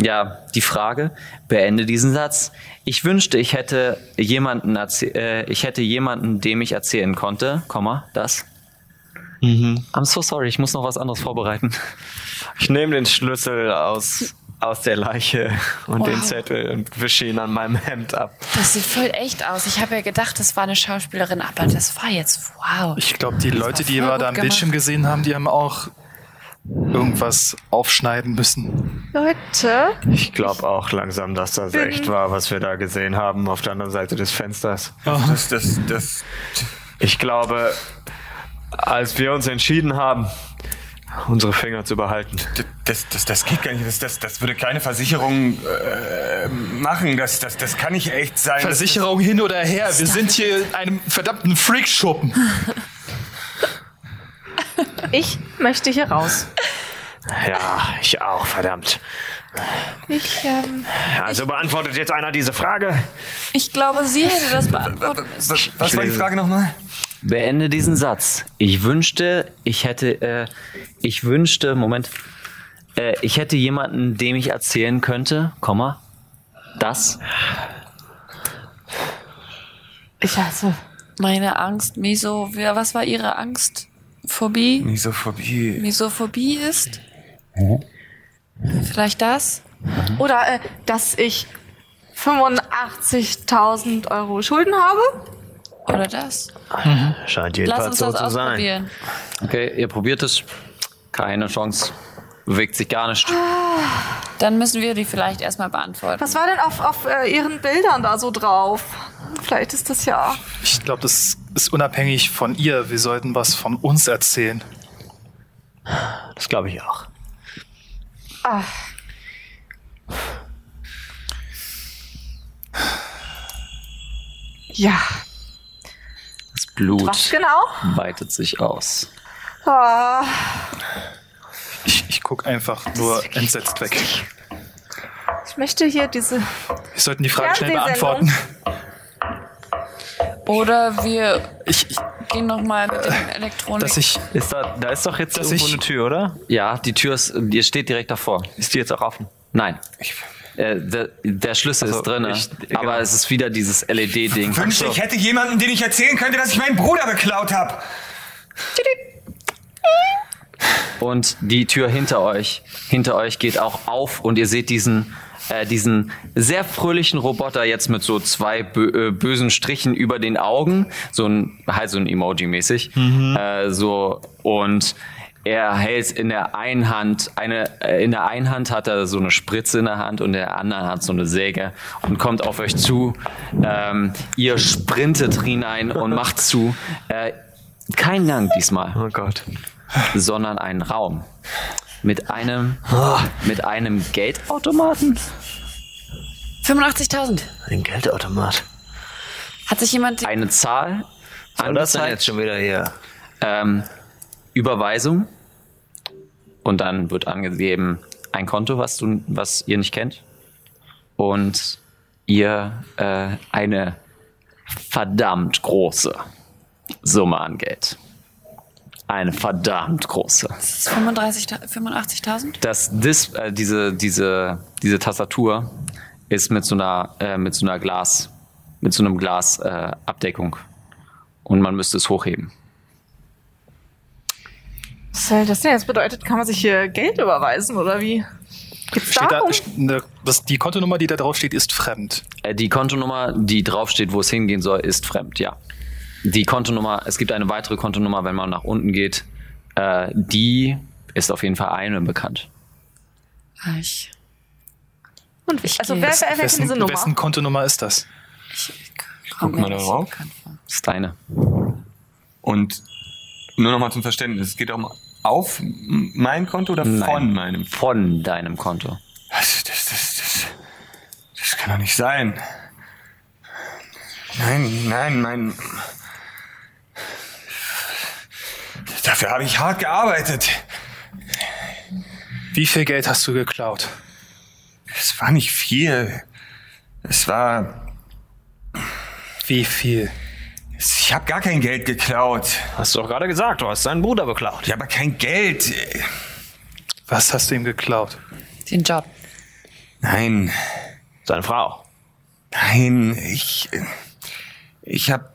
ja, die Frage, beende diesen Satz. Ich wünschte, ich hätte jemanden, äh, ich hätte jemanden, dem ich erzählen konnte, Komma, das. I'm so sorry, ich muss noch was anderes vorbereiten. Ich nehme den Schlüssel aus, aus der Leiche und den Wow. Zettel und wische ihn an meinem Hemd ab. Das sieht voll echt aus. Ich habe ja gedacht, das war eine Schauspielerin, aber das war jetzt wow. Ich glaube, die Leute, die wir da am gemacht. Bildschirm gesehen haben, die haben auch irgendwas aufschneiden müssen. Leute, Ich glaube auch langsam, dass das echt war, was wir da gesehen haben auf der anderen Seite des Fensters. Das, das, das. Ich glaube, als wir uns entschieden haben, unsere Finger zu behalten, Das, das, das geht gar nicht. Das, das, das würde keine Versicherung äh, machen. Das, das, das kann nicht echt sein. Versicherung hin oder her. Wir sind hier in einem verdammten Freakschuppen. [LAUGHS] ich möchte hier raus. ja, ich auch, verdammt. Ich, ähm, Also beantwortet jetzt einer diese Frage? Ich glaube, sie hätte das beantwortet. Das, was, was war die Frage nochmal? Beende diesen Satz. Ich wünschte, ich hätte, äh, ich wünschte, Moment, äh, ich hätte jemanden, dem ich erzählen könnte, Komma, das. ich hasse. Meine Angst, wer- was war ihre Angst? Phobie? Misophobie. Mesophobie ist? Vielleicht das? Oder, äh, dass ich 85.000 Euro Schulden habe. Oder das? Scheint Lass jedenfalls uns so das zu sein. Okay, ihr probiert es. Keine Chance. Bewegt sich gar nicht. Dann müssen wir die vielleicht erstmal beantworten. Was war denn auf, auf äh, Ihren Bildern da so drauf? Vielleicht ist das ja. Ich glaube, das ist unabhängig von ihr. Wir sollten was von uns erzählen. Das glaube ich auch. Ah, ja, Das Blut was genau? weitet sich aus. Ah, Ich, ich gucke einfach nur entsetzt weg. ich möchte hier diese. Wir sollten die Frage schnell beantworten. Oder wir gehen nochmal mit dem Elektronik. Dass ich, Ist da, da ist doch jetzt Dass irgendwo ich- eine Tür, oder? Ja, die Tür ist, die steht direkt davor. Ist die jetzt auch offen? Nein. Äh, der, der Schlüssel Also, ist drin, ich- aber genau. es ist wieder dieses LED-Ding. Wünschte, ich hätte jemanden, den ich erzählen könnte, dass ich meinen Bruder beklaut habe. Und die Tür hinter euch, hinter euch geht auch auf und ihr seht diesen, äh, diesen sehr fröhlichen Roboter jetzt mit so zwei bö äh, bösen Strichen über den Augen, so ein halt so ein Emoji-mäßig, äh, so und er hält in der einen Hand eine, äh, in der einen Hand hat er so eine Spritze in der Hand und in der anderen hat so eine Säge und kommt auf euch zu. Ähm, ihr sprintet hinein und macht zu. Äh, kein Gang diesmal Oh Gott. Sondern einen Raum mit einem mit einem Geldautomaten. 85.000. Ein Geldautomat. Hat sich jemand Eine Zahl Soll das angezeigt, jetzt schon wieder hier? ähm, Überweisung und dann wird angegeben ein Konto, was du was ihr nicht kennt und ihr äh, eine verdammt große Summe an Geld. Eine verdammt große. Das ist 35 ta- 85.000? das äh, diese diese diese Tastatur ist mit so einer äh, mit so einer Glas mit so einem Glas äh, Abdeckung und man müsste es hochheben. Was soll das denn jetzt bedeutet? Kann man sich hier Geld überweisen oder wie? Steht da, ne, das, die Kontonummer, die da drauf steht, ist fremd. Äh, die Kontonummer, die draufsteht, wo es hingehen soll, ist fremd. Ja. Die Kontonummer, es gibt eine weitere Kontonummer, wenn man nach unten geht. Äh, die ist auf jeden Fall eine bekannt. Ich, Und ich also wer, wer, wer Wessen, diese Nummer? wessen Kontonummer ist das? komm mal da drauf. Das ist deine. Und nur noch mal zum Verständnis, es geht um auf mein Konto oder von Nein. meinem? Von deinem Konto. Das, das, das, das, das kann doch nicht sein. Nein, nein, mein... Dafür habe ich hart gearbeitet. Wie viel Geld hast du geklaut? Es war nicht viel. Es war... Wie viel? Ich habe gar kein Geld geklaut. Hast du doch gerade gesagt, du hast deinen Bruder beklaut. Ja, aber kein Geld. Was hast du ihm geklaut? Den Job. Nein, Seine Frau. nein, ich... Ich habe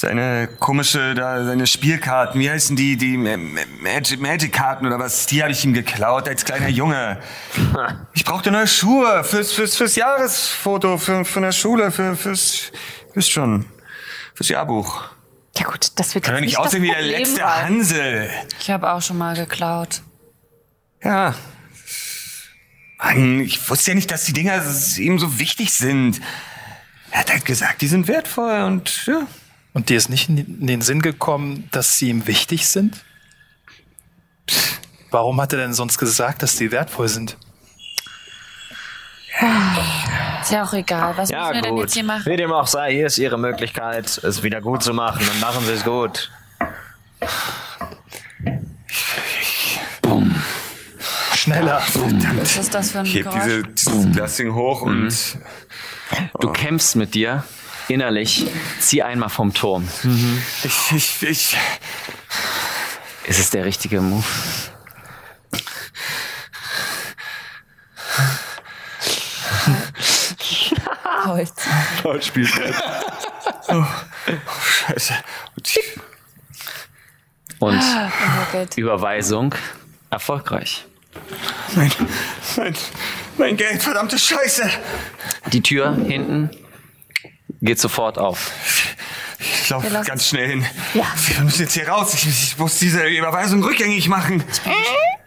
seine komische, da, seine Spielkarten, wie heißen die, die Ma- Ma- Magic, Magic-Karten oder was, die habe ich ihm geklaut als kleiner Junge. Ich brauchte neue Schuhe fürs, fürs, fürs Jahresfoto für, von der Schule, für, fürs, wisst schon, fürs Jahrbuch. Ja gut, das wird Kann doch jetzt nicht aussehen wie der Problem letzte sein. Hansel. Ich habe auch schon mal geklaut. Ja. Mann, ich wusste ja nicht, dass die Dinger ihm so wichtig sind. Er hat halt gesagt, die sind wertvoll und ja. Und dir ist nicht in den Sinn gekommen, dass sie ihm wichtig sind? Warum hat er denn sonst gesagt, dass die wertvoll sind? Ist ja auch egal. Was Ja, müssen wir denn gut. jetzt hier machen? Wie dem auch sei, hier ist Ihre Möglichkeit, es wieder gut zu machen. Dann machen Sie es gut. Schneller. Was ist das für ein Ich heb Geräusch? diese, dieses Glasding hoch und Du kämpfst mit dir innerlich. Zieh einmal vom Turm. ich, ich, ich, Ist es der richtige Move? Holz. scheiße. Und ich, Und Geld. Überweisung erfolgreich. mein, mein, mein Geld, verdammte Scheiße. Die Tür hinten geht sofort auf. Ich laufe ganz schnell hin. Ja. Wir müssen jetzt hier raus. Ich, ich muss diese Überweisung rückgängig machen.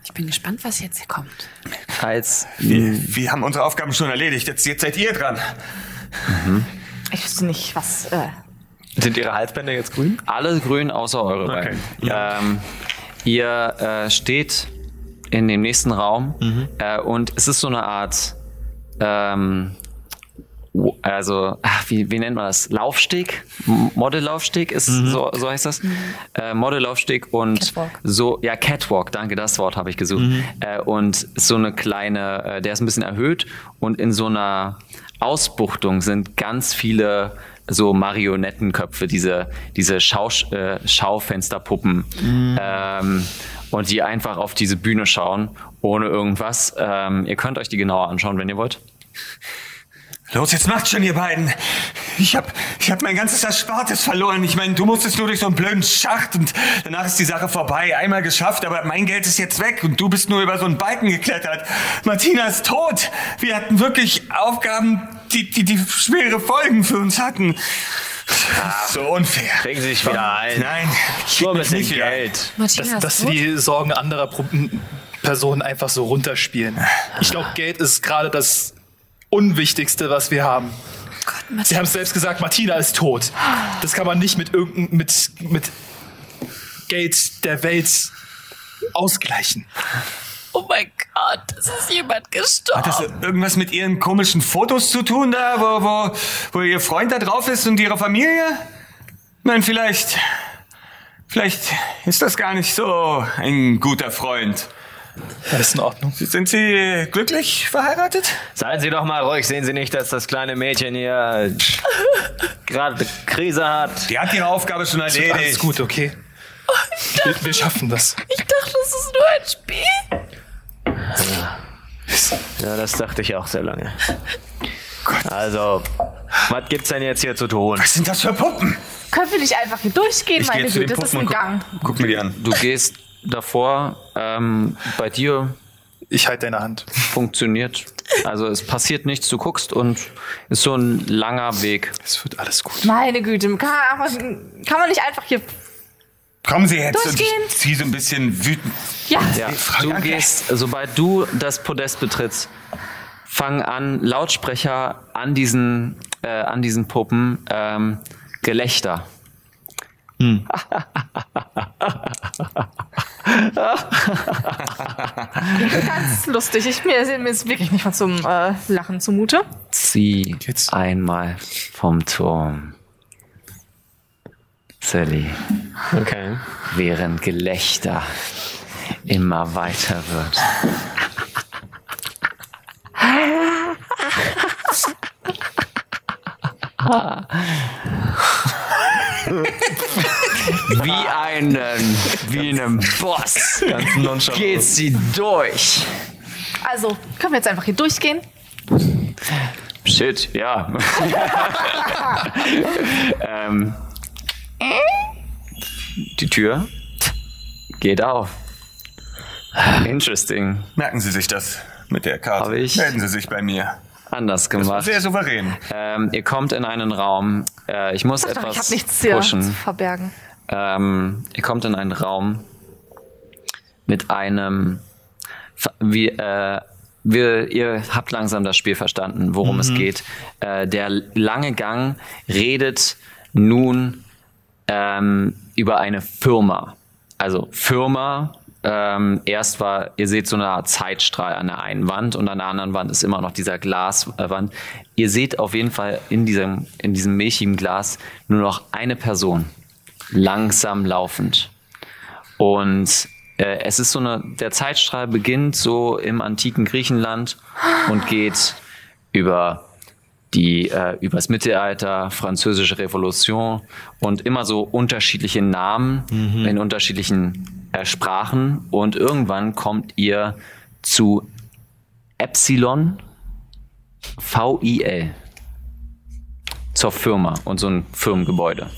Ich bin gespannt, was jetzt hier kommt. Als Wir, wir haben unsere Aufgaben schon erledigt. Jetzt, jetzt seid ihr dran. Ich wüsste nicht, was. Äh, Sind Ihre Halsbänder jetzt grün? alle grün außer eure beiden. Ähm, ihr äh, steht in dem nächsten Raum äh, und es ist so eine Art ähm, also, ach, wie, wie nennt man das? Laufsteg? Modellaufsteg ist, so, so heißt das. Äh, Modellaufsteg und Catwalk. so, ja, Catwalk, danke, das Wort habe ich gesucht. Äh, und so eine kleine, äh, der ist ein bisschen erhöht und in so einer Ausbuchtung sind ganz viele so Marionettenköpfe, diese, diese Schau, äh, Schaufensterpuppen. Ähm, und die einfach auf diese Bühne schauen, ohne irgendwas. Ähm, ihr könnt euch die genauer anschauen, wenn ihr wollt. Los, jetzt macht schon, ihr beiden. Ich hab, ich hab mein ganzes Erspartes verloren. Ich meine, du musstest nur durch so einen blöden Schacht und danach ist die Sache vorbei. Einmal geschafft, aber mein Geld ist jetzt weg und du bist nur über so einen Balken geklettert. Martina ist tot. Wir hatten wirklich Aufgaben, die, die, die schwere Folgen für uns hatten. So unfair. Kriegen Sie sich wieder ein. Nein, ich Nur ein bisschen nicht. Geld. Martina dass, dass sie die Sorgen anderer Pro Personen einfach so runterspielen. Ich glaube, Geld ist gerade das Unwichtigste, was wir haben. Sie haben es selbst gesagt, Martina ist tot. Das kann man nicht mit irgendein, mit, mit Geld der Welt ausgleichen. Oh mein Gott, es ist jemand gestorben. Hat das irgendwas mit ihren komischen Fotos zu tun da, wo, wo, wo ihr Freund da drauf ist und ihre Familie? Nein, vielleicht, vielleicht ist das gar nicht so ein guter Freund. Alles in Ordnung. Sind Sie glücklich verheiratet? Seien Sie doch mal ruhig. Sehen Sie nicht, dass das kleine Mädchen hier gerade Krise hat? Die hat ihre Aufgabe schon erledigt. Alles gut, okay. Wir, wir schaffen das. Ich dachte, es ist nur ein Spiel. Ja, das dachte ich auch sehr lange. Also, was gibt's denn jetzt hier zu tun? Was sind das für Puppen? Können wir nicht einfach hier durchgehen, Ich meine gehe zu den Güte? Das ist Puppen ein Gang. guck, guck mir die an. Du gehst davor, ähm, bei dir Ich halte deine Hand. funktioniert. Also es passiert nichts, du guckst und ist so ein langer Weg. Es wird alles gut. Meine Güte, kann man, kann man nicht einfach hier. Kommen Sie jetzt und ich Durchgehen. zieh so ein bisschen wütend. Ja, Ja, Frau du Janke. gehst, sobald du das Podest betrittst, fangen an Lautsprecher an diesen, äh, an diesen Puppen ähm, Gelächter. [LAUGHS] ganz lustig. Ich, mir, mir ist wirklich nicht mal zum äh, Lachen zumute. Zieh Jetzt. einmal vom Turm. Sally, Okay. während Gelächter immer weiter wird. [LAUGHS] [LAUGHS] Wie einen, wie einem Boss geht sie durch. Also, können wir jetzt einfach hier durchgehen? Shit, ja. [LAUGHS] ähm, die Tür geht auf. Interesting. Merken Sie sich das mit der Karte. Melden Sie sich bei mir. Anders Das war gemacht. sehr souverän. Ähm, ihr kommt in einen Raum. Äh, ich muss Sag doch, etwas ich habe nichts hier zu pushen. verbergen. Ähm, ihr kommt in einen Raum mit einem. Wie, äh, wir, ihr habt langsam das Spiel verstanden, worum es geht. Äh, der lange Gang redet nun ähm, über eine Firma. Also Firma. Ähm, erst war, ihr seht so eine Art Zeitstrahl an der einen Wand und an der anderen Wand ist immer noch dieser Glaswand. Ihr seht auf jeden Fall in diesem, in diesem milchigen Glas nur noch eine Person langsam laufend. Und äh, es ist so eine, der Zeitstrahl beginnt so im antiken Griechenland und geht über die äh, übers Mittelalter, französische Revolution und immer so unterschiedliche Namen in unterschiedlichen äh, Sprachen und irgendwann kommt ihr zu Epsilon VIL zur Firma und so ein Firmengebäude.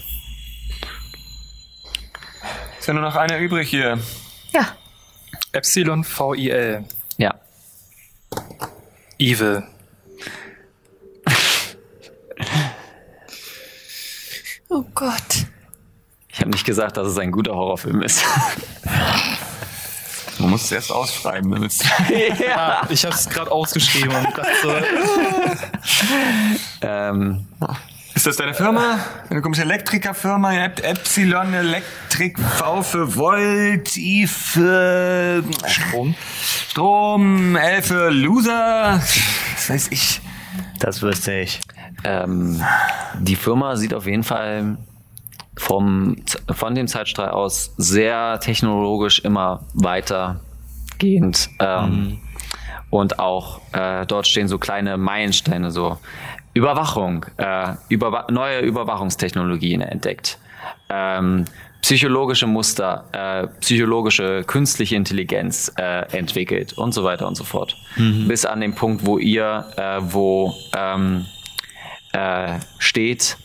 Ist ja nur noch einer übrig hier. Ja, Epsilon VIL. Ja, Evil. Oh Gott. ich habe nicht gesagt, dass es ein guter Horrorfilm ist. [LAUGHS] Du musst es erst ausschreiben. damit es- [LAUGHS] Ah, ich habe es gerade ausgeschrieben und dachte so, [LAUGHS] ähm, Ist das deine Firma? Deine komische Elektrikerfirma? Ep Epsilon Elektrik V für Volt, I für Strom. Strom, L für Loser. Was weiß ich. Das wüsste ich. Ähm, die Firma sieht auf jeden Fall vom, von dem Zeitstrahl aus sehr technologisch immer weitergehend. Ähm, Und auch äh, dort stehen so kleine Meilensteine, so Überwachung, äh, überwa neue Überwachungstechnologien entdeckt. Ähm, psychologische Muster, äh, psychologische künstliche Intelligenz äh, entwickelt und so weiter und so fort. Bis an den Punkt, wo ihr, äh, wo ähm, äh, steht,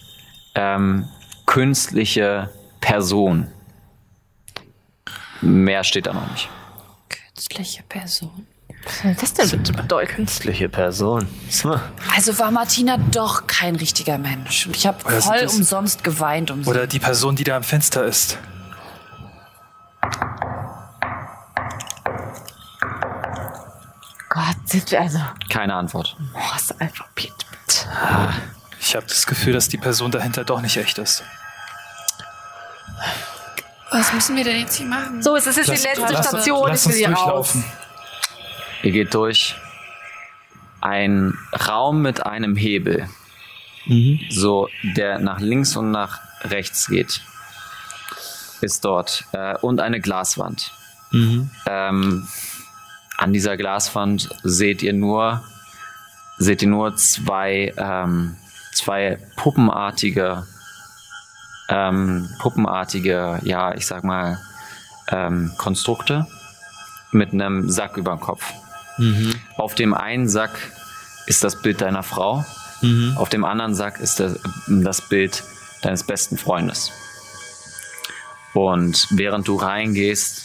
ähm, künstliche Person. Mehr steht da noch nicht. Künstliche Person. Was soll das denn bitte bedeuten? Künstliche Person. Hm. Also war Martina doch kein richtiger Mensch. Und ich habe Oder sind voll das- umsonst geweint um sie. Oder die Person, die da am Fenster ist. Gott, sind wir also. Keine Antwort. Morse-Alphabet, bitte. Ich habe das Gefühl, dass die Person dahinter doch nicht echt ist. Was müssen wir denn jetzt hier machen? So, es ist jetzt Lass- die letzte lass- Station. lass Ich will uns hier raus. durchlaufen. Ihr geht durch einen Raum mit einem Hebel, so der nach links und nach rechts geht, ist dort äh, und eine Glaswand. Ähm, an dieser Glaswand seht ihr nur seht ihr nur zwei ähm, zwei puppenartige ähm, puppenartige ja ich sag mal ähm, Konstrukte mit einem Sack über dem Kopf. Auf dem einen Sack ist das Bild deiner Frau, auf dem anderen Sack ist das, das Bild deines besten Freundes. Und während du reingehst,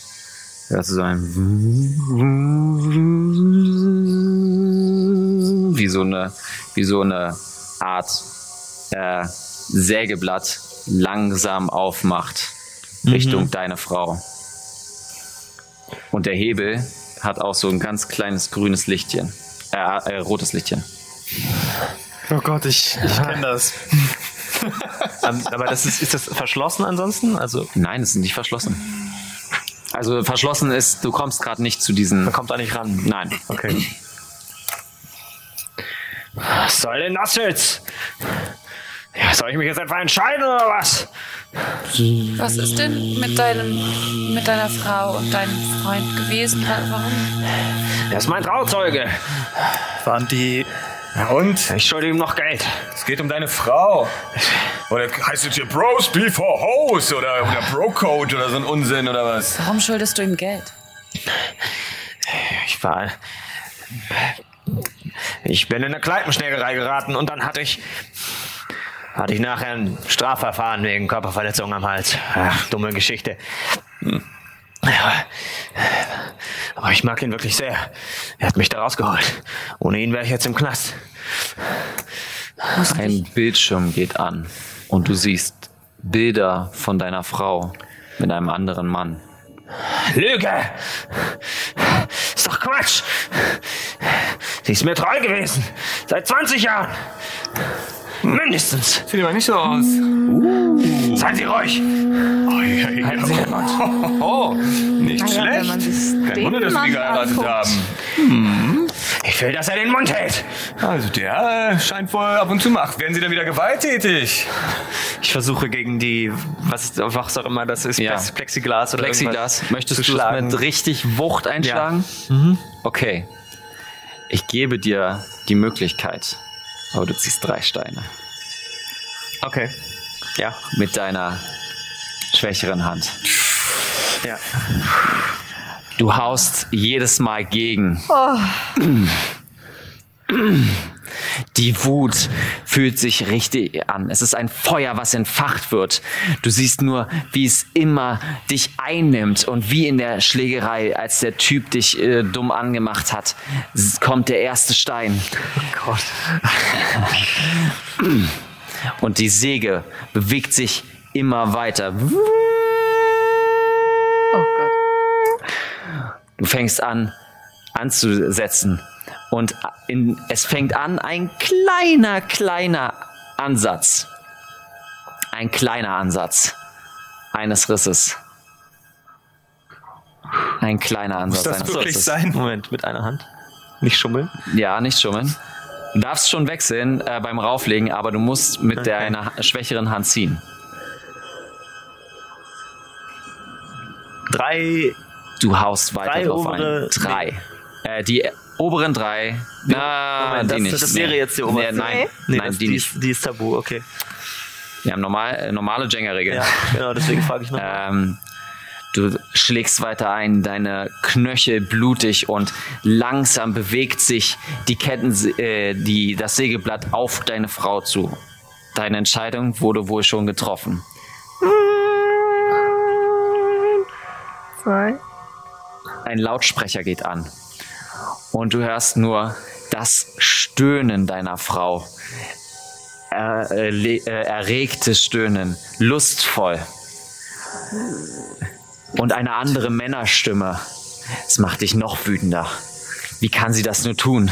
hörst du so ein wie so eine, wie so eine Art äh, Sägeblatt langsam aufmacht Richtung deine Frau. Und der Hebel hat auch so ein ganz kleines grünes Lichtchen. Äh, äh, rotes Lichtchen. Oh Gott, ich, ich kenne das. [LAUGHS] Aber das ist, ist das verschlossen ansonsten? Also Nein, es ist nicht verschlossen. Also verschlossen ist, du kommst gerade nicht zu diesen. man kommt da nicht ran. Nein. Okay. Was soll denn das jetzt? Ja, soll ich mich jetzt etwa entscheiden oder was? Was ist denn mit, deinem, mit deiner Frau und deinem Freund gewesen? Wa- Warum? Er ist mein Trauzeuge. Waren die. Ja, und? Ich schulde ihm noch Geld. Es geht um deine Frau. Oder heißt es hier Bros before Hoes oder, oder Bro-Code oder so ein Unsinn oder was? Warum schuldest du ihm Geld? Ich war. Ich bin in eine Kneipenschlägerei geraten und dann hatte ich. Hatte ich nachher ein Strafverfahren wegen Körperverletzung am Hals. Ach, dumme Geschichte. Ja. Aber ich mag ihn wirklich sehr. Er hat mich da rausgeholt. Ohne ihn wäre ich jetzt im Knast. Ein Bildschirm geht an und du siehst Bilder von deiner Frau mit einem anderen Mann. Lüge! Ist doch Quatsch! Sie ist mir treu gewesen. Seit 20 Jahren. Mindestens. Sieht aber nicht so aus. Seien Sie ruhig. Halten Sie den Mund. Oh, nicht Naja, schlecht. Kein Wunder, dass wir die den geheiratet haben. Ich will, dass er den Mund hält. Also der äh, scheint wohl ab und zu macht. Werden Sie dann wieder gewalttätig? Ich versuche gegen die, was, was auch immer das ist, Ja. Plex- Plexiglas oder Plexiglas, möchtest du es mit richtig Wucht einschlagen? Okay. Ich gebe dir die Möglichkeit, aber du ziehst drei Steine Okay. Ja. mit deiner schwächeren Hand. Ja. Du haust jedes Mal gegen. Die Wut fühlt sich richtig an. Es ist ein Feuer, was entfacht wird. Du siehst nur, wie es immer dich einnimmt und wie in der Schlägerei, als der Typ dich äh, dumm angemacht hat, kommt der erste Stein. Gott. Und die Säge bewegt sich immer weiter. Oh Gott. Du fängst an anzusetzen und in, es fängt an ein kleiner, kleiner Ansatz. Ein kleiner Ansatz eines Risses. Ein kleiner Ansatz das eines wirklich Risses. sein? Moment, mit einer Hand. Nicht schummeln. Ja, nicht schummeln. Du darfst schon wechseln äh, beim Rauflegen, aber du musst mit deiner schwächeren Hand ziehen. Drei. Du haust weiter Drei drauf obere- ein. Drei. Äh, die oberen drei. Na, Moment, die das, nicht. das wäre Nee. jetzt die Nee, oberste. nein, nee, nein das, die die, nicht. ist, die ist tabu, okay. Wir haben normal, äh, normale Jenga-Regeln. Ja, genau, deswegen frage ich noch. Ähm, du schlägst weiter ein, deine Knöchel blutig und langsam bewegt sich die Ketten, äh, die, das Sägeblatt auf deine Frau zu. Deine Entscheidung wurde wohl schon getroffen. Zwei. Ein Lautsprecher geht an und du hörst nur das Stöhnen deiner Frau. Er, äh, äh, erregtes Stöhnen, lustvoll. Und eine andere Männerstimme. Es macht dich noch wütender. Wie kann sie das nur tun?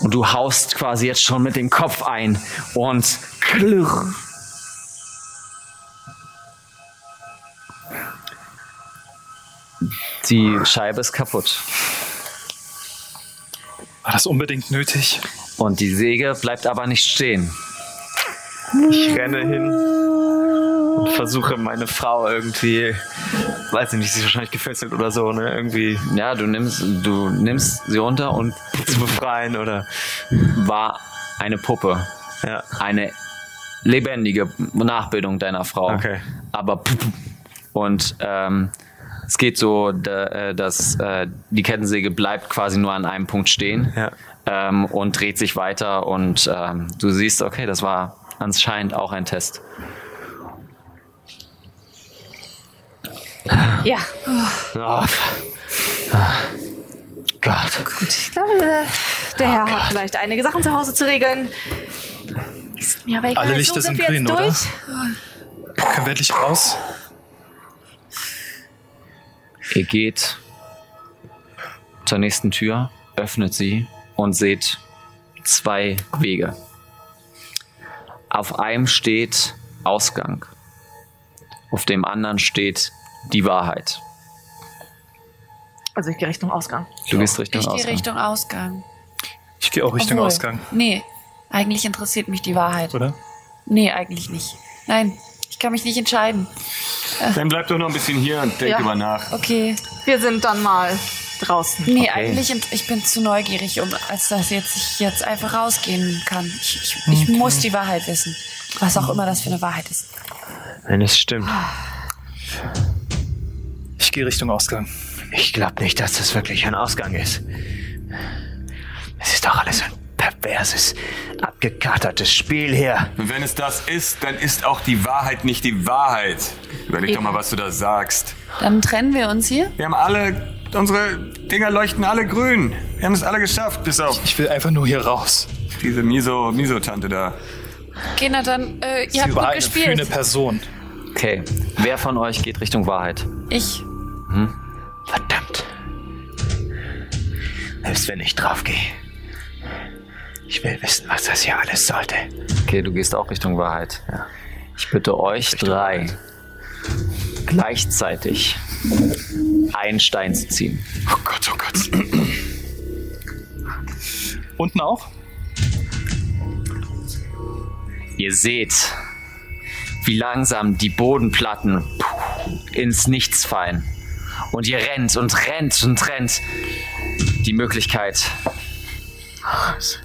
Und du haust quasi jetzt schon mit dem Kopf ein und klirr. Die Scheibe ist kaputt. War das unbedingt nötig? Und die Säge bleibt aber nicht stehen. Ich renne hin und versuche meine Frau irgendwie, weiß ich nicht, sie ist wahrscheinlich gefesselt oder so, ne? Irgendwie Ja, du nimmst, du nimmst sie runter und zu befreien oder. war eine Puppe. Ja. Eine lebendige Nachbildung deiner Frau. Okay. Aber und ähm, es geht so, äh, dass äh, die Kettensäge bleibt quasi nur an einem Punkt stehen Ja. ähm, und dreht sich weiter und ähm, du siehst, okay, das war anscheinend auch ein Test. Ja. Oh, Gott. Ich glaube, äh, der Herr hat vielleicht einige Sachen zu Hause zu regeln. Ist mir aber egal. Alle Lichter so sind wir jetzt grün, oder? durch. Können wir endlich raus? Ihr geht zur nächsten Tür, öffnet sie und seht zwei Wege. Auf einem steht Ausgang. Auf dem anderen steht die Wahrheit. Also ich gehe Richtung Ausgang. Du gehst Richtung Ich gehe Ausgang. Richtung Ausgang. Ich gehe auch Richtung Obwohl. Ausgang, Nee, eigentlich interessiert mich die Wahrheit. oder? Nee, eigentlich nicht. Nein, ich kann mich nicht entscheiden. Dann bleib doch noch ein bisschen hier und denk Ja. über nach. Okay. Wir sind dann mal draußen. Nee, eigentlich, int- ich bin zu neugierig, um, als dass jetzt ich jetzt einfach rausgehen kann. Ich, ich, ich muss die Wahrheit wissen. Was auch immer das für eine Wahrheit ist. wenn es stimmt. Ich gehe Richtung Ausgang. Ich glaube nicht, dass das wirklich ein Ausgang ist. Es ist doch alles ein perverses, abgekatertes Spiel hier. Und wenn es das ist, dann ist auch die Wahrheit nicht die Wahrheit. Überleg doch mal, was du da sagst. Dann trennen wir uns hier. Wir haben alle, unsere Dinger leuchten alle grün. Wir haben es alle geschafft, bis auf Ich will einfach nur hier raus. diese Miso, Miso-Tante da. Okay, na dann, äh, ihr Sie habt war gut eine gespielt. Person. Okay, wer von euch geht Richtung Wahrheit? Ich. Verdammt. Selbst wenn ich draufgehe. Ich will wissen, was das hier alles sollte. Okay, du gehst auch Richtung Wahrheit. Ich bitte euch drei gleichzeitig einen Stein zu ziehen. Oh Gott, oh Gott. [CLEARS THROAT] Unten auch? Ihr seht, wie langsam die Bodenplatten ins Nichts fallen. Und ihr rennt und rennt und rennt. Die Möglichkeit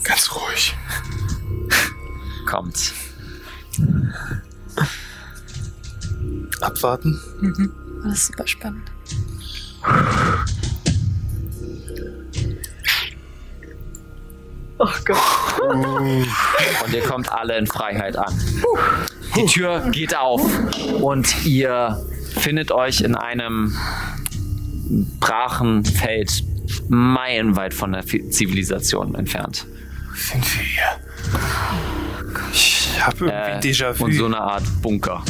Ganz ruhig. kommt. Abwarten. Das ist super spannend. [LAUGHS] Und ihr kommt alle in Freiheit an. Die Tür geht auf und ihr findet euch in einem brachen Feld meilenweit von der Zivilisation entfernt. Sind wir hier? Ich habe irgendwie Äh, Déjà-vu. und so eine Art Bunker.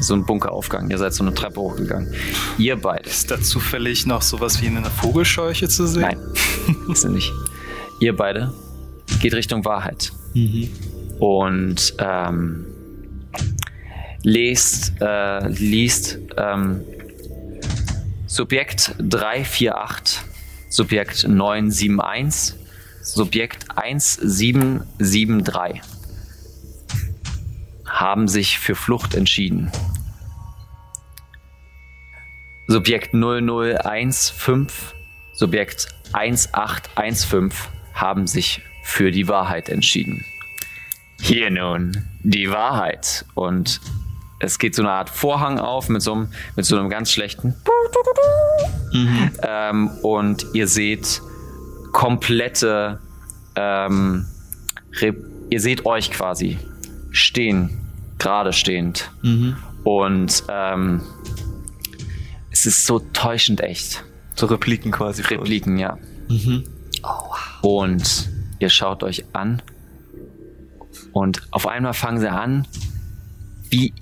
So ein Bunkeraufgang. Ihr seid so eine Treppe hochgegangen. Ihr beide. Ist da zufällig noch sowas wie eine Vogelscheuche zu sehen? Nein, [LAUGHS] ist er nicht. Ihr beide geht Richtung Wahrheit. Und ähm, lest, äh, liest ähm, Subjekt 348, Subjekt 971, Subjekt 1773 haben sich für Flucht entschieden. Subjekt 0015, Subjekt 1815 haben sich für die Wahrheit entschieden. Hier nun die Wahrheit. Und es geht so eine Art Vorhang auf mit so einem, mit so einem ganz schlechten. Ähm, und ihr seht komplette. Ähm, ihr seht euch quasi stehen, gerade stehend. Und ähm, es ist so täuschend echt. So Repliken quasi. Repliken, ja. Und ihr schaut euch an und auf einmal fangen sie an, wie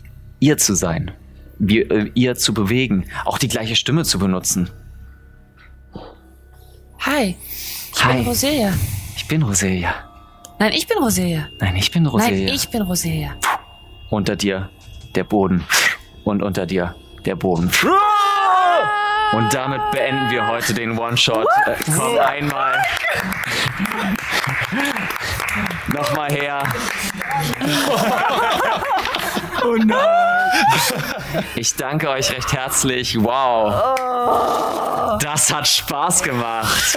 ihr zu sein, wie äh, ihr zu bewegen, auch die gleiche Stimme zu benutzen. Hi, ich Hi. bin Roselia. Ich bin Roselia. Nein, ich bin Roselia. Nein, ich bin Roselia. Nein, ich bin Roselia. Unter dir der Boden und unter dir der Boden. Und damit beenden wir heute den One-Shot. Äh, komm einmal. Nochmal her. [LAUGHS] Oh Ich danke euch recht herzlich. Wow. Das hat Spaß gemacht.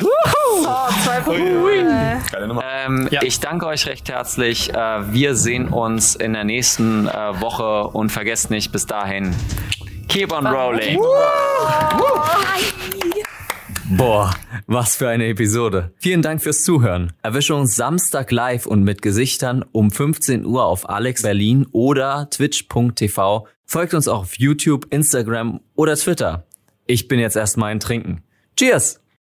Geile Nummer. Ähm, Ich danke euch recht herzlich. Äh, wir sehen uns in der nächsten äh, Woche und vergesst nicht, bis dahin, keep on rolling. Boah, was für eine Episode. Vielen Dank fürs Zuhören. Erwische uns Samstag live und mit Gesichtern um 15 Uhr auf Alex Berlin oder twitch.tv. Folgt uns auch auf YouTube, Instagram oder Twitter. Ich bin jetzt erstmal ein Trinken. Cheers!